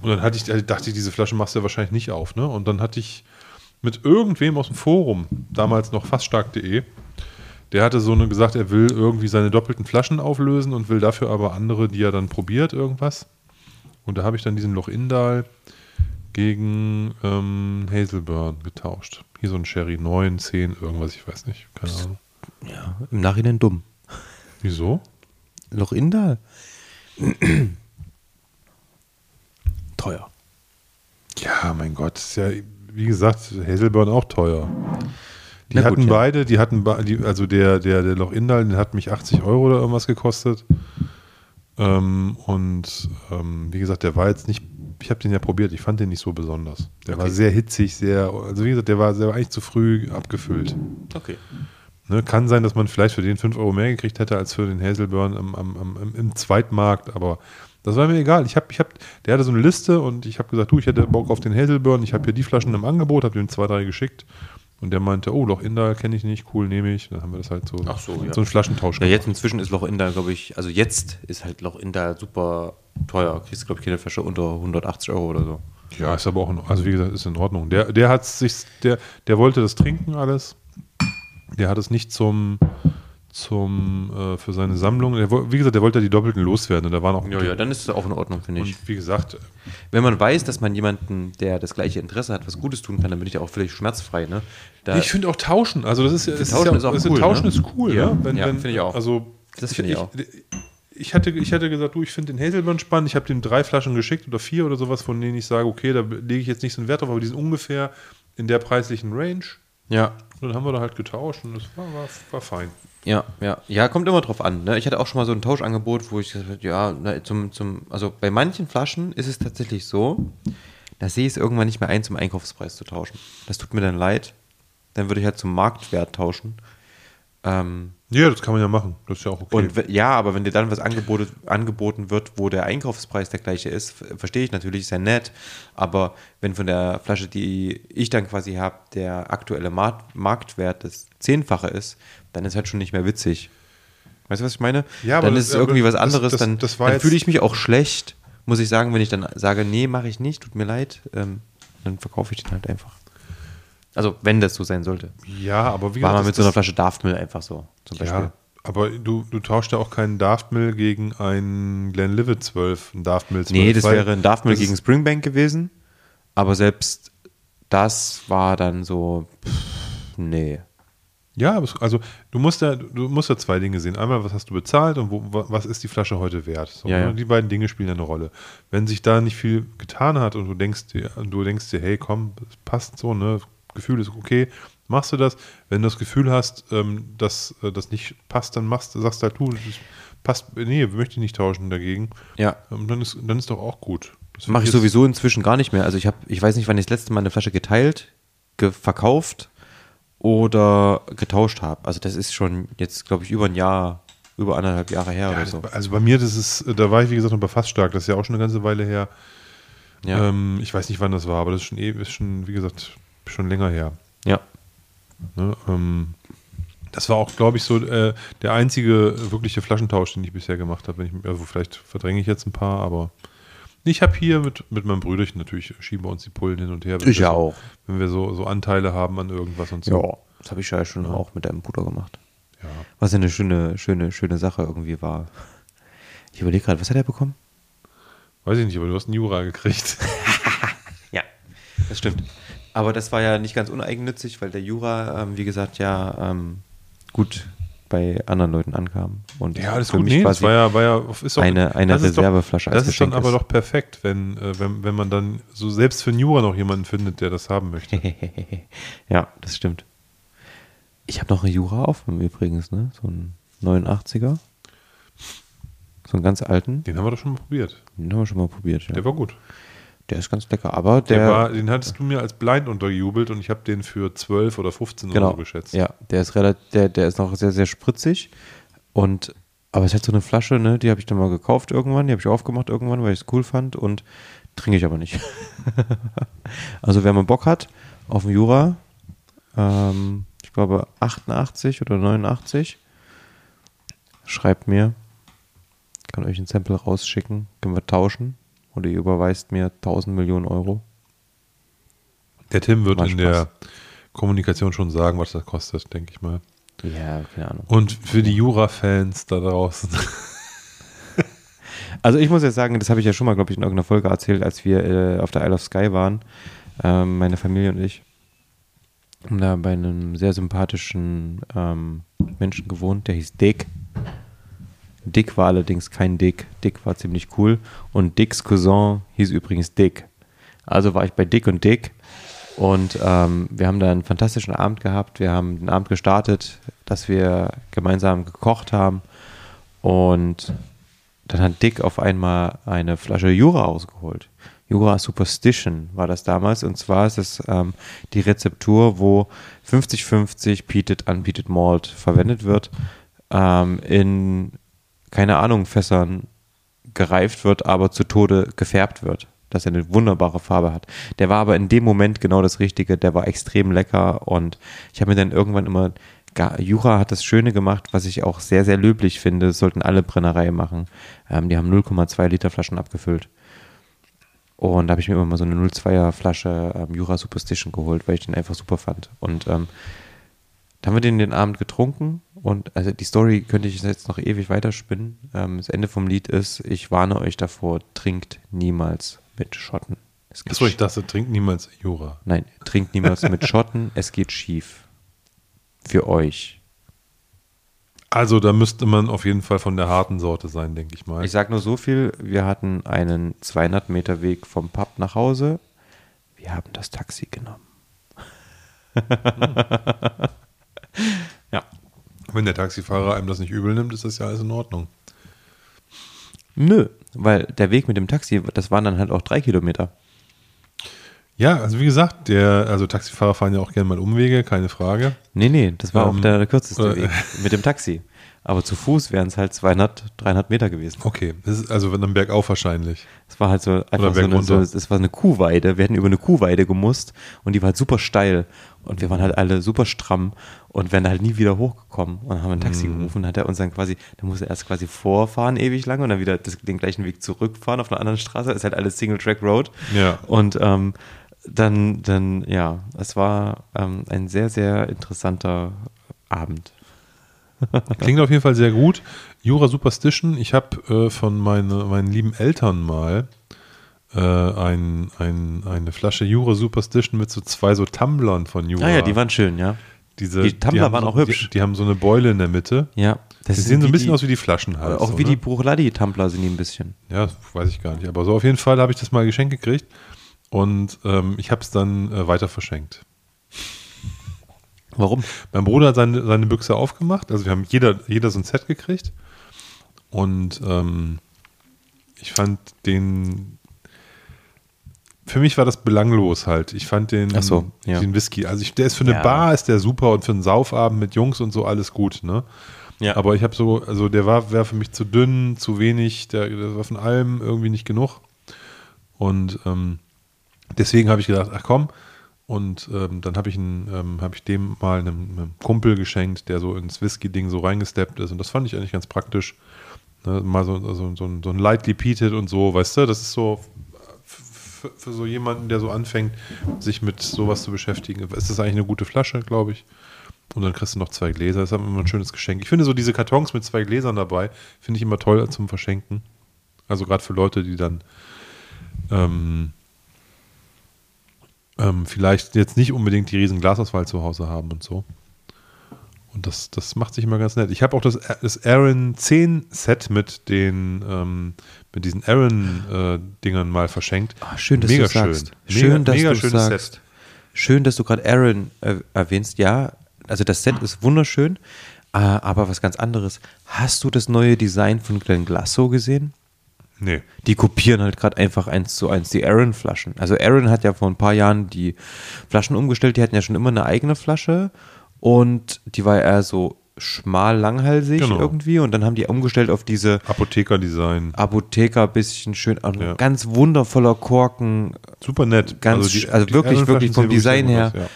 Und dann hatte ich, also dachte ich, diese Flasche machst du ja wahrscheinlich nicht auf. Ne? Und dann hatte ich mit irgendwem aus dem Forum, damals noch faststark.de, der hatte so eine gesagt, er will irgendwie seine doppelten Flaschen auflösen und will dafür aber andere, die er dann probiert, irgendwas. Und da habe ich dann diesen Loch Indal gegen ähm, Hazelburn getauscht. Hier so ein Sherry 9, 10, irgendwas, ich weiß nicht. Keine Ahnung. Ja, im Nachhinein dumm. Wieso? Loch Indal. *clears throat* Teuer. Ja, mein Gott, ist ja, wie gesagt, Hazelburn auch teuer. Die gut, hatten ja. beide, die hatten, die, also der, der, der Loch Indal, den hat mich 80 Euro oder irgendwas gekostet. Ähm, und ähm, wie gesagt, der war jetzt nicht, ich habe den ja probiert, ich fand den nicht so besonders. Der war Okay. sehr hitzig, sehr, also wie gesagt, der war, der war eigentlich zu früh abgefüllt. Okay. Ne, kann sein, dass man vielleicht für den 5 Euro mehr gekriegt hätte als für den Hazelburn am, am, am, im- im Zweitmarkt, aber Das war mir egal. Ich hab, ich hab, der hatte so eine Liste und ich habe gesagt, du, ich hätte Bock auf den Hazelburn. Ich habe hier die Flaschen im Angebot, habe ihm zwei, drei geschickt. Und der meinte, oh, Loch Inder kenne ich nicht, cool, nehme ich. Dann haben wir das halt so, Ach so, ja. so einen Flaschentausch Ja, jetzt inzwischen ist Loch Inder, glaube ich, also jetzt ist halt Loch Inder super teuer. Kriegst, glaube ich, keine Flasche unter 180 Euro oder so. Ja, ist aber auch, in, also wie gesagt, ist in Ordnung. Der, der hat sich, der, der wollte das trinken alles. Der hat es nicht zum, zum, äh, für seine Sammlung. Der, wie gesagt, der wollte die Doppelten loswerden und da waren auch. Ja, ja, dann ist es auch in Ordnung, finde ich. und wie gesagt, Wenn man weiß, dass man jemanden, der das gleiche Interesse hat, was Gutes tun kann, dann bin ich ja auch völlig schmerzfrei. Ne? Da, ich finde auch Tauschen, also das ist ja, es Tauschen ja, ist auch es cool, Tauschen ne? ist cool, Ja, ja. Wenn, ja, finde ich auch. Also Das finde ich auch. Ich hatte, ich hatte gesagt, du, ich finde den Hazelburn spannend. Ich habe dem drei Flaschen geschickt oder vier oder sowas, von denen ich sage, okay, da lege ich jetzt nicht so einen Wert drauf, aber die sind ungefähr in der preislichen Range. ja, Und dann haben wir da halt getauscht und das war, war, war fein. Ja, ja. Ja, kommt immer drauf an. Ne? Ich hatte auch schon mal so ein Tauschangebot, wo ich gesagt habe, ja, na, zum, zum, also bei manchen Flaschen ist es tatsächlich so, da sehe ich es irgendwann nicht mehr ein, zum Einkaufspreis zu tauschen. Das tut mir dann leid. Dann würde ich halt zum Marktwert tauschen. Ähm, Ja, das kann man ja machen. Das ist ja auch okay. Und ja, aber wenn dir dann was angeboten, angeboten wird, wo der Einkaufspreis der gleiche ist, verstehe ich natürlich, ist ja nett. Aber wenn von der Flasche, die ich dann quasi habe, der aktuelle Markt, Marktwert das Zehnfache ist, dann ist halt schon nicht mehr witzig. Weißt du, was ich meine? Ja, aber dann das- ist es irgendwie was anderes. das- dann das dann jetzt- fühle ich mich auch schlecht, muss ich sagen, wenn ich dann sage, nee, mache ich nicht, tut mir leid. Ähm, dann verkaufe ich den halt einfach. Also, wenn das so sein sollte. ja, aber wie War mal das- mit so einer Flasche Daftmüll einfach so, zum Beispiel. Ja, aber du, du tauschst ja auch keinen Daftmill gegen einen Glenlivet 12, einen Daftmill 12. Nee, das weil wäre ein Daftmill das gegen Springbank gewesen. Aber selbst das war dann so, pff, nee. Ja, also du musst ja, du musst ja zwei Dinge sehen. Einmal, was hast du bezahlt und wo, wa- was ist die Flasche heute wert? So, Ja, ja. Die beiden Dinge spielen eine Rolle. Wenn sich da nicht viel getan hat und du denkst dir, du denkst dir, hey, komm, passt so, ne, Gefühl ist okay, machst du das. Wenn du das Gefühl hast, ähm, dass äh, das nicht passt, dann machst, sagst halt du, das passt, nee, möchte ich nicht tauschen dagegen. Ja. Ähm, dann ist, dann ist doch auch gut. Mache ich sowieso inzwischen gar nicht mehr. Also ich habe, ich weiß nicht, wann ich das letzte Mal eine Flasche geteilt, ge verkauft oder getauscht habe. Also das ist schon jetzt, glaube ich, über ein Jahr, über anderthalb Jahre her oder Ja, so. Also bei mir, das ist, da war ich wie gesagt noch bei fast stark, das ist ja auch schon eine ganze Weile her. Ja. Ähm, ich weiß nicht, wann das war, aber das ist schon, eh- ist schon wie gesagt, schon länger her. ja. Ne? Ähm, das war auch, glaube ich, so äh, der einzige wirkliche Flaschentausch, den ich bisher gemacht habe. Wenn ich, also vielleicht verdränge ich jetzt ein paar, aber ich habe hier mit, mit meinem Brüderchen natürlich schieben wir uns die Pullen hin und her. Ich ja so, auch. Wenn wir so, so Anteile haben an irgendwas und so. Ja. Das habe ich ja schon auch mit deinem Bruder gemacht. Ja. Was ja eine schöne, schöne, schöne Sache irgendwie war. Ich überlege gerade, was hat er bekommen? Weiß ich nicht, aber du hast einen Jura gekriegt. *laughs* Ja, das stimmt. Aber das war ja nicht ganz uneigennützig, weil der Jura, ähm, wie gesagt, ja ähm, gut bei anderen Leuten ankam. Und Ja, das für gut. mich Nee, quasi war ja, war ja ist doch, eine- eine das ist doch- Reserveflasche Das ist dann aber ist. doch perfekt, wenn, äh, wenn, wenn man dann so selbst für einen Jura noch jemanden findet, der das haben möchte. *laughs* ja, das stimmt. Ich habe noch einen Jura offen übrigens, ne? So einen 89er. So einen ganz alten. Den haben wir doch schon mal probiert. Den haben wir schon mal probiert. Ja. Der war gut. Der ist ganz lecker, aber Der, der, war, den hattest du mir als blind untergejubelt und ich habe den für 12 oder 15 genau, Euro geschätzt. Ja, der ist relativ, der, der ist noch sehr, sehr spritzig. Und aber es hat so eine Flasche, ne, die habe ich dann mal gekauft irgendwann, die habe ich aufgemacht irgendwann, weil ich es cool fand und trinke ich aber nicht. *laughs* also wer mal Bock hat auf den Jura, ähm, ich glaube 88 oder 89, schreibt mir, kann euch ein Sample rausschicken, können wir tauschen oder ihr überweist mir 1000 Millionen Euro. Der Tim wird in der Kommunikation schon sagen, was das kostet, denke ich mal. Ja, keine Ahnung. Und für die Jura-Fans da draußen. *laughs* Also ich muss jetzt sagen, das habe ich ja schon mal, glaube ich, in irgendeiner Folge erzählt, als wir äh, auf der Isle of Sky waren, ähm, meine Familie und ich, haben da bei einem sehr sympathischen ähm, Menschen gewohnt, der hieß Dick. Dick war allerdings kein Dick. Dick war ziemlich cool. Und Dicks Cousin hieß übrigens Dick. Also war ich bei Dick und Dick. Und ähm, wir haben da einen fantastischen Abend gehabt. Wir haben den Abend gestartet, dass wir gemeinsam gekocht haben. Und dann hat Dick auf einmal eine Flasche Jura ausgeholt. Jura Superstition war das damals. Und zwar ist es ähm, die Rezeptur, wo 50-50 Peated, Unpeated Malt verwendet wird. Ähm, in, keine Ahnung, Fässern gereift wird, aber zu Tode gefärbt wird. Dass er eine wunderbare Farbe hat. Der war aber in dem Moment genau das Richtige. Der war extrem lecker und ich habe mir dann irgendwann immer Jura hat das Schöne gemacht, was ich auch sehr, sehr löblich finde. Das sollten alle Brennereien machen. Ähm, die haben 0,2 Liter Flaschen abgefüllt. Und da habe ich mir immer mal so eine 0,2er Flasche ähm, Jura Superstition geholt, weil ich den einfach super fand. Und ähm, da haben wir den den Abend getrunken. Und also die Story könnte ich jetzt noch ewig weiterspinnen. Ähm, das Ende vom Lied ist, ich warne euch davor, trinkt niemals mit Schotten. Achso, ich dachte, trinkt niemals Jura. Nein, trinkt niemals mit Schotten, es geht schief für euch? Also da müsste man auf jeden Fall von der harten Sorte sein, denke ich mal. Ich sage nur so viel, wir hatten einen 200 Meter Weg vom Pub nach Hause. Wir haben das Taxi genommen. *laughs* ja. Wenn der Taxifahrer einem das nicht übel nimmt, ist das ja alles in Ordnung. Nö, weil der Weg mit dem Taxi, das waren dann halt auch drei Kilometer. Ja, also wie gesagt, der, also Taxifahrer fahren ja auch gerne mal Umwege, keine Frage. Nee, nee, das war ähm, auch der, der kürzeste äh, Weg mit dem Taxi. *laughs* Aber zu Fuß wären es halt 200, 300 Meter gewesen. Okay, das ist also dann bergauf wahrscheinlich. Es war halt so einfach so eine, so, es war eine Kuhweide. Wir hätten über eine Kuhweide gemusst und die war halt super steil und wir waren halt alle super stramm und wären halt nie wieder hochgekommen und haben ein Taxi mm. gerufen. Hat er uns dann quasi, dann musste er erst quasi vorfahren ewig lang und dann wieder den gleichen Weg zurückfahren auf einer anderen Straße. Das ist halt alles Single Track Road. Ja. Und ähm, dann, dann, ja, es war ähm, ein sehr, sehr interessanter Abend. Klingt auf jeden Fall sehr gut. Jura Superstition, ich habe äh, von meine, meinen lieben Eltern mal äh, ein, ein, eine Flasche Jura Superstition mit so zwei so Tumblern von Jura. Ah ja, die waren schön, ja. Diese, die Tumbler die waren auch hübsch. Die, die, haben so eine Beule in der Mitte. Ja. Das die sehen so ein bisschen die, aus wie die Flaschen halt. Auch wie oder? die Bruchladi-Tumbler sind die ein bisschen. Ja, weiß ich gar nicht. Aber so auf jeden Fall habe ich das mal geschenkt gekriegt. Und ähm, ich habe es dann äh, weiter verschenkt. Warum? Mein Bruder hat seine, seine Büchse aufgemacht. Also wir haben jeder, jeder so ein Set gekriegt. Und ähm, ich fand den. Für mich war das belanglos halt. Ich fand den, so, ja. den Whisky. Also ich, der ist für eine ja. Bar ist der super und für einen Saufabend mit Jungs und so alles gut, ne? Ja. Aber ich habe so, also der war, war für mich zu dünn, zu wenig, der, der war von allem irgendwie nicht genug. Und ähm, deswegen habe ich gedacht, ach komm, und ähm, dann habe ich, ähm, hab ich dem mal einem, einem, Kumpel geschenkt, der so ins Whisky-Ding so reingesteppt ist. Und das fand ich eigentlich ganz praktisch. Ne? Mal so, so, so, ein, so ein Lightly Peated und so, weißt du, das ist so für, für, so jemanden, der so anfängt, sich mit sowas zu beschäftigen. Ist das eigentlich eine gute Flasche, glaube ich. Und dann kriegst du noch zwei Gläser. Das ist immer ein schönes Geschenk. Ich finde so diese Kartons mit zwei Gläsern dabei, finde ich immer toll zum Verschenken. Also gerade für Leute, die dann ähm, ähm, vielleicht jetzt nicht unbedingt die riesen Glasauswahl zu Hause haben und so. Und das, das macht sich immer ganz nett. Ich habe auch das, das Aaron 10 Set mit den ähm, mit diesen Aaron-Dingern äh, mal verschenkt. Ach, schön, dass mega du schön. sagst. Schön, mega, dass mega du sagst. Set. Schön, dass du gerade Aaron äh, erwähnst. Ja, also das Set ist wunderschön, äh, aber was ganz anderes. Hast du das neue Design von Glenn Glasso gesehen? Nee. Die kopieren halt gerade einfach eins zu eins die Aaron-Flaschen. Also Aaron hat ja vor ein paar Jahren die Flaschen umgestellt, die hatten ja schon immer eine eigene Flasche und die war eher so schmal langhalsig genau. irgendwie und dann haben die umgestellt auf diese Apotheker-Design. Apotheker, bisschen schön, ja. ganz wundervoller Korken. Super nett. Ganz, also, die, also wirklich, wirklich vom Design her. Was, ja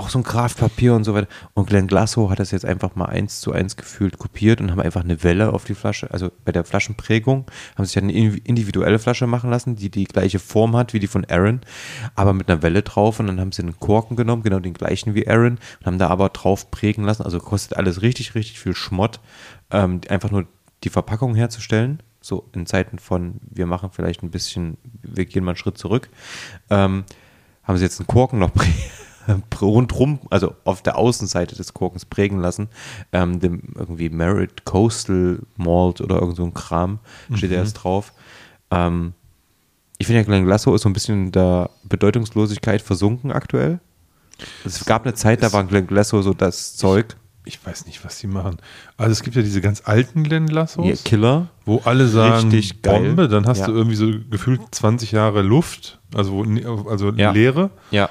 auch so ein Kraftpapier und so weiter. Und Glenn Glasso hat das jetzt einfach mal eins zu eins gefühlt kopiert und haben einfach eine Welle auf die Flasche, also bei der Flaschenprägung, haben sich eine individuelle Flasche machen lassen, die die gleiche Form hat wie die von Aaron, aber mit einer Welle drauf und dann haben sie einen Korken genommen, genau den gleichen wie Aaron und haben da aber drauf prägen lassen. Also kostet alles richtig, richtig viel Schmott, ähm, einfach nur die Verpackung herzustellen so in Zeiten von, wir machen vielleicht ein bisschen, wir gehen mal einen Schritt zurück, ähm, haben sie jetzt einen Korken noch *laughs* rundrum, also auf der Außenseite des Korkens prägen lassen. Ähm, dem irgendwie Merit Coastal Malt oder irgend so ein Kram steht mhm. erst drauf. Ähm, ich finde ja, Glenn Glasso ist so ein bisschen in der Bedeutungslosigkeit versunken aktuell. Es gab eine Zeit, da war Glenn Glasso so das Zeug. Ich, ich weiß nicht, was die machen. Also es gibt ja diese ganz alten Glenn Glassos. Ja, Killer. Wo alle sagen, Richtig Bombe, dann hast ja. du irgendwie so gefühlt 20 Jahre Luft, also, also ja. Leere. Ja.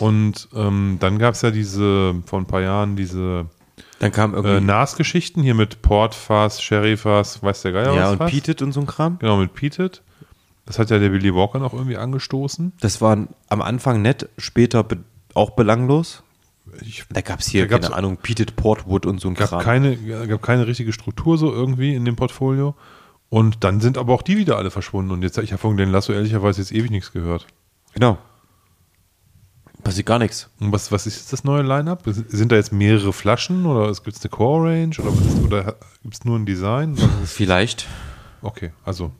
Und ähm, dann gab es ja diese, vor ein paar Jahren, diese. Dann kam Äh, irgendwie. NAS-Geschichten hier mit Portfass, Sherryfass, weiß der Geier ja, was und fast. Peated und so ein Kram. Genau, mit Peated. Das hat ja der Billy Walker noch irgendwie angestoßen. Das war am Anfang nett, später be auch belanglos. Ich Da gab es hier, keine Ahnung, Peated Portwood und so ein gab Kram. keine, gab keine richtige Struktur so irgendwie in dem Portfolio. Und dann sind aber auch die wieder alle verschwunden. Und jetzt, ich habe von den Lasso ehrlicherweise jetzt ewig nichts gehört. Genau. Passiert gar nichts. Und was, was ist das neue Line-Up? Sind da jetzt mehrere Flaschen oder gibt es eine Core-Range oder, oder gibt es nur ein Design? Vielleicht. Okay, also.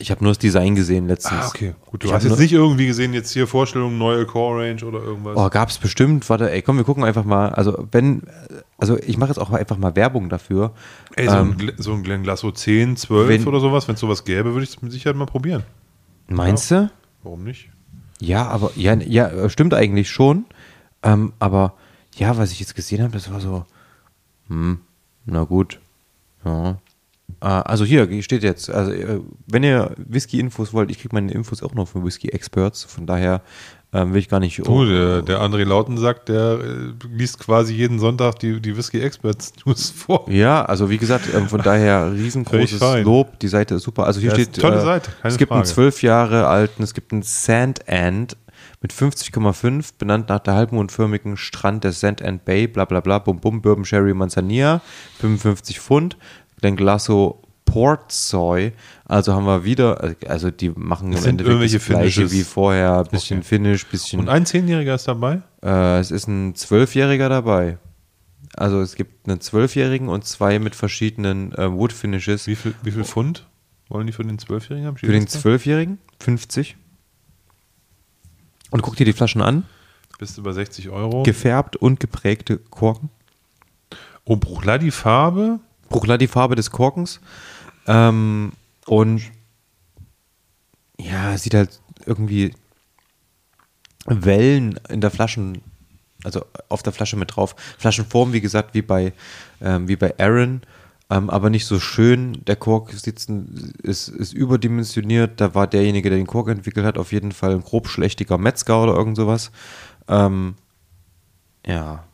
Ich habe nur das Design gesehen letztens. Ah, okay. Gut, du Ich hast jetzt nicht irgendwie gesehen, jetzt hier Vorstellungen, neue Core-Range oder irgendwas. Oh, gab es bestimmt. Warte, ey, komm, wir gucken einfach mal. Also, wenn, also ich mache jetzt auch einfach mal Werbung dafür. Ey, so, ähm, ein, so ein Glen Glasso 10, 12 wenn- oder sowas, wenn es sowas gäbe, würde ich es mit Sicherheit mal probieren. Meinst du? Warum nicht? Ja, aber ja, ja, stimmt eigentlich schon. Ähm, aber ja, was ich jetzt gesehen habe, das war so, hm, na gut. Ja. Äh, also hier steht jetzt, also äh, wenn ihr Whisky-Infos wollt, ich kriege meine Infos auch noch von Whisky Experts, von daher ähm, will ich gar nicht. Du, der, der André Lauten sagt, der äh, liest quasi jeden Sonntag die, die Whisky Experts News *laughs* vor. Ja, also wie gesagt, ähm, von daher riesengroßes. Lob. Die Seite ist super. Also hier Ja, steht, tolle Seite, keine es gibt einen Frage. zwölf Jahre alten, es gibt einen Sand End mit 50,5, benannt nach der halbmondförmigen Strand der Sand End Bay, bla bla bla, Bum Bum, Bourbon Sherry Manzanilla, 55 Pfund, Glen Glasso Port Soy, also haben wir wieder, also die machen Das im Endeffekt das irgendwelche gleiche Finishes. wie vorher, bisschen Okay. Finish, bisschen Und ein Zehnjähriger ist dabei? äh, es ist ein Zwölfjähriger dabei. Also es gibt einen Zwölfjährigen und zwei mit verschiedenen äh, Wood Finishes. Wie viel, wie viel Pfund wollen die für den Zwölfjährigen haben? Für den Zwölfjährigen 50. Und guck dir die Flaschen an. Bis über 60 Euro. Gefärbt und geprägte Korken. oh, Bruchla, die Farbe. Bruchler die Farbe des Korkens. Ähm, und ja, sieht halt irgendwie Wellen in der Flaschen, also auf der Flasche mit drauf. Flaschenform, wie gesagt, wie bei, ähm, wie bei Aaron, ähm, aber nicht so schön. Der Kork sitzt, ein- ist, ist überdimensioniert. Da war derjenige, der den Kork entwickelt hat, auf jeden Fall ein grobschlächtiger Metzger oder irgend sowas. Ähm, ja,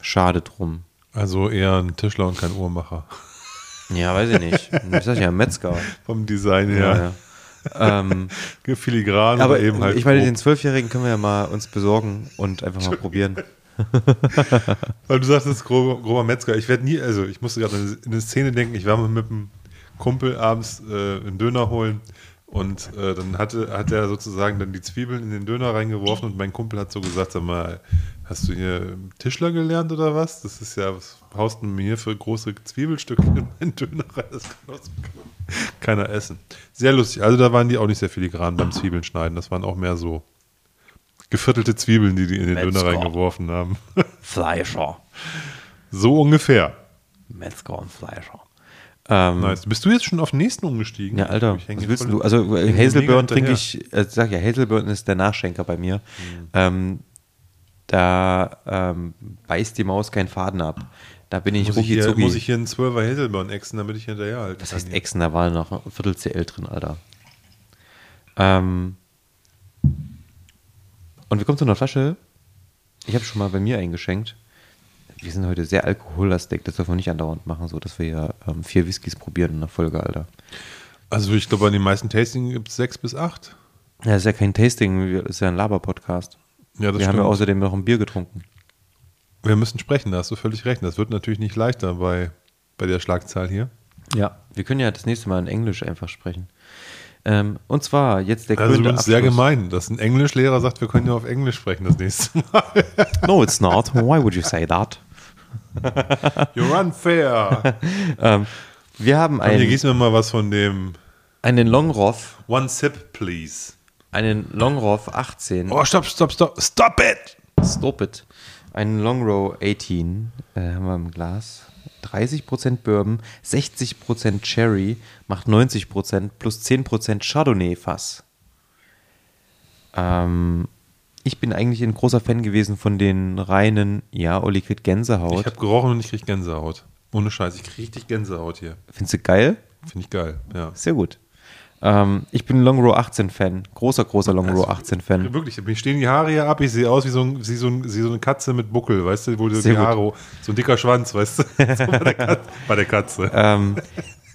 schade drum. Also eher ein Tischler und kein Uhrmacher. Ja, weiß ich nicht. Ich sag ja, Metzger. Vom Design her. Ja, ja. ähm, *laughs* Filigran, aber eben halt. ich meine, grob. den Zwölfjährigen können wir ja mal uns besorgen und einfach mal probieren. *laughs* Weil du sagst, das ist grober, Metzger. Ich werde nie, also ich musste gerade an eine Szene denken, ich war mal mit einem Kumpel abends äh, einen Döner holen und äh, dann hatte, hat er sozusagen dann die Zwiebeln in den Döner reingeworfen und mein Kumpel hat so gesagt, sag mal, hast du hier Tischler gelernt oder was? Das ist ja, was haust du mir hier für große Zwiebelstücke in meinen Döner rein? Das kann auch so keiner essen. Sehr lustig. Also da waren die auch nicht sehr filigran beim Zwiebeln schneiden. Das waren auch mehr so geviertelte Zwiebeln, die die in den Döner Metzger. reingeworfen haben. Fleischer. So ungefähr. Metzger und Fleischer. Ähm, Nice. Bist du jetzt schon auf den nächsten umgestiegen? Ja, Alter, was willst du? Also äh, Hazelburn trinke ich, äh, sag ja, Hazelburn ist der Nachschenker bei mir. Ähm, da ähm, beißt die Maus keinen Faden ab. Da bin ich Muss ich, hier, rucki muss ich hier einen 12er Hazelburn exen, damit ich hinterher halte? Das heißt Echsen, da war noch ein Viertel CL drin, Alter. Ähm, und wir kommen zu einer Flasche. Ich habe schon mal bei mir eingeschenkt. Wir sind heute sehr alkohollastig, das dürfen wir nicht andauernd machen, so dass wir ja ähm, vier Whiskys probieren in der Folge, Alter. Also ich glaube, an den meisten Tasting gibt es sechs bis acht. Ja, ist ja kein Tasting, ist ja ein Laber-Podcast. Ja, das wir haben ja stimmt. außerdem noch ein Bier getrunken. Wir müssen sprechen, da hast du völlig recht. Das wird natürlich nicht leichter bei, bei der Schlagzahl hier. Ja. Wir können ja das nächste Mal in Englisch einfach sprechen. Ähm, und zwar jetzt der Das ist krönende übrigens sehr gemein, dass ein Englischlehrer sagt, wir können ja auf Englisch sprechen das nächste Mal. No, it's not. Why would you say that? *laughs* You're unfair. *laughs* Ähm, wir haben Komm, hier einen, gießen wir mal was von dem einen Longroth, One Sip, please. einen Longroth 18. Oh, stopp, stopp, stopp. Stop it! Stop it. Einen Longrow 18 äh, haben wir im Glas. 30% Bourbon, 60% Cherry, macht 90% plus 10% Chardonnay-Fass. Ähm, ich bin eigentlich ein großer Fan gewesen von den reinen, ja, Olli kriegt Ich Gänsehaut. habe gerochen und ich krieg Gänsehaut. Ohne Scheiß, ich krieg richtig Gänsehaut hier. Findest du geil? Finde ich geil, ja. Sehr gut. Ähm, ich bin Long Row 18 Fan. Großer, großer Long Row 18 Fan. Wirklich, mir stehen die Haare hier ab. Ich sehe aus wie so, ein, wie, so ein, wie so eine Katze mit Buckel, weißt du, wo du Sehr die gut. Haare, so ein dicker Schwanz, weißt du, *laughs* so bei, der Katze, bei der Katze. Ähm,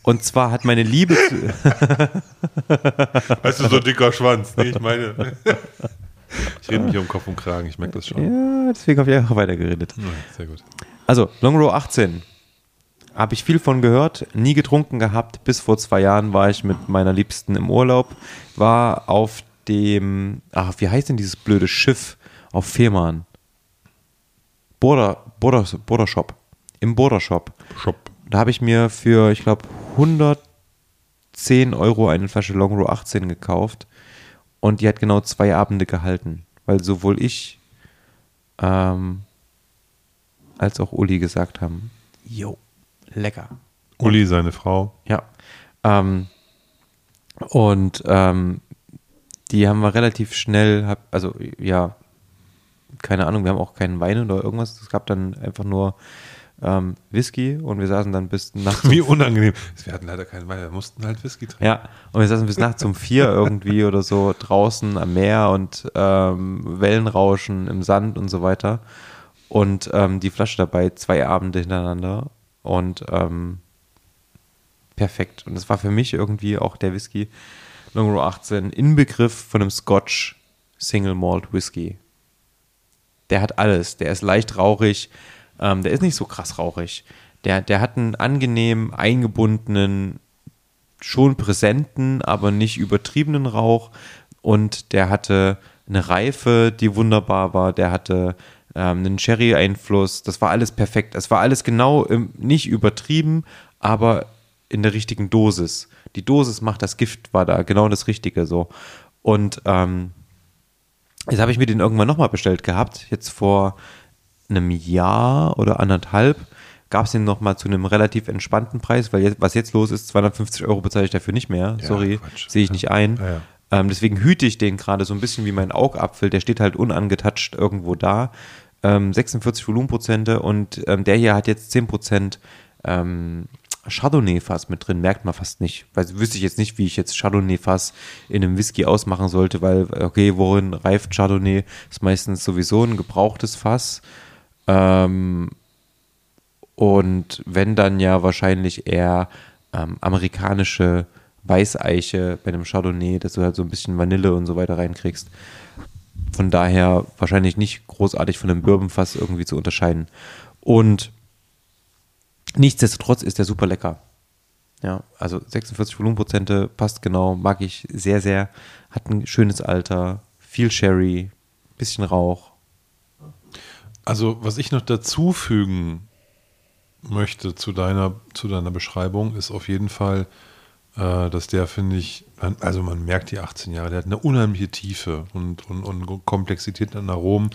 und zwar hat meine Liebe zu, *laughs* Weißt du, so ein dicker Schwanz. Nee, ich meine. *laughs* Ich rede mich hier um Kopf und Kragen, ich merke das schon. Ja, deswegen habe ich einfach weitergeredet. Ja, Sehr gut. Also, Long Row 18. Habe ich viel von gehört, nie getrunken gehabt. Bis vor zwei Jahren war ich mit meiner Liebsten im Urlaub, war auf dem, ach, wie heißt denn dieses blöde Schiff auf Fehmarn? Border, Border, Border Shop. Im Border Shop. Shop. Da habe ich mir für, ich glaube, 110 Euro eine Flasche Long Row 18 gekauft. Und die hat genau zwei Abende gehalten. Weil sowohl ich ähm, als auch Uli gesagt haben, jo, lecker. Uli, seine Frau. Ja. Ähm, und ähm, die haben wir relativ schnell, hab, also ja, keine Ahnung, wir haben auch keinen Wein oder irgendwas. Es gab dann einfach nur ähm, Whisky und wir saßen dann bis nachts. Wie unangenehm. Wir hatten leider keinen Wein, wir mussten halt Whisky trinken. Ja, und wir saßen bis nachts um vier irgendwie *laughs* oder so draußen am Meer und ähm, Wellenrauschen im Sand und so weiter. Und ähm, die Flasche dabei, zwei Abende hintereinander. Und ähm, perfekt. Und es war für mich irgendwie auch der Whisky Long Row 18 Inbegriff von einem Scotch Single Malt Whisky. Der hat alles. Der ist leicht rauchig. Ähm, der ist nicht so krass rauchig. Der, der hat einen angenehm eingebundenen, schon präsenten, aber nicht übertriebenen Rauch. Und der hatte eine Reife, die wunderbar war. Der hatte ähm, einen Sherry-Einfluss. Das war alles perfekt. Es war alles genau im, nicht übertrieben, aber in der richtigen Dosis. Die Dosis macht das Gift, war da genau das Richtige so. Und ähm, jetzt habe ich mir den irgendwann nochmal bestellt gehabt. Jetzt vor einem Jahr oder anderthalb gab es den nochmal zu einem relativ entspannten Preis, weil jetzt, was jetzt los ist, 250 Euro bezahle ich dafür nicht mehr. Ja, Sorry, sehe ich nicht ein. Ja, ja. Ähm, deswegen hüte ich den gerade so ein bisschen wie mein Augapfel. Der steht halt unangetatscht irgendwo da. Ähm, 46 Volumenprozente und ähm, der hier hat jetzt 10 Prozent ähm, Chardonnay-Fass mit drin, merkt man fast nicht. Weil wüsste ich jetzt nicht, wie ich jetzt Chardonnay-Fass in einem Whisky ausmachen sollte, weil, okay, worin reift Chardonnay? Ist meistens sowieso ein gebrauchtes Fass. Ähm, und wenn dann ja wahrscheinlich eher ähm, amerikanische Weißeiche bei einem Chardonnay, dass du halt so ein bisschen Vanille und so weiter reinkriegst. Von daher wahrscheinlich nicht großartig von einem Bourbonfass irgendwie zu unterscheiden. Und nichtsdestotrotz ist der super lecker. Ja, also 46 Volumenprozente passt genau, mag ich sehr, sehr. Hat ein schönes Alter, viel Sherry, bisschen Rauch. Also, was ich noch dazu fügen möchte zu deiner, zu deiner Beschreibung, ist auf jeden Fall, äh, dass der, finde ich, also man merkt die 18 Jahre, der hat eine unheimliche Tiefe und, und, und Komplexität an Aromen.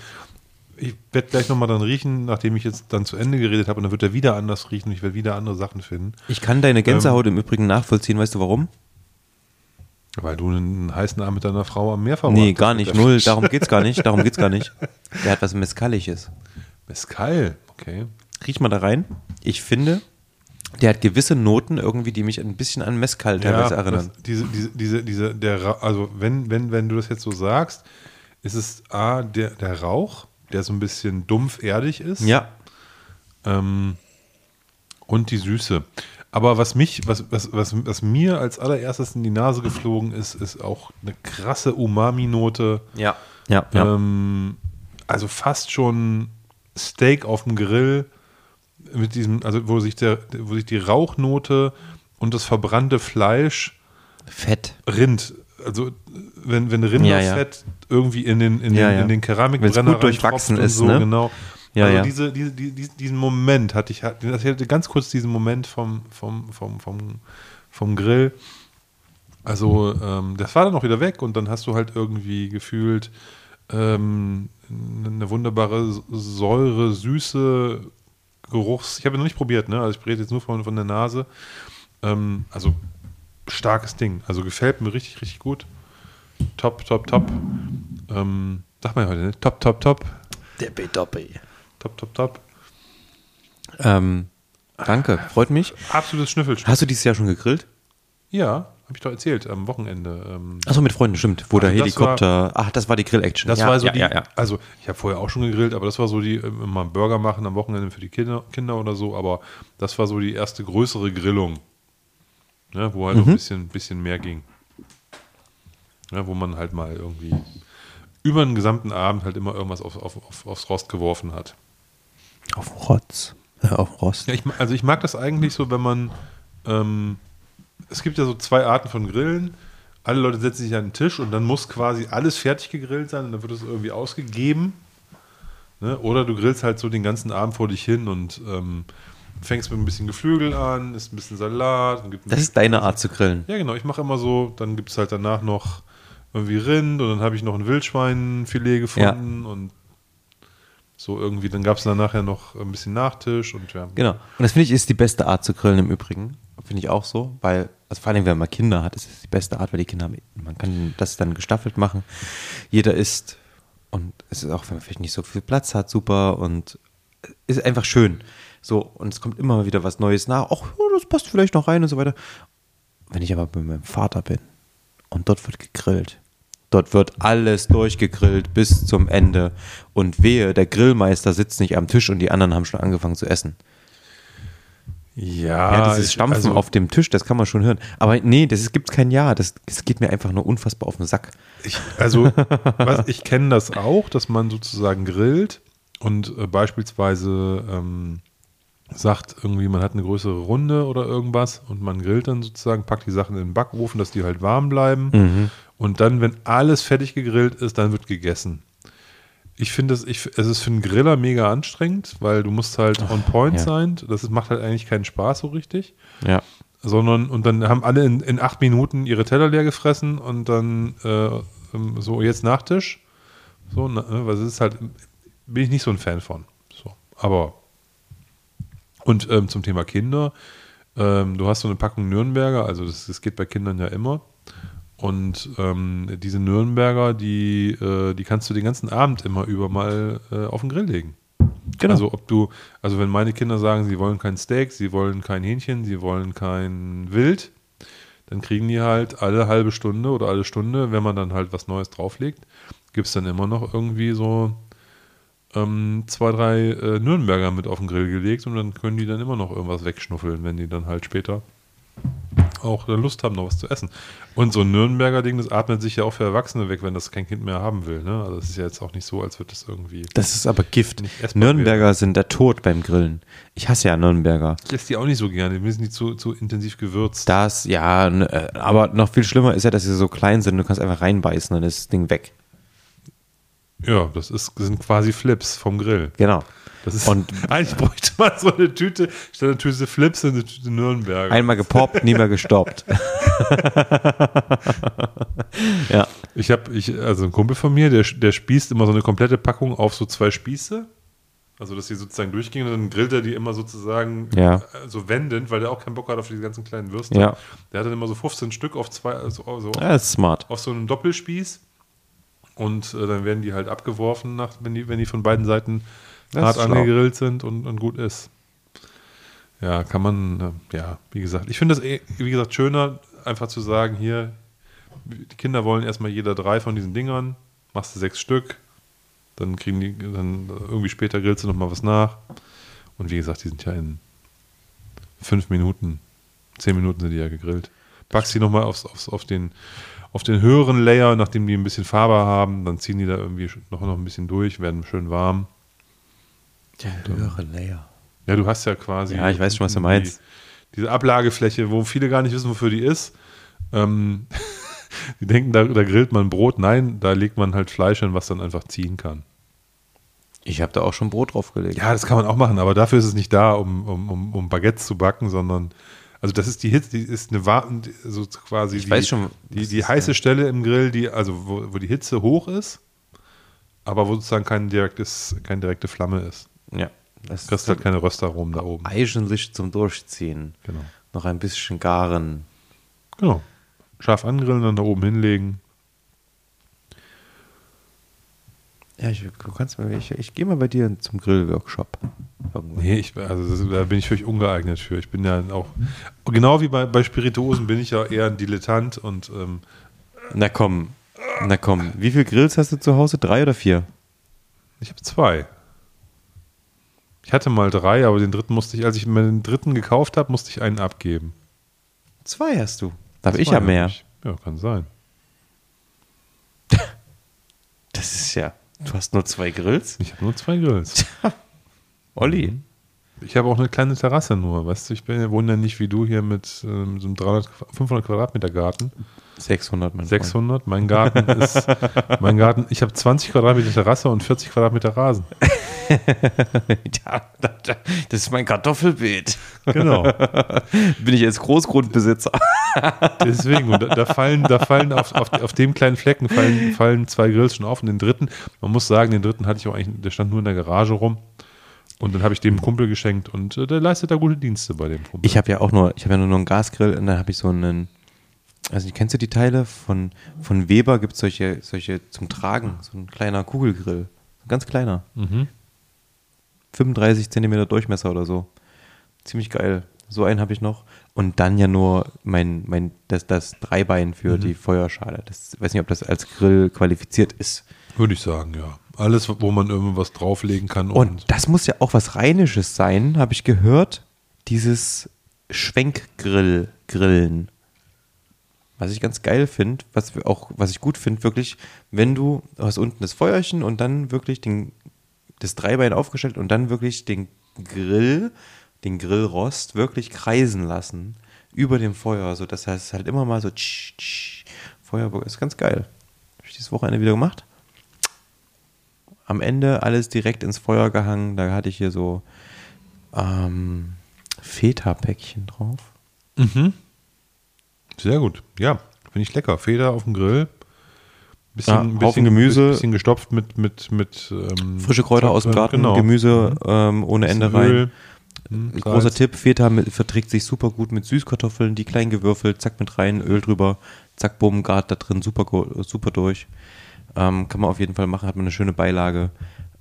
Ich werde gleich nochmal dann riechen, nachdem ich jetzt dann zu Ende geredet habe, und dann wird er wieder anders riechen und ich werde wieder andere Sachen finden. Ich kann deine Gänsehaut im Übrigen nachvollziehen, weißt du warum? Weil du einen heißen Abend mit deiner Frau am Meer verbracht Nee, gar nicht, null, darum geht's gar nicht, darum geht's gar nicht. *laughs* Der hat was Meskalisches. Mezcal, okay. Riech mal da rein. Ich finde, der hat gewisse Noten irgendwie, die mich ein bisschen an Mezcal teilweise erinnern. Das, diese, diese, diese, diese, der, also wenn, wenn, wenn du das jetzt so sagst, ist es A, der, der Rauch, der so ein bisschen dumpf erdig ist. Ja, Ähm, und die Süße. Aber was mich, was, was, was, was mir als allererstes in die Nase geflogen ist, ist auch eine krasse Umami-Note. ja, ja, ja. Ähm, also fast schon Steak auf dem Grill mit diesem, also wo sich der, wo sich die Rauchnote und das verbrannte Fleisch Fett. Rind, also wenn, wenn Rinderfett irgendwie in den, in Ja, den, ja. in den Keramikbrenner gut durchwachsen ist, und so, ne? genau. Ja, also ja. Diese, diese, die- die- diesen Moment hatte ich, ich hatte ganz kurz diesen Moment vom, vom, vom, vom, vom Grill. Also ähm, das war dann auch wieder weg und dann hast du halt irgendwie gefühlt ähm, eine wunderbare Säure, Süße, Geruchs. Ich habe noch nicht probiert, ne? Also ich rede jetzt nur von, von der Nase. Ähm, also starkes Ding. Also gefällt mir richtig, richtig gut. Top, top, top. Ähm, sag mal heute, ne? Top, top, top. Doppi, doppi. Top, top, top. Ähm, danke, freut mich. Absolutes Schnüffelstück. Hast du dieses Jahr schon gegrillt? Ja, habe Hab ich doch erzählt, am Wochenende. Ähm, Achso, mit Freunden, stimmt. Wo der Also das Helikopter. ach, das war die Grill-Action. das ja, war so ja, die, ja, also ich habe vorher auch schon gegrillt, aber das war so die, äh, mal einen Burger machen am Wochenende für die Kinder, Kinder oder so, aber das war so die erste größere Grillung, ne, wo halt Mhm. ein bisschen, bisschen mehr ging. Ja, wo man halt mal irgendwie über den gesamten Abend halt immer irgendwas auf, auf, auf, aufs Rost geworfen hat. Auf Rotz. Äh, auf Rost. Ja, ich, also ich mag das eigentlich so, wenn man, ähm, es gibt ja so zwei Arten von Grillen. Alle Leute setzen sich an den Tisch und dann muss quasi alles fertig gegrillt sein und dann wird es irgendwie ausgegeben. Ne? Oder du grillst halt so den ganzen Abend vor dich hin und ähm, fängst mit ein bisschen Geflügel an, isst ein bisschen Salat. Und gibt Das ist deine Art zu grillen. ja, genau. Ich mache immer so, dann gibt es halt danach noch irgendwie Rind und dann habe ich noch ein Wildschweinfilet gefunden und so irgendwie. Dann gab es dann nachher noch ein bisschen Nachtisch und ja. Genau. Und das finde ich ist die beste Art zu grillen im Übrigen. Finde ich auch so, weil, also vor allem, wenn man Kinder hat, ist es die beste Art, weil die Kinder haben, man kann das dann gestaffelt machen. Jeder isst und es ist auch, wenn man vielleicht nicht so viel Platz hat, super und ist einfach schön. So, und es kommt immer wieder was Neues nach. Ach, das passt vielleicht noch rein und so weiter. Wenn ich aber bei meinem Vater bin und dort wird gegrillt, dort wird alles durchgegrillt bis zum Ende und wehe, der Grillmeister sitzt nicht am Tisch und die anderen haben schon angefangen zu essen. Ja, Ja, dieses Stampfen also, auf dem Tisch, das kann man schon hören. Aber nee, das gibt kein Ja. Das, das geht mir einfach nur unfassbar auf den Sack. Ich, also, was, ich kenne das auch, dass man sozusagen grillt und äh, beispielsweise ähm, sagt irgendwie, man hat eine größere Runde oder irgendwas und man grillt dann sozusagen, packt die Sachen in den Backofen, dass die halt warm bleiben. Und dann, wenn alles fertig gegrillt ist, dann wird gegessen. Ich finde es, ich, es ist für einen Griller mega anstrengend, weil du musst halt on point ja. sein. Das macht halt eigentlich keinen Spaß so richtig Ja. sondern und dann haben alle in, in acht Minuten ihre Teller leer gefressen und dann äh, ähm, so jetzt Nachtisch. So, ne, weil es ist halt, bin ich nicht so ein Fan von. So, aber und ähm, zum Thema Kinder, ähm, du hast so eine Packung Nürnberger, also das, das geht bei Kindern ja immer. Und ähm, diese Nürnberger, die, äh, die kannst du den ganzen Abend immer über mal äh, auf den Grill legen. Genau. Also ob du, also wenn meine Kinder sagen, sie wollen kein Steak, sie wollen kein Hähnchen, sie wollen kein Wild, dann kriegen die halt alle halbe Stunde oder alle Stunde, wenn man dann halt was Neues drauflegt, gibt es dann immer noch irgendwie so ähm, zwei, drei äh, Nürnberger mit auf den Grill gelegt und dann können die dann immer noch irgendwas wegschnuffeln, wenn die dann halt später auch Lust haben, noch was zu essen. Und so ein Nürnberger Ding, das atmet sich ja auch für Erwachsene weg, wenn das kein Kind mehr haben will. Ne? Also es ist ja jetzt auch nicht so, als würde das irgendwie. Das ist aber Gift. Nürnberger sind der Tod beim Grillen. Ich hasse ja Nürnberger. Ich esse die auch nicht so gerne, die sind nicht zu, zu intensiv gewürzt. Das, ja, äh, aber noch viel schlimmer ist ja, dass sie so klein sind. Du kannst einfach reinbeißen und ist das Ding weg. Ja, das ist, das sind quasi Flips vom Grill. Genau. Das ist, Und- *laughs* eigentlich bräuchte man so eine Tüte, statt einer Tüte Flips eine Tüte Nürnberger. Einmal gepoppt, nie mehr gestoppt. *laughs* ja. Ich habe, ich, also ein Kumpel von mir, der, der spießt immer so eine komplette Packung auf so zwei Spieße. Also, dass die sozusagen durchgehen und dann grillt er die immer sozusagen Ja. so wendend, weil der auch keinen Bock hat auf diese ganzen kleinen Würste. Ja. Der hat dann immer so 15 Stück auf zwei, also, also ja, ist smart. auf so einem Doppelspieß. Und äh, dann werden die halt abgeworfen, nach, wenn, die, wenn die von beiden Seiten Das hart angegrillt sind und, und gut ist. Ja, kann man, äh, ja, wie gesagt, ich finde es, eh, wie gesagt, schöner, einfach zu sagen, hier, die Kinder wollen erstmal jeder drei von diesen Dingern, machst du sechs Stück, dann kriegen die, dann irgendwie später grillst du nochmal was nach. Und wie gesagt, die sind ja in fünf Minuten, zehn Minuten sind die ja gegrillt. Packst die nochmal aufs, aufs, auf, den, auf den höheren Layer, nachdem die ein bisschen Farbe haben, dann ziehen die da irgendwie noch, noch ein bisschen durch, werden schön warm. Der höhere Layer. Ja, du hast ja quasi. Ja, ich weiß schon, was du die- meinst. Diese Ablagefläche, wo viele gar nicht wissen, wofür die ist. Ähm, *laughs* die denken, da, da grillt man Brot. Nein, da legt man halt Fleisch hin, was dann einfach ziehen kann. Ich habe da auch schon Brot draufgelegt. Ja, das kann man auch machen, aber dafür ist es nicht da, um, um, um, um Baguettes zu backen, sondern. Also das ist die Hitze, die ist eine Wa- so quasi Ich die, weiß schon, die, die heiße. Stelle im Grill, die, also wo, wo die Hitze hoch ist, aber wo sozusagen kein direktes, keine direkte Flamme ist. Ja. Das kriegst halt keine Röstaromen da oben. Eigentlich zum Durchziehen. Genau. Noch ein bisschen garen. Genau. Scharf angrillen, dann da oben hinlegen. Ja, ich, du kannst mal, ich, ich gehe mal bei dir zum Grillworkshop. Nee, ich, also das, da bin ich völlig ungeeignet für. Ich bin ja auch, genau wie bei, bei Spirituosen bin ich ja eher ein Dilettant und. Ähm, na komm, na komm. Wie viele Grills hast du zu Hause? Drei oder vier? Ich habe zwei. Ich hatte mal drei, aber den dritten musste ich, als ich mir den dritten gekauft habe, musste ich einen abgeben. Zwei hast du. Da habe ich ja mehr. Ich. Ja, kann sein. *laughs* Das ist ja. Du hast nur zwei Grills? Ich habe nur zwei Grills. *laughs* Olli. Ich habe auch eine kleine Terrasse nur, weißt du, ich bin, wohne ja nicht wie du hier mit ähm, so einem 300, 500 Quadratmeter Garten. 600, mein 600, Freund. mein Garten ist, *laughs* mein Garten, ich habe 20 Quadratmeter Terrasse und 40 Quadratmeter Rasen. *laughs* ja, das ist mein Kartoffelbeet. Genau. *laughs* Bin ich jetzt Großgrundbesitzer. Deswegen, und da, da, fallen, da fallen auf, auf, auf dem kleinen Flecken fallen, fallen zwei Grills schon auf und den dritten, man muss sagen, den dritten hatte ich auch eigentlich, der stand nur in der Garage rum. Und dann habe ich dem Kumpel geschenkt und äh, der leistet da gute Dienste bei dem Kumpel. Ich habe ja auch nur, ich habe ja nur einen Gasgrill und dann habe ich so einen, also kennst du die Teile von, von Weber gibt es solche, solche zum Tragen, so ein kleiner Kugelgrill. Ein ganz kleiner. Mhm. 35 Zentimeter Durchmesser oder so. Ziemlich geil. So einen habe ich noch. Und dann ja nur mein, mein, das, das Dreibein für mhm. die Feuerschale. Das weiß nicht, ob das als Grill qualifiziert ist. Würde ich sagen, ja. Alles, wo man irgendwas drauflegen kann. Und, und das muss ja auch was Rheinisches sein, habe ich gehört. Dieses Schwenkgrill, Grillen. Was ich ganz geil finde, was auch, was ich gut finde, wirklich, wenn du hast unten das Feuerchen und dann wirklich den, das Dreibein aufgestellt und dann wirklich den Grill, den Grillrost wirklich kreisen lassen über dem Feuer, so das heißt halt immer mal so tsch, tsch, Feuer ist ganz geil. Habe ich dieses Wochenende wieder gemacht am Ende alles direkt ins Feuer gehangen. Da hatte ich hier so ähm, Feta-Päckchen drauf. Mhm. Sehr gut. Ja, finde ich lecker. Feta auf dem Grill. Bisschen, ja, bisschen Gemüse. Bisschen gestopft mit, mit, mit ähm, frische Kräuter aus dem Garten, genau. Gemüse mhm. ähm, ohne Ende rein. Hm, Großer Tipp, Feta mit, verträgt sich super gut mit Süßkartoffeln, die klein gewürfelt, zack mit rein, Öl drüber, zack, bumm, Gart da drin, super, super durch. Ähm, kann man auf jeden Fall machen, hat man eine schöne Beilage.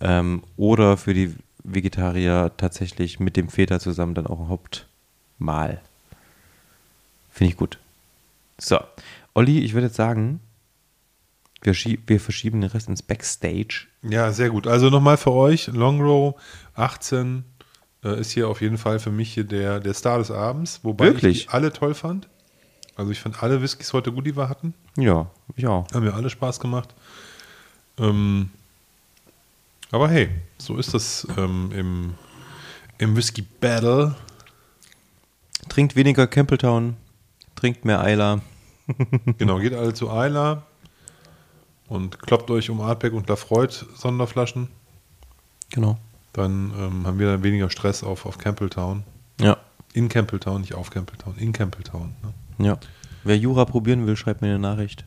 Ähm, oder für die Vegetarier tatsächlich mit dem Feta zusammen dann auch ein Hauptmahl. Finde ich gut. So, Olli, ich würde jetzt sagen, wir, wir, verschieben den Rest ins Backstage. Ja, sehr gut. Also nochmal für euch, Long Row 18 äh, ist hier auf jeden Fall für mich hier der, der Star des Abends, wobei Wirklich? ich alle toll fand. Also ich fand alle Whiskys heute gut, die wir hatten. Ja, ich auch. Haben mir alle Spaß gemacht. Ähm, aber hey, so ist das ähm, im, im Whisky Battle. Trinkt weniger Campbelltown, trinkt mehr Eiler. *laughs* genau, geht alle zu Eiler und kloppt euch um Artback und Lafroid Sonderflaschen. Genau. Dann ähm, haben wir dann weniger Stress auf, auf Campbelltown. Ja. In Campbelltown, nicht auf Campbelltown, in Campbelltown. Ne? Ja. Wer Jura probieren will, schreibt mir eine Nachricht.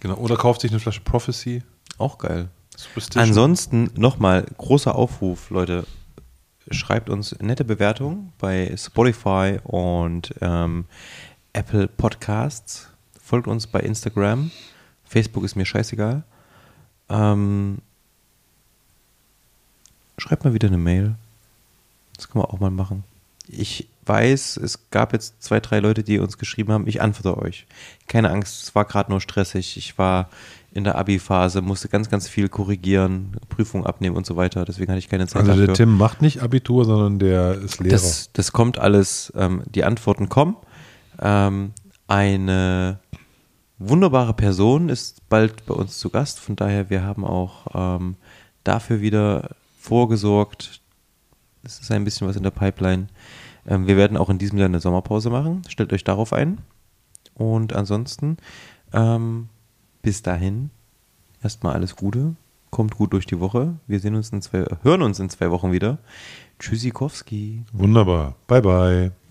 Genau, oder kauft sich eine Flasche Prophecy. Auch geil. Ansonsten nochmal großer Aufruf, Leute. Schreibt uns nette Bewertungen bei Spotify und ähm, Apple Podcasts. Folgt uns bei Instagram. Facebook ist mir scheißegal. Ähm, schreibt mal wieder eine Mail. Das können wir auch mal machen. Ich weiß, es gab jetzt zwei, drei Leute, die uns geschrieben haben, ich antworte euch. Keine Angst, es war gerade nur stressig. Ich war in der Abi-Phase, musste ganz, ganz viel korrigieren, Prüfungen abnehmen und so weiter. Deswegen hatte ich keine Zeit Also dafür. der Tim macht nicht Abitur, sondern der ist Lehrer. Das, das kommt alles, ähm, die Antworten kommen. Ähm, eine wunderbare Person ist bald bei uns zu Gast. Von daher, wir haben auch ähm, dafür wieder vorgesorgt. Es ist ein bisschen was in der Pipeline. Ähm, wir werden auch in diesem Jahr eine Sommerpause machen. Stellt euch darauf ein. Und ansonsten, ähm, bis dahin, erstmal alles Gute. Kommt gut durch die Woche. Wir sehen uns in zwei, hören uns in zwei Wochen wieder. Tschüssikowski. Wunderbar. Bye, bye.